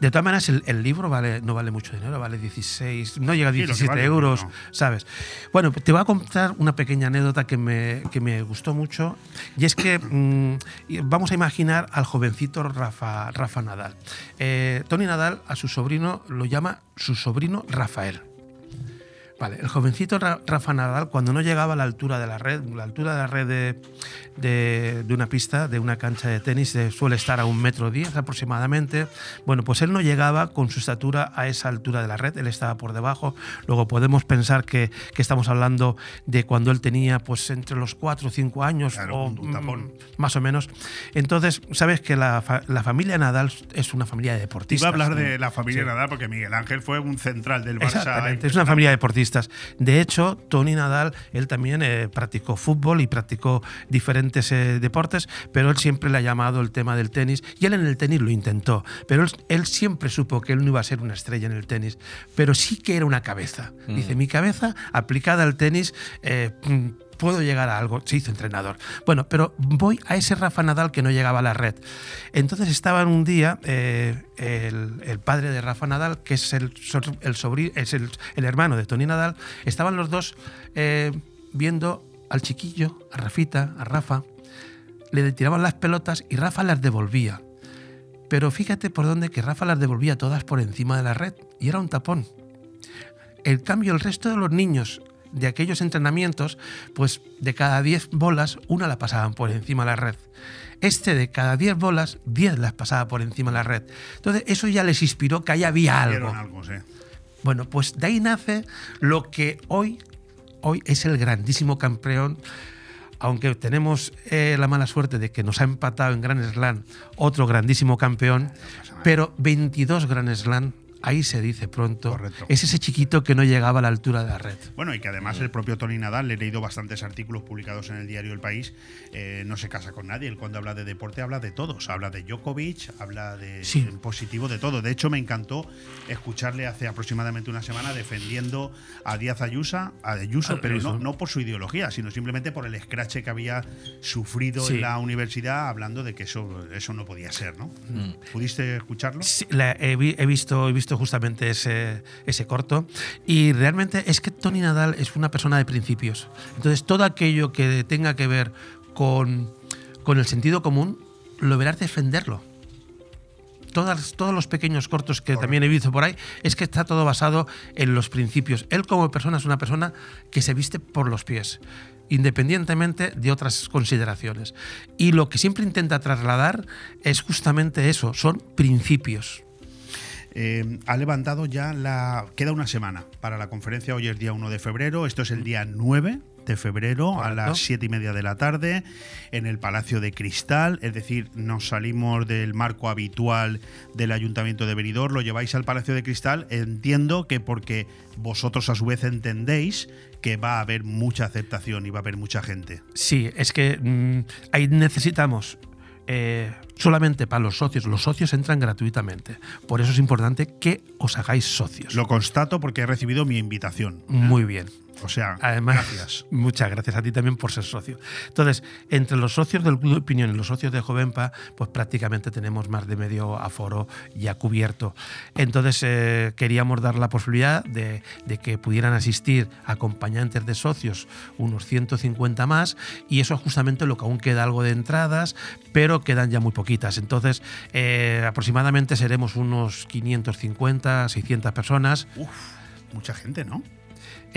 De todas maneras, el, el libro vale, no vale mucho dinero, vale 16, no llega a Sí, lo que 17 vale, euros, no. ¿sabes? Bueno, te voy a contar una pequeña anécdota que me, que me gustó mucho, y es que mm, vamos a imaginar al jovencito Rafa, Rafa Nadal. Eh, Tony Nadal a su sobrino lo llama su sobrino Rafael. Vale, el jovencito Ra- Rafa Nadal, cuando no llegaba a la altura de la red, la altura de la red de, de- de una pista, de una cancha de tenis, eh, suele estar a un metro diez aproximadamente. Bueno, pues él no llegaba con su estatura a esa altura de la red, él estaba por debajo. Luego podemos pensar que, que estamos hablando de cuando él tenía pues entre los cuatro o cinco años o mm, más o menos. Entonces, sabes que la, fa- la familia Nadal es una familia de deportistas. Iba a hablar de la familia Sí. Nadal porque Miguel Ángel fue un central del Barça. Exactamente, es una familia de deportistas. De hecho, Tony Nadal, él también eh, practicó fútbol y practicó diferentes eh, deportes, pero él siempre le ha llamado el tema del tenis y él en el tenis lo intentó, pero él, él siempre supo que él no iba a ser una estrella en el tenis, pero sí que era una cabeza. Mm. Dice, mi cabeza aplicada al tenis... eh, mm, Puedo llegar a algo, se hizo entrenador. Bueno, pero voy a ese Rafa Nadal que no llegaba a la red. Entonces estaban un día eh, el, el padre de Rafa Nadal, que es el, el sobri- es el, el hermano de Tony Nadal, estaban los dos eh, viendo al chiquillo, a Rafita, a Rafa, le tiraban las pelotas y Rafa las devolvía. Pero fíjate por dónde que Rafa las devolvía todas por encima de la red y era un tapón. En cambio, el resto de los niños de aquellos entrenamientos, pues de cada 10 bolas, una la pasaban por encima de la red. Este de cada 10 bolas, 10 las pasaba por encima de la red. Entonces, eso ya les inspiró que ahí había algo. Vieron algo, sí. Bueno, pues de ahí nace lo que hoy, hoy es el grandísimo campeón. Aunque tenemos eh, la mala suerte de que nos ha empatado en Grand Slam otro grandísimo campeón, pero 22 Grand Slam, ahí se dice pronto, es ese chiquito que no llegaba a la altura de la red. Bueno, y que además el propio Tony Nadal, le he leído bastantes artículos publicados en el diario El País, eh, no se casa con nadie. Él cuando habla de deporte habla de todos. Habla de Djokovic, habla de Sí. positivo de todo. De hecho, me encantó escucharle hace aproximadamente una semana defendiendo a Díaz Ayuso, a Ayuso A pero no, por su ideología, sino simplemente por el escrache que había sufrido Sí. en la universidad, hablando de que eso, eso no podía ser, ¿no? ¿Pudiste escucharlo? Sí, la- he, vi- he visto, he visto justamente ese, ese corto y realmente es que Tony Nadal es una persona de principios. Entonces todo aquello que tenga que ver con, con el sentido común, lo verás defenderlo. Todas, todos los pequeños cortos que también he visto por ahí, es que está todo basado en los principios. Él como persona es una persona que se viste por los pies, independientemente de otras consideraciones. Y lo que siempre intenta trasladar es justamente eso, son principios. Eh, ha levantado ya la. Queda una semana para la conferencia. Hoy es día 1 de febrero. Esto es el día 9 de febrero a las 7 y media de la tarde en el Palacio de Cristal. Es decir, nos salimos del marco habitual del Ayuntamiento de Benidorm. Lo lleváis al Palacio de Cristal. Entiendo que porque vosotros a su vez entendéis que va a haber mucha aceptación y va a haber mucha gente. Sí, es que mm, ahí necesitamos eh, solamente para los socios. Los socios entran gratuitamente. Por eso es importante que os hagáis socios. Lo constato porque he recibido mi invitación. Muy bien. O sea, Además, gracias. [laughs] muchas gracias a ti también por ser socio. Entonces, entre los socios del Club de Opinión y los socios de Jovenpa, pues prácticamente tenemos más de medio aforo ya cubierto. Entonces, eh, queríamos dar la posibilidad de, de que pudieran asistir acompañantes de socios, unos 150 más, y eso es justamente lo que aún queda algo de entradas, pero quedan ya muy poquitas. Entonces, eh, aproximadamente seremos unos 550, 600 personas. Uf, mucha gente, ¿no?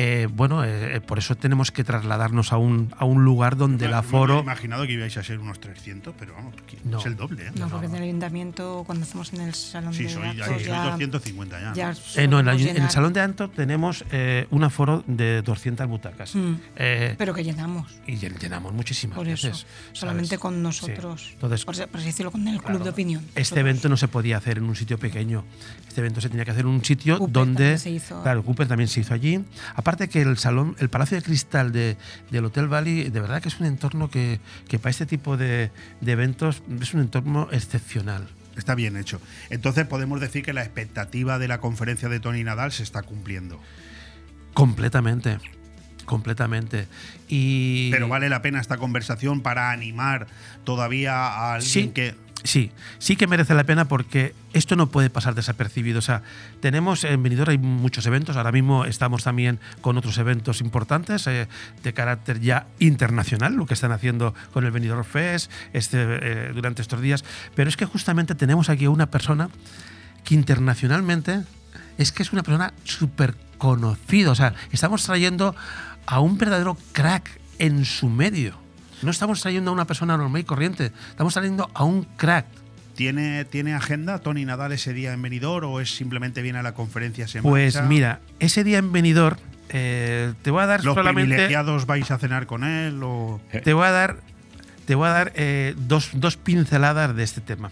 Eh, bueno, eh, eh, por eso tenemos que trasladarnos a un, a un lugar donde el Me- Me aforo. he imaginado que ibais a ser unos 300, pero vamos, No. es el doble. ¿eh? No, porque en el ayuntamiento, cuando hacemos en el salón Sí, de soy actos, soy 250 ya, ¿no? Eh, no, en, la- podemos en el salón de Anto tenemos eh, un aforo de 200 butacas. Mm. Eh, Pero que llenamos. y llen- llenamos muchísimas Por eso, veces. solamente ¿sabes? con Sí. nosotros. Entonces, por, por así decirlo, con el club de opinión. Este evento no se podía hacer en un sitio pequeño. Este evento se tenía que hacer en un sitio Cooper donde. también se hizo. Claro, Cooper también se hizo allí. Aparte que el salón, el Palacio de Cristal de, del Hotel Valley, de verdad que es un entorno que, que para este tipo de, de eventos es un entorno excepcional. Está bien hecho. Entonces podemos decir que la expectativa de la conferencia de Tony Nadal se está cumpliendo. Completamente. Completamente. Y. Pero vale la pena esta conversación para animar todavía a alguien Sí, que. Sí, sí que merece la pena porque esto no puede pasar desapercibido. O sea, tenemos en Benidorm hay muchos eventos. Ahora mismo estamos también con otros eventos importantes eh, de carácter ya internacional, lo que están haciendo con el Benidorm Fest este, eh, durante estos días. Pero es que justamente tenemos aquí a una persona que internacionalmente es que es una persona súper conocida. O sea, estamos trayendo a un verdadero crack en su medio. No estamos trayendo a una persona normal y corriente, estamos trayendo a un crack. ¿Tiene, ¿Tiene agenda Tony Nadal ese día en Benidorm o es simplemente viene a la conferencia se Pues mira, ese día en Benidorm eh, te voy a dar ¿Los solamente privilegiados vais a cenar con él o...? te voy a dar te voy a dar eh, dos, dos pinceladas de este tema.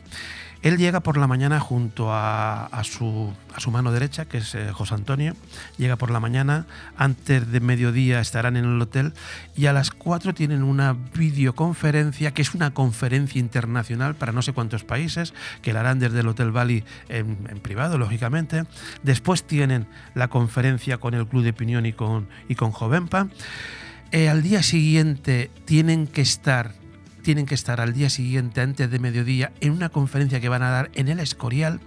Él llega por la mañana junto a, su, mano derecha, que es eh, José Antonio. Llega por la mañana, antes de mediodía estarán en el hotel y a las 4 tienen una videoconferencia, que es una conferencia internacional para no sé cuántos países, que la harán desde el Hotel Bali en, privado, lógicamente. Después tienen la conferencia con el Club de Opinión y con, y con. Eh, al día siguiente tienen que estar tienen que estar al día siguiente, antes de mediodía, en una conferencia que van a dar en el Escorial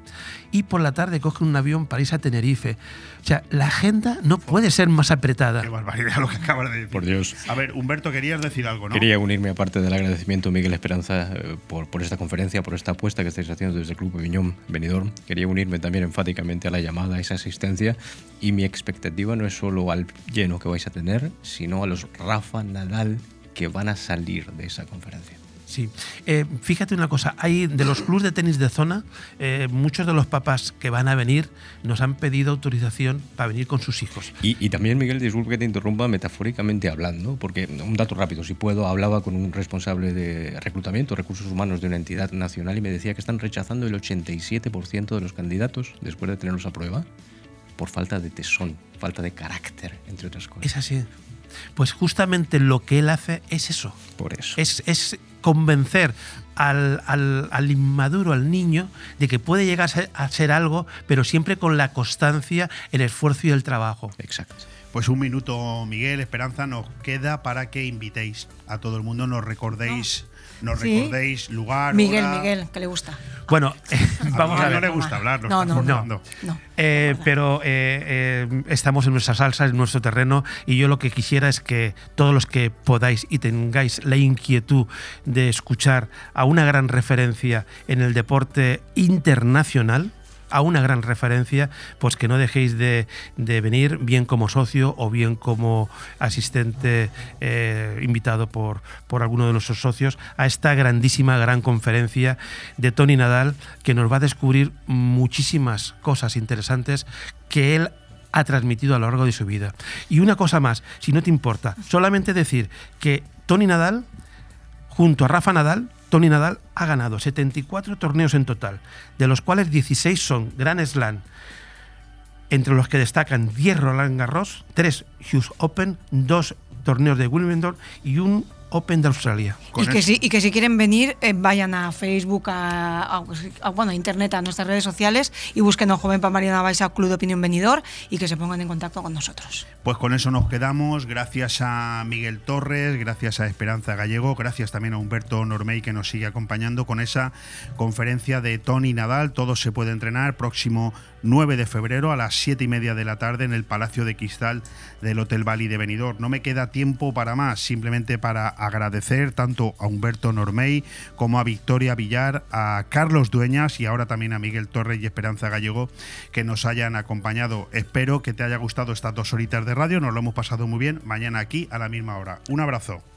y por la tarde cogen un avión para irse a Tenerife. O sea, la agenda no puede ser más apretada. Qué barbaridad lo que acabas de decir. Por Dios. A ver, Humberto, querías decir algo, ¿no? Quería unirme, aparte del agradecimiento, Miguel Esperanza, eh, por, por esta conferencia, por esta apuesta que estáis haciendo desde el Club Viñón Benidorm. Quería unirme también enfáticamente a la llamada, a esa asistencia. Y mi expectativa no es solo al lleno que vais a tener, sino a los Rafa Nadal que van a salir de esa conferencia. Sí, eh, fíjate una cosa, hay de los clubes de tenis de zona, eh, muchos de los papás que van a venir nos han pedido autorización para venir con sus hijos. Y, y, también, Miguel, disculpe que te interrumpa metafóricamente hablando, porque un dato rápido, si puedo, hablaba con un responsable de reclutamiento, recursos humanos de una entidad nacional y me decía que están rechazando el 87% de los candidatos después de tenerlos a prueba por falta de tesón, falta de carácter, entre otras cosas. Es así. Pues justamente lo que él hace es eso. Por eso. Es, es convencer al, al, al, inmaduro, al niño, de que puede llegar a ser, a ser, algo, pero siempre con la constancia, el esfuerzo y el trabajo. Exacto. Pues un minuto, Miguel, Esperanza, nos queda para que invitéis a todo el mundo, nos recordéis. No. Nos ¿Sí? recordéis lugar. Miguel, hora. Miguel, que le gusta. Bueno, eh, [laughs] [laughs] vamos a, a ver. No le gusta hablar, no, no, no, no. Eh, pero eh, eh, estamos en nuestra salsa, en nuestro terreno, y yo lo que quisiera es que todos los que podáis y tengáis la inquietud de escuchar a una gran referencia en el deporte internacional, a una gran referencia, pues que no dejéis de, de venir bien como socio o bien como asistente eh, invitado por, por alguno de nuestros socios a esta grandísima, gran conferencia de Tony Nadal que nos va a descubrir muchísimas cosas interesantes que él ha transmitido a lo largo de su vida. Y una cosa más, si no te importa, solamente decir que Tony Nadal, junto a Rafa Nadal, Tony Nadal ha ganado 74 torneos en total, de los cuales 16 son Grand Slam, entre los que destacan 10 Roland Garros, 3 Hughes Open, 2 torneos de Wimbledon y un Open de Australia. Y que, si, y que si quieren venir, eh, vayan a Facebook, a, a, a, bueno, a Internet, a nuestras redes sociales y busquen a Joven para Mariana Baixa Club de Opinión Venidor y que se pongan en contacto con nosotros. Pues con eso nos quedamos. Gracias a Miguel Torres, gracias a Esperanza Gallego, gracias también a Humberto Normey que nos sigue acompañando con esa conferencia de Tony Nadal. Todo se puede entrenar próximo 9 de febrero a las 7 y media de la tarde en el Palacio de Cristal del Hotel Bali de Benidorm. No me queda tiempo para más, simplemente para agradecer tanto a Humberto Normey como a Victoria Villar, a Carlos Dueñas y ahora también a Miguel Torres y Esperanza Gallego que nos hayan acompañado. Espero que te haya gustado estas dos horitas de radio, nos lo hemos pasado muy bien. Mañana aquí a la misma hora. Un abrazo.